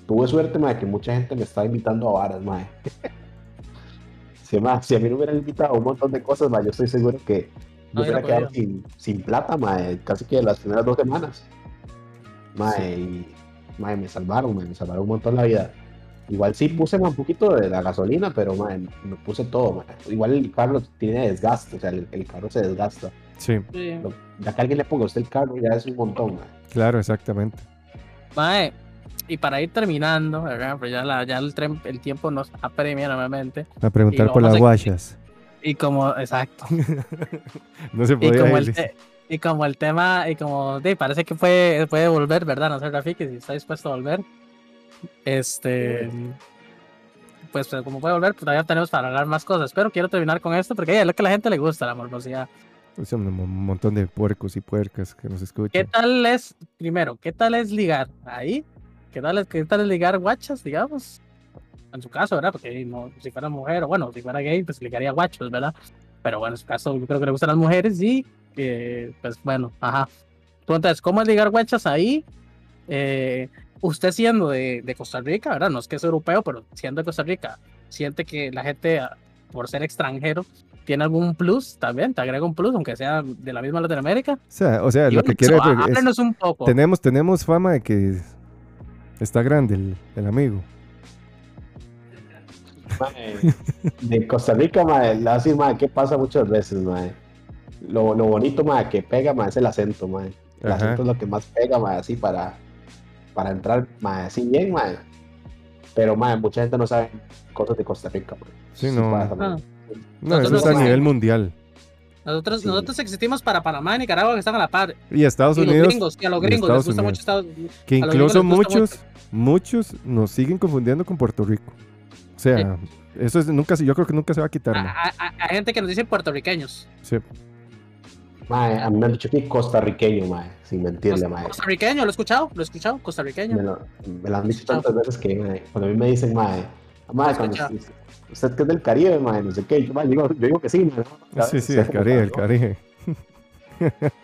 tuve suerte, man, de que mucha gente me estaba invitando a varas, man. si, ma, si a mí no me hubieran invitado a un montón de cosas, man, yo estoy seguro que No yo hubiera hubiera quedado sin, sin plata, man, casi que las primeras dos semanas. Man, y, man, me salvaron, man, me salvaron un montón la vida. Igual sí puse un poquito de la gasolina, pero man, me puse todo. man. Igual el carro tiene desgaste, o sea, el, el carro se desgasta. Sí, Sí. Lo- Ya que alguien le ponga a usted el carro, ya es un montón. man. claro, exactamente. Mae, y para ir terminando, ¿verdad? Pues ya, la, ya el, tren- el tiempo nos apremia nuevamente. A preguntar Y por las guachas. Y como, exacto. No se Y podía como, el y como el tema, y como de, parece que puede, puede volver, ¿verdad? No sé, Rafiki, si está dispuesto a volver. Este. Pues, pues, como puede volver, pues todavía tenemos para hablar más cosas. Pero quiero terminar con esto porque es lo que a la gente le gusta, la morbosidad. O sea, un montón de puercos y puercas que nos ¿Qué escuchan. tal es, primero, qué tal es ligar ahí? ¿Qué tal es, qué tal es ligar guachas, digamos? En su caso, ¿verdad? Porque no, si fuera mujer, o bueno, si fuera gay, pues ligaría guachos, ¿verdad? Pero bueno, en su caso, yo creo que le gustan las mujeres y, eh, pues bueno, ajá. Entonces, ¿cómo es ligar guachas ahí? Eh, usted siendo de, de Costa Rica, ¿verdad? No es que es europeo, pero siendo de Costa Rica, siente que la gente, ah, por ser extranjero, tiene algún plus también, te agrega un plus, aunque sea de la misma Latinoamérica. O sea, o sea Y lo que quiere so, es- un poco. tenemos, tenemos fama de que está grande el, el amigo. Mae, de Costa Rica, mae, la así, mae, ¿qué pasa muchas veces, mae? Lo, lo bonito, mae, que pega, mae, es el acento, mae. El Ajá. acento es lo que más pega, mae, así para, para entrar, mae, así bien, mae. Pero, mae, mucha gente no sabe cosas de Costa Rica, mae. Sí, no. pasa. Ah. No, eso es a no- nivel mundial. Nosotros, Sí. nosotros existimos para Panamá y Nicaragua que están a la par. Y Estados y los Unidos, gringos, y a los gringos les gusta Unidos. mucho Estados que a los gringos incluso les gusta muchos, muchos nos siguen confundiendo con Puerto Rico. O sea, eso es nunca, yo creo que nunca se va a quitar. Hay- hay gente que nos dice puertorriqueños. Sí. Mae, a mí me han dicho que costarriqueño, mae, sin mentirle, mae. Costarriqueño, lo he escuchado, lo he escuchado, costarriqueño. Me lo, me lo han dicho tantas veces que, mae, cuando a mí me dicen, mae, mae, cuando usted, usted que es del Caribe, mae, no sé qué, yo, mae, digo, yo digo que sí, mae. Sí, sí, el Caribe, el Caribe.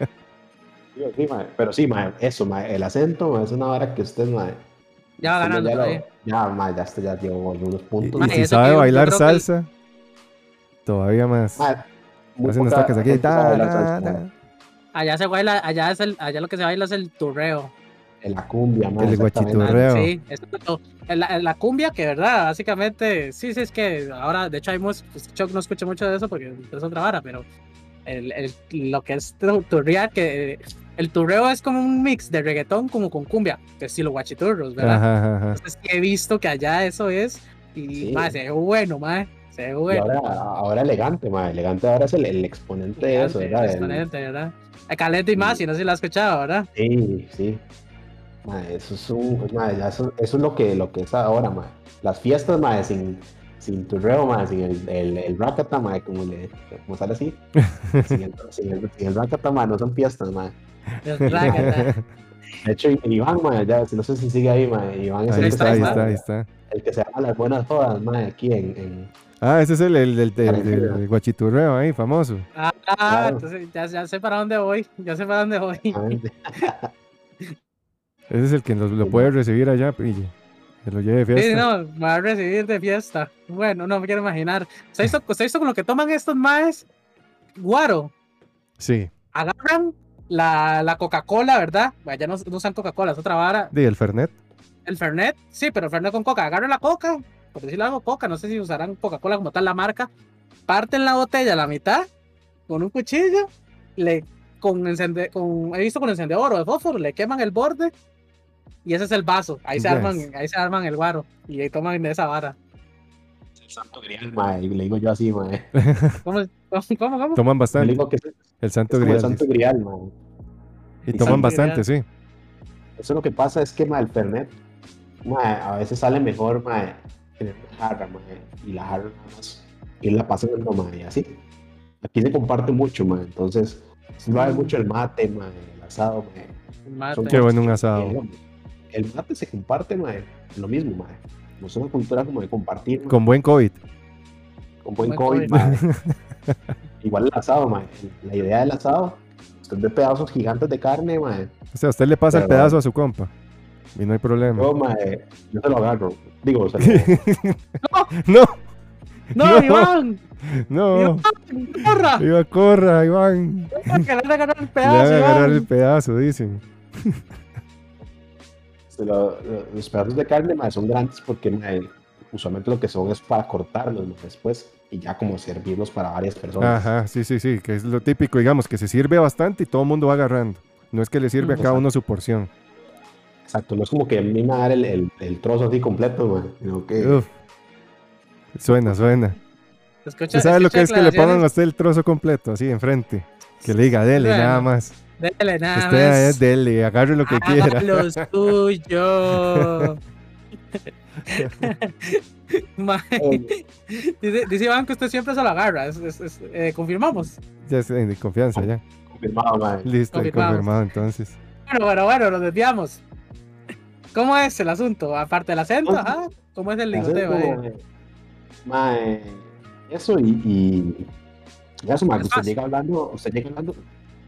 Digo, sí, mae, Pero sí, mae, eso, mae, el acento mae, es una hora que usted, mae, Ya va ganando ya, lo- ya, mae, ya, llevó algunos puntos. y si sabe bailar salsa, todavía más. Mae, muy Hacen toques aquí. ta, ta, ta. Allá se baila, allá es el, allá lo que se baila es el turreo. La cumbia, El guachiturreo. Sí, es la, la cumbia, que verdad, básicamente, sí, sí, es que ahora, de hecho, hay música, pues, Chuck no escucha mucho de eso porque es otra vara, pero el, el- lo que es tu- turrear, que el turreo es como un mix de reggaetón como con cumbia, de estilo guachiturros, ¿verdad? Ajá, ajá. Entonces, he visto que allá eso es, y Sí. se ve bueno, mae, se ve Y bueno. ahora, ahora elegante, mae, elegante ahora es el, el exponente de eso, Elegante, ¿verdad? El- exponente, ¿verdad? A Caliente y más, si no sé si lo has escuchado, ¿verdad? Sí, sí. Mae, eso es un, ya eso, eso es lo que, lo que es ahora, mae. Las fiestas, mae, sin, sin turreo, mae, sin el, el, el rakata, mae, como, le, como sale así. sin, el, sin, el, sin el rakata, mae, no son fiestas, mae. El rácata. De hecho, Iván, mae, ya, no sé si sigue ahí, mae. Iván es Ahí el, que está, se ahí llama- está, ahí está. el que se llama Las Buenas Jodas, mae, aquí en... en Ah, ese es el, el, el, el- Parecido. el guachiturreo ahí, famoso. Ah, Claro. entonces ya, ya sé para dónde voy, ya sé para dónde voy. Ese es el que lo, lo puede recibir allá y que lo lleve de Sí, fiesta. no, me va a recibir de fiesta. Bueno, no me quiero imaginar. ¿Se ha visto, se visto con lo que toman estos maes? Guaro. Sí, Agarran la, la Coca-Cola, ¿verdad? Ya no, no usan Coca-Cola, es otra vara. de el Fernet. El Fernet, sí, pero el Fernet con Coca. Agarran la Coca, por decirlo algo, Coca. No sé si usarán Coca-Cola como tal la marca. Parten la botella a la mitad con un cuchillo, le con encende, con, he visto con encendedor o de fósforo, le queman el borde y ese es el vaso. Ahí se Yes. arman, ahí se arman el guaro y ahí toman de esa vara. El santo grial, mae, y le digo yo así, mae. ¿Cómo? ¿Cómo? ¿Cómo? Toman Yo le bastante. digo que es, es El santo el grial. santo dice. grial, mae. Y el toman santo bastante, sí. Eso lo que pasa es que, mae, el Fernet, mae, a veces sale mejor, mae, tener una jarra, mae, y la jarra nada más, y la pasa en mae, y así. Aquí se comparte mucho, mae, entonces, se va a ver mucho el mate, el asado, mae. Mate. Son Qué bueno un asado. El mate se comparte, lo mismo, mae. No es una cultura como de compartir, Con buen COVID. con buen buen COVID. Igual el asado. La idea del asado, usted ve pedazos gigantes de carne. O sea, usted le pasa el pedazo a su compa. Y no hay problema. Yo, mae, yo se lo agarro. Digo, se lo, No, ¡No, No. Iván! no. ¡Iván! ¡Corra! Iba, corra, Iván. ¡Que le van a ganar el Le van pedazo, a agarrar Iván! el pedazo, dicen. se lo- lo- los pedazos de carne, mae, son grandes porque mae, usualmente lo que son es para cortarlos mae, después y ya como servirlos para varias personas. Ajá, sí, sí, sí. Que es lo típico, digamos, que se sirve bastante y todo el mundo va agarrando. No es que le sirve a cada uno su porción. Exacto, no es como que a mí me va a dar el, el, el trozo así completo, mae, sino que Uf. Suena, suena. Escucha, ¿Usted sabe lo que es que le pongan a usted el trozo completo, así enfrente? Que le diga, dele, Bueno, nada más. Dele nada usted más. es dele, agarre lo que Haga quiera. lo suyo. Dice, dice Iván que usted siempre se lo agarra. es- es- es- eh, confirmamos. Ya es de confianza, ya. confirmado, mae. Listo, confirmado entonces. Bueno, bueno, bueno, nos desviamos. ¿Cómo es el asunto? Aparte del acento, ajá. ¿Cómo es el ligoteo? como, mae, eso y, y y eso, mae, usted llega hablando, usted llega hablando,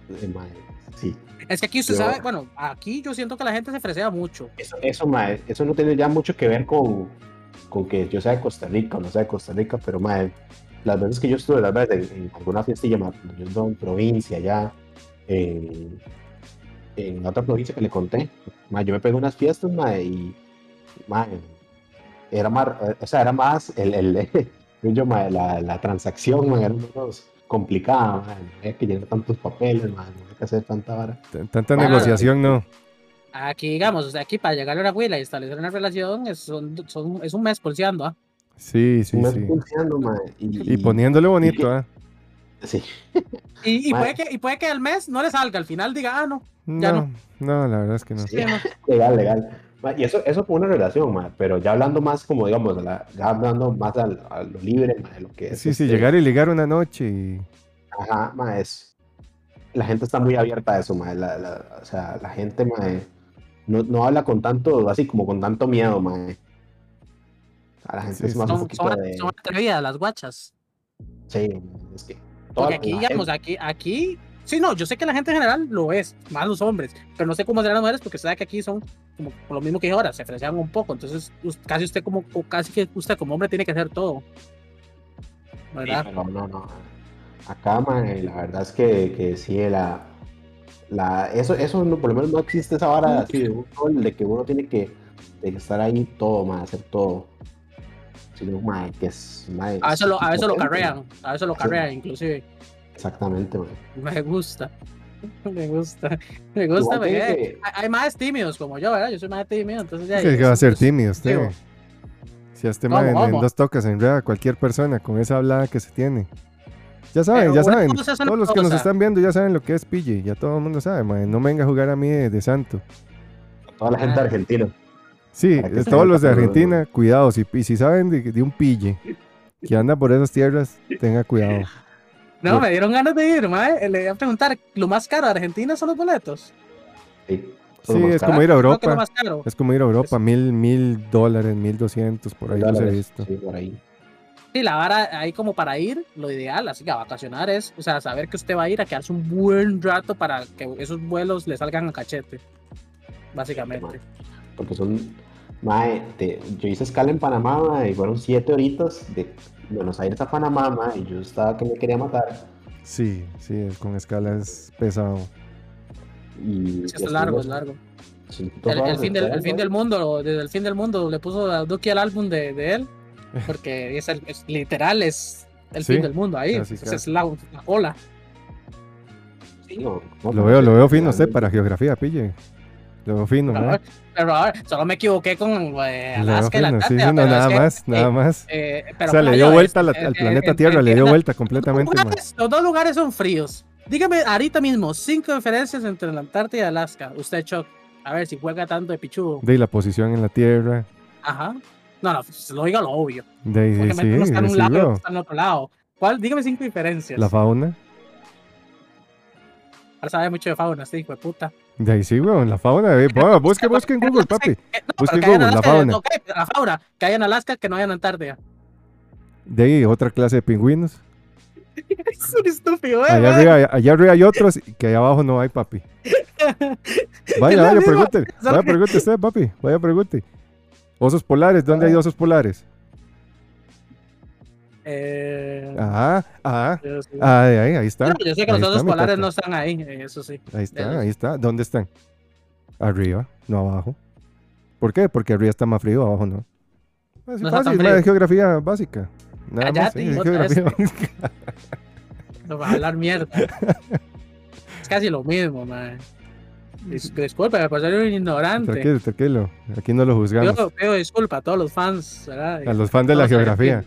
eh, mae, sí, Es que aquí usted Yo- sabe, bueno, aquí yo siento que la gente se fresea mucho. eso, eso, mae, eso no tiene ya mucho que ver con, con que yo sea de Costa Rica o no sea de Costa Rica, pero mae, las veces que yo estuve, las veces en, en alguna fiestilla, mae, yo ando en provincia ya, en, en otra provincia que le conté, mae, yo me pegué unas fiestas, mae, y mae, era más, o sea, era más el, el yo, mae, la, la transacción, mae, era menos complicada, mae, no había que llenar tantos papeles, no había que hacer tanta vara. Tanta Bueno, negociación, no. Aquí, digamos, o sea, aquí para llegar a una huila y establecer una relación es, son, son- es un mes pulseando, ¿ah? Sí, sí, Me sí. pulseando, y, Y poniéndole bonito, ¿ah? Sí. Y, puede que, y puede que al mes no le salga, al final diga, ah, no. Ya No, no, la verdad es que no. Sí. Legal, legal. Ma, Y eso, eso fue una relación, ma, pero ya hablando más como, digamos, la- ya hablando más al- a, lo libre, ma, de lo que es. Sí, sí, este, llegar y ligar una noche y... Ajá, ma, es... La gente está muy abierta a eso, ma, la, la- o sea, la gente, ma, no, no habla con tanto, así como con tanto miedo, ma. A la gente Sí, es más un poquito son, de... son atrevidas las guachas. Sí, es que... Porque aquí, digamos, aquí, aquí, sí, no, yo sé que la gente en general lo es, más los hombres, pero no sé cómo serán las mujeres porque sabe que aquí son como lo mismo que ahora, se fresean un poco, entonces casi usted como, o casi que usted como hombre tiene que hacer todo. ¿Verdad? pero no, no. Acá, ma, eh, la verdad es que, que sí, la, la, eso, eso no, por lo menos no existe esa vara así de, que uno tiene que, de que estar ahí todo, ma, hacer todo. Sino, ma, que es, ma, A es veces lo, a lo carrean, a veces lo Sí. carrean inclusive. Exactamente, ma. Me gusta. Me gusta. Me gusta. Porque tiene hay, que- hay más tímidos como yo, ¿verdad? Yo soy más tímido, entonces ya. ¿Qué eso- va a ser eso- tímido usted? Si a este ¿Cómo, man en, dos tocas enreda a cualquier persona con esa hablada que se tiene. Ya saben, Pero ya saben. cosa Todos los que nos están viendo ya saben lo que es pille. Ya todo el mundo sabe, man. No venga a jugar a mí de, de santo. Toda la gente Ah. argentina. Sí, se todos los de Argentina, cuidado. Si, y si saben de, de un pille que anda por esas tierras, tenga cuidado. No, me dieron ganas de ir, mae. Le iba a preguntar, ¿lo más caro de Argentina son los boletos? Sí, es caro. como ir a Creo que lo Europa. más caro. Es como ir a Europa, mil, mil dólares, mil doscientos, por ahí los he visto. Sí, por ahí. Sí, la vara ahí como para ir, lo ideal, así que a vacacionar es, o sea, saber que usted va a ir a quedarse un buen rato para que esos vuelos le salgan a cachete. Básicamente. Porque son, mae, te- yo hice escala en Panamá, mae, y fueron siete horitas de Buenos Aires a Panamá, mae, y yo estaba que me quería matar. Sí, sí, con escala es pesado. Y Es que es largo, es largo. El, el fin del, el fin del mundo, desde el fin del mundo le puso a Duki al álbum de, de él, porque es, el, es literal, es el Sí, fin del mundo ahí, casi. es la, la ola. fino. No, Lo no veo, sé, lo veo fino usted para geografía, pille. Lo fino, mae. pero, a ver, solo me equivoqué con eh, Alaska y la Antártida. sí, no, pero es nada que, más, eh, nada más. eh, O pero sea, le dio es, vuelta a la- eh, al eh, planeta eh, Tierra, le dio vuelta completamente, lugares- los dos lugares son fríos. Dígame ahorita mismo cinco diferencias entre la Antártida y Alaska. Usted, Chuck. A ver si juega tanto de pichudo. De la posición en la Tierra. Ajá. No, no, pues, lo diga lo obvio. De ahí, sí, sí, está en un lado está en otro lado. ¿Cuál? Dígame cinco diferencias. La fauna. Ahora sabe mucho de fauna, este hijo de puta. De ahí sí, weón, la fauna. eh, bueno, busque, busque en Google, papi. No, Busque en Google, la Alaska, fauna. ok, la fauna. Que haya en Alaska, que no haya en Antártida. De ahí otra clase de pingüinos. es un estúpido, eh. Allá arriba, allá arriba hay otros que allá abajo no hay, papi. Vaya, vaya, pregunte. Vaya, pregunte usted, papi. Vaya, pregunte. Osos polares, ¿dónde hay osos polares? Eh, Ajá, ajá. yo sí. Ah, de ahí, ahí está. No, yo sé que Ahí los está, mi polares no están ahí, eh, eso sí. Ahí está, ahí está. ¿Dónde están? Arriba, no abajo. ¿Por qué? Porque arriba está más frío, abajo no. Está tan fácil, ma, es geografía básica. Nada más, sí, es geografía básica. No va a hablar mierda. es casi lo mismo, man. Dis- Disculpe, por ser un ignorante. Tranquilo, tranquilo. Aquí no lo juzgamos. Pido, pido disculpa a todos los fans, ¿verdad? A los fans de la geografía.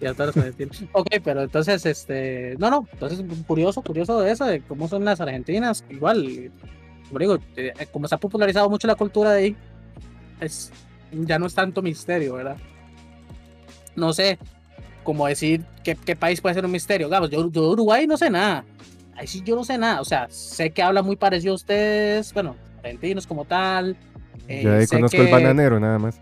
Y a todos los argentinos. Ok, pero entonces, este. No, no. Entonces, curioso, curioso de eso, de cómo son las argentinas. Igual, como digo, eh, como se ha popularizado mucho la cultura de ahí, es, ya no es tanto misterio, ¿verdad? No sé cómo decir qué, qué país puede ser un misterio. Digamos, yo, yo de Uruguay no sé nada. Ahí sí yo no sé nada. O sea, sé que habla muy parecido a ustedes, bueno, argentinos como tal. eh, Ya ahí sé conozco el bananero, nada más.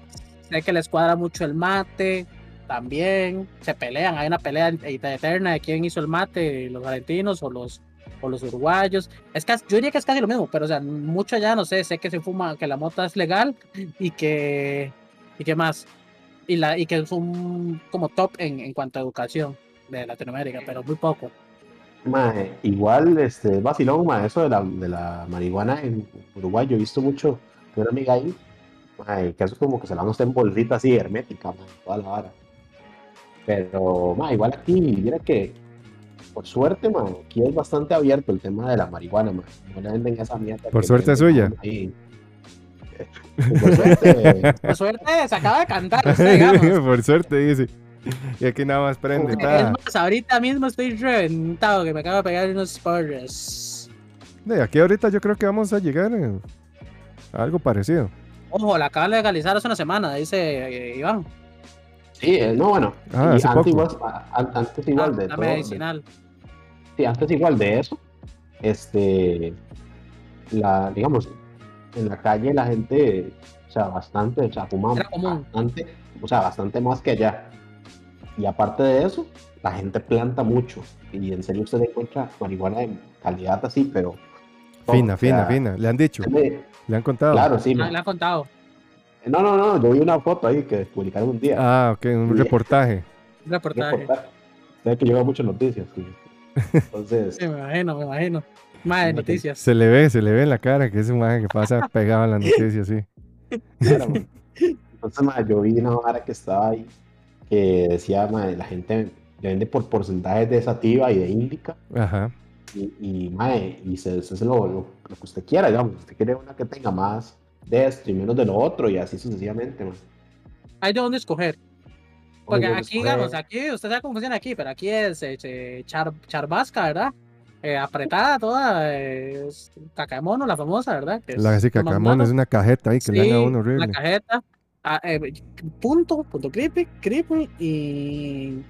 Sé que les cuadra mucho el mate, también se pelean, hay una pelea eterna de quién hizo el mate, los argentinos o los, o los uruguayos. Es casi, yo diría que es casi lo mismo, pero o sea, mucho allá, no sé, sé que se fuma, que la mota es legal y que, y que más, y, la, y que es un como top en, en cuanto a educación de Latinoamérica, pero muy poco. Igual, este, es vacilón, mae, eso de la, de la marihuana en Uruguay, yo he visto mucho, tengo una amiga ahí, que eso como que se la dan a en bolsita así, hermética, toda la vara. Pero, mae, igual aquí, mira que, por suerte, mae, aquí es bastante abierto el tema de la marihuana, mae, no le venden esa mierda. Por suerte venden suya. ahí. Por suerte, Por suerte, se acaba de cantar, usted. Por suerte, dice. Y aquí nada más prende. Es más, ahorita mismo estoy reventado que me acabo de pegar unos porres. De aquí ahorita yo creo que vamos a llegar eh, a algo parecido. Ojo, la acaban de legalizar hace una semana, dice eh, Iván. Sí, eh, no, bueno, Ah, y antes igual, antes igual Ah, de todo, de- medicinal. Sí, antes igual de eso, este, la, digamos, en la calle la gente, o sea, bastante, o sea, fuma Era común. bastante, o sea, bastante más que allá. Y aparte de eso, la gente planta mucho. Y en serio usted encuentra marihuana de calidad así, pero... Fina, o fina, sea, fina. Le han dicho, le han contado. Claro, sí. Le ha contado. No, no, no, yo vi una foto ahí que publicaron un día. Ah, ok, un reportaje. Un reportaje. reportaje. Sabe que lleva muchas noticias. sí. Entonces, Sí, me imagino, me imagino. Más de noticias. Se le ve, se le ve en la cara que es un maje que pasa pegado a la noticia, sí. Claro. Entonces, ma, yo vi una vara que estaba ahí que decía, ma, la gente le vende por porcentajes de sativa y de índica Ajá. y, y, ma, y se, se- se lo, lo- lo que usted quiera, digamos. Usted quiere una que tenga más de esto y menos de lo otro y así sucesivamente, ma. Hay de dónde escoger. Porque Oye, aquí, digamos, aquí, usted sabe cómo funciona aquí, pero aquí es eh, char, charbasca, ¿verdad? Eh, apretada toda, eh, es caca de mono, la famosa, ¿verdad? Que La sí, malo. es una cajeta ahí que le dan a Sí, uno horrible. Una cajeta. ah, eh, punto, punto creepy, creepy y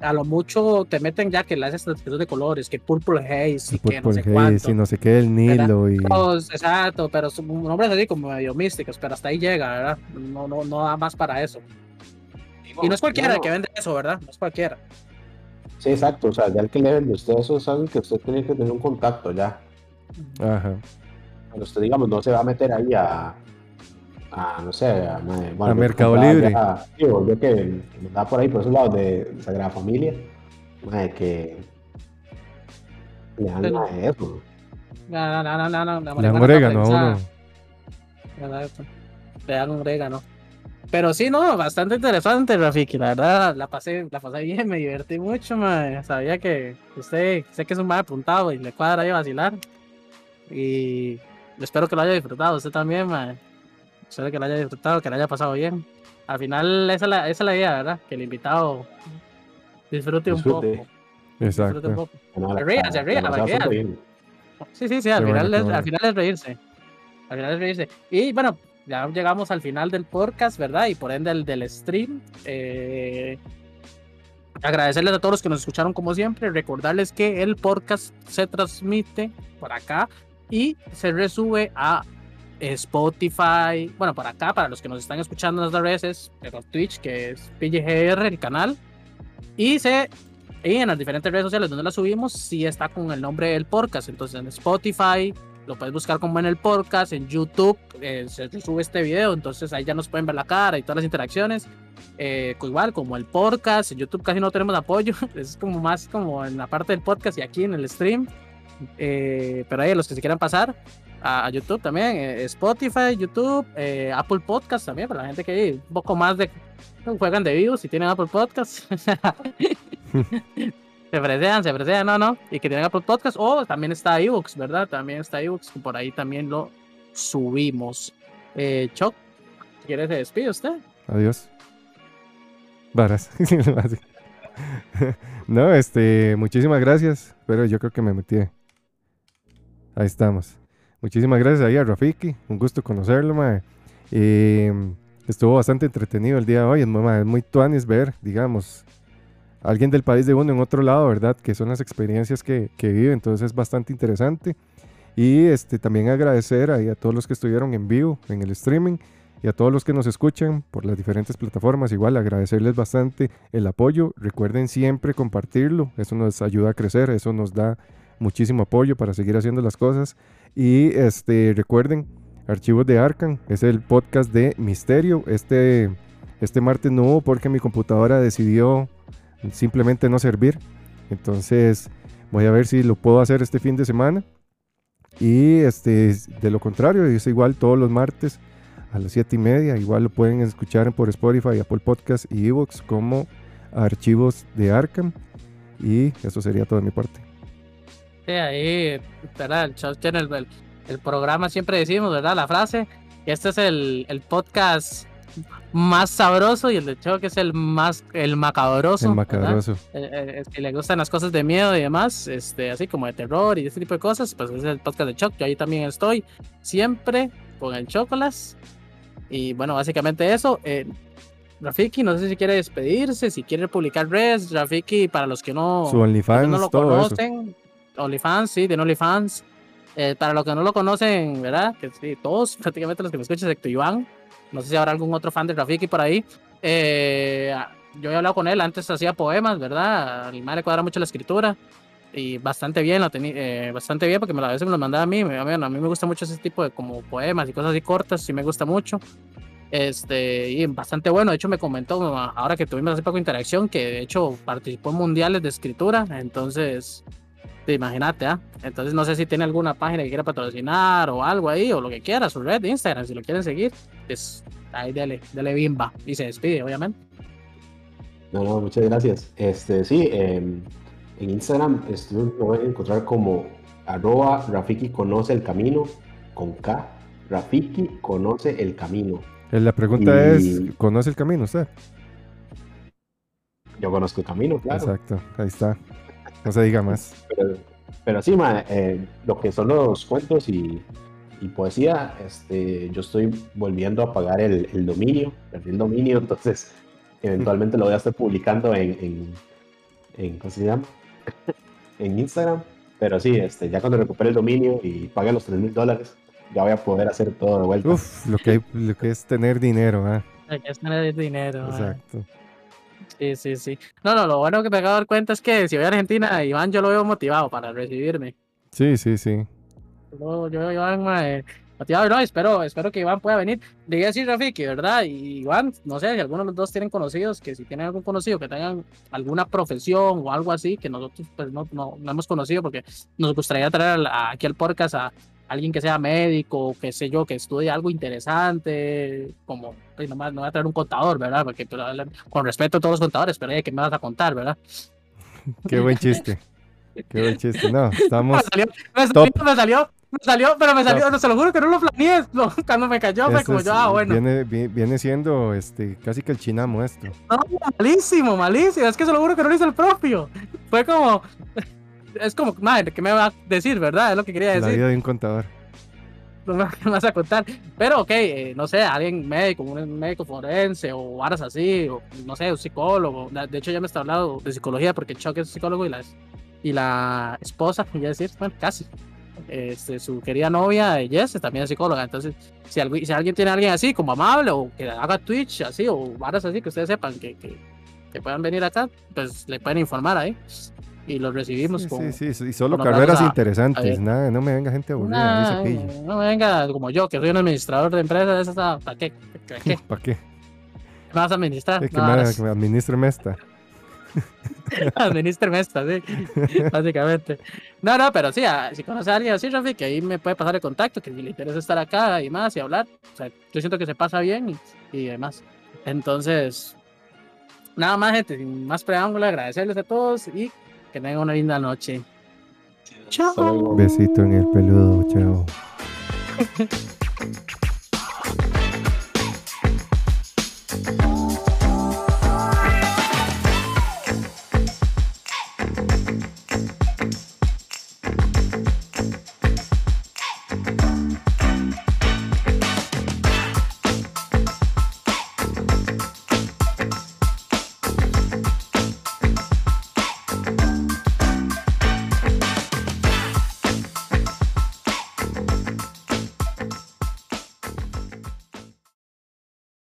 a lo mucho te meten ya que le haces transcripción de colores, que purple haze y que no sé Haze cuánto. y no sé qué, el Nilo y... Todos, exacto, pero son nombres así como medio místicos, pero hasta ahí llega, ¿verdad? No, no, no da más para eso. Y no es cualquiera el que vende eso, ¿verdad? No es cualquiera. Sí, exacto. O sea, ya el que le vende a usted eso es algo que usted tiene que tener un contacto ya. Ajá. Pero usted, digamos, no se va a meter ahí a, a no sé, a, bueno, yo Mercado Libre. ya- sí, o yo que, andaba por ahí, por esos lados de Sagrada Familia, ma, que le dan Pero- ma, eso. No, no, no, no, no, no, Le dan orégano a uno. Le dan un orégano. Pero sí, no, bastante interesante, Rafiki. La verdad, la pasé, la pasé bien, me divertí mucho, mae. Sabía que usted, sé que es un mal apuntado y le cuadra ahí a vacilar. Y espero que lo haya disfrutado, usted también, mae. Espero que lo haya disfrutado, que lo haya pasado bien. Al final, esa es la, esa es la idea, ¿verdad? Que el invitado disfrute un Disfrute. poco. Disfrute un Exacto. poco. No, la- Se ría, se ría, la- la- bien. Sí, sí, sí, al final, bueno, qué es, bueno. al final es reírse. Al final es reírse. Y bueno, ya llegamos al final del podcast, ¿verdad? Y por ende del, del stream. Eh, agradecerles a todos los que nos escucharon como siempre. Recordarles que el podcast se transmite por acá y se resube a Spotify. Bueno, por acá, para los que nos están escuchando en las redes, es Twitch, que es PGR, el canal. Y se en las diferentes redes sociales donde la subimos, sí está con el nombre del podcast. Entonces en Spotify, lo puedes buscar como en el podcast, en YouTube eh, se sube este video, entonces ahí ya nos pueden ver la cara y todas las interacciones. Eh, igual como el podcast, en YouTube casi no tenemos apoyo, es como más como en la parte del podcast y aquí en el stream. Eh, pero ahí los que se quieran pasar a, YouTube también, eh, Spotify, YouTube, eh, Apple Podcast también, para la gente que un poco más de juegan de views y tienen Apple Podcast. se fresean, se fresean, no, no. Y que tienen Apple Podcast. O también está iBooks, ¿verdad? También está que por ahí también lo subimos. Eh, Choc, ¿quiere se despide usted? Adiós. Varas. no, este, muchísimas gracias. Pero yo creo que me metí. Ahí estamos. Muchísimas gracias ahí a Rafiki. Un gusto conocerlo, mae. Eh, estuvo bastante entretenido el día de hoy. Es muy, tuanis ver, digamos, alguien del país de uno en otro lado, ¿verdad? Que son las experiencias que, que vive. Entonces es bastante interesante. Y este, también agradecer ahí a todos los que estuvieron en vivo en el streaming y a todos los que nos escuchan por las diferentes plataformas. Igual agradecerles bastante el apoyo. Recuerden siempre compartirlo. Eso nos ayuda a crecer. Eso nos da muchísimo apoyo para seguir haciendo las cosas. Y este, recuerden, Archivos de Arcan es el podcast de Misterio. Este, este martes no hubo porque mi computadora decidió simplemente no servir. Entonces voy a ver si lo puedo hacer este fin de semana. Y este, de lo contrario, es igual todos los martes a las 7 y media. Igual lo pueden escuchar por Spotify, Apple Podcast y Evox como archivos de Arkham. Y eso sería todo de mi parte. Sí, ahí, ¿verdad? El, show tiene el, el- programa, siempre decimos, ¿verdad? La frase. Este es el, el podcast más sabroso y el de Choc es el más, el macabroso. El macabroso. Eh, eh, si le gustan las cosas de miedo y demás, este, así como de terror y este tipo de cosas, pues ese es el podcast de Choc. Yo ahí también estoy, siempre con el Chocolas. Y bueno, básicamente eso. Eh, Rafiki, no sé si quiere despedirse, si quiere publicar redes. Rafiki, para los que no, Su OnlyFans, que no lo todo eso. OnlyFans, sí, de OnlyFans. Eh, para los que no lo conocen, ¿verdad? Que sí, todos, prácticamente los que me escuchan, excepto Iván. No sé si habrá algún otro fan de Rafiki por ahí. Eh, yo he hablado con él, antes hacía poemas, ¿verdad? A mi madre cuadra mucho la escritura. Y bastante bien, lo tenía, eh, bastante bien, porque me, a veces me lo mandaba a mí. bueno, a mí me gusta mucho ese tipo de como poemas y cosas así cortas, sí me gusta mucho. Este, y bastante bueno. De hecho, me comentó ahora que tuvimos hace poco interacción que de hecho participó en mundiales de escritura. Entonces, imagínate, ¿ah? Entonces, no sé si tiene alguna página que quiera patrocinar o algo ahí, o lo que quiera, su red de Instagram, si lo quieren seguir, pues ahí dele, dele bimba. Y se despide, obviamente. No, no, muchas gracias. Este, sí, em, en Instagram estoy, me voy a encontrar como arroba Rafiki conoce el camino con K. Rafiki conoce el camino. Eh, La pregunta Y- es, ¿conoce el camino usted? Yo conozco el camino, claro. Exacto, ahí está. No se diga más. Pero, pero sí, ma, eh, lo que son los cuentos y, y poesía, este, yo estoy volviendo a pagar el, el dominio, perdí el dominio, entonces eventualmente lo voy a estar publicando en, en, en- ¿cómo se llama? en Instagram. Pero sí, este, ya cuando recupere el dominio y pague los 3 mil dólares, ya voy a poder hacer todo de vuelta. Uf, lo que, hay- lo que es tener dinero, ¿ah? Hay que tener dinero. ah. Exacto. Sí, sí, sí. No, no, lo bueno que me acabo de dar cuenta es que si voy a Argentina, Iván yo lo veo motivado para recibirme. Sí, sí, sí. Yo, yo, Iván, mae, motivado, no, espero, espero que Iván pueda venir. Le iba a decir Rafiki, ¿verdad? Y Iván, no sé si alguno de los dos tienen conocidos, que si tienen algún conocido que tengan alguna profesión o algo así, que nosotros pues no, no, no hemos conocido, porque nos gustaría traer aquí al podcast a, alguien que sea médico, qué sé yo, que estudie algo interesante, como, pues, no, me, no voy a traer un contador, ¿verdad? Porque pero, con respeto a todos los contadores, pero ¿qué me vas a contar, verdad? Qué buen chiste. Qué buen chiste. No, estamos. Me salió, me salió, me salió, me salió, pero me salió, no, se lo juro que no lo planeé. no, cuando me cayó, fue como yo, ah, bueno. Viene, vi- viene siendo este, casi que el chinamo esto. No, malísimo, malísimo. Es que se lo juro que no lo hizo el propio. Fue como. Es como, madre, ¿qué me va a decir, verdad? Es lo que quería La decir. vida de un contador. No me ¿qué me vas a contar. Pero, ok, eh, no sé, alguien médico, un médico forense o varas así, o no sé, un psicólogo. De hecho, ya me está hablando de psicología porque Chuck es psicólogo y la, y la esposa, ya decir, bueno, casi. Este, su querida novia, eh, Jess, también es psicóloga. Entonces, si, algu- si alguien tiene a alguien así, como amable, o que haga Twitch así, o varas así, que ustedes sepan que, que, que puedan venir acá, pues le pueden informar ahí. Y los recibimos Sí, con. sí, sí, y solo carreras a- interesantes. ahí. Nada, no me venga gente aburrida, Nah, no me venga como yo, que soy un administrador de empresas, ¿para ¿para qué? ¿Para qué? ¿Para qué? ¿Me vas a administrar? Es que, No, me, que me administre esta. Administreme esta, sí, básicamente. No, no, pero sí, ah, si conoce a alguien así, Rafi, que ahí me puede pasar el contacto, que si le interesa estar acá y más y hablar. O sea, yo siento que se pasa bien y, y demás. Entonces, nada más, gente, sin más preámbulo, agradecerles a todos y que tengan una linda noche. Chao. Besito en el peludo, chao.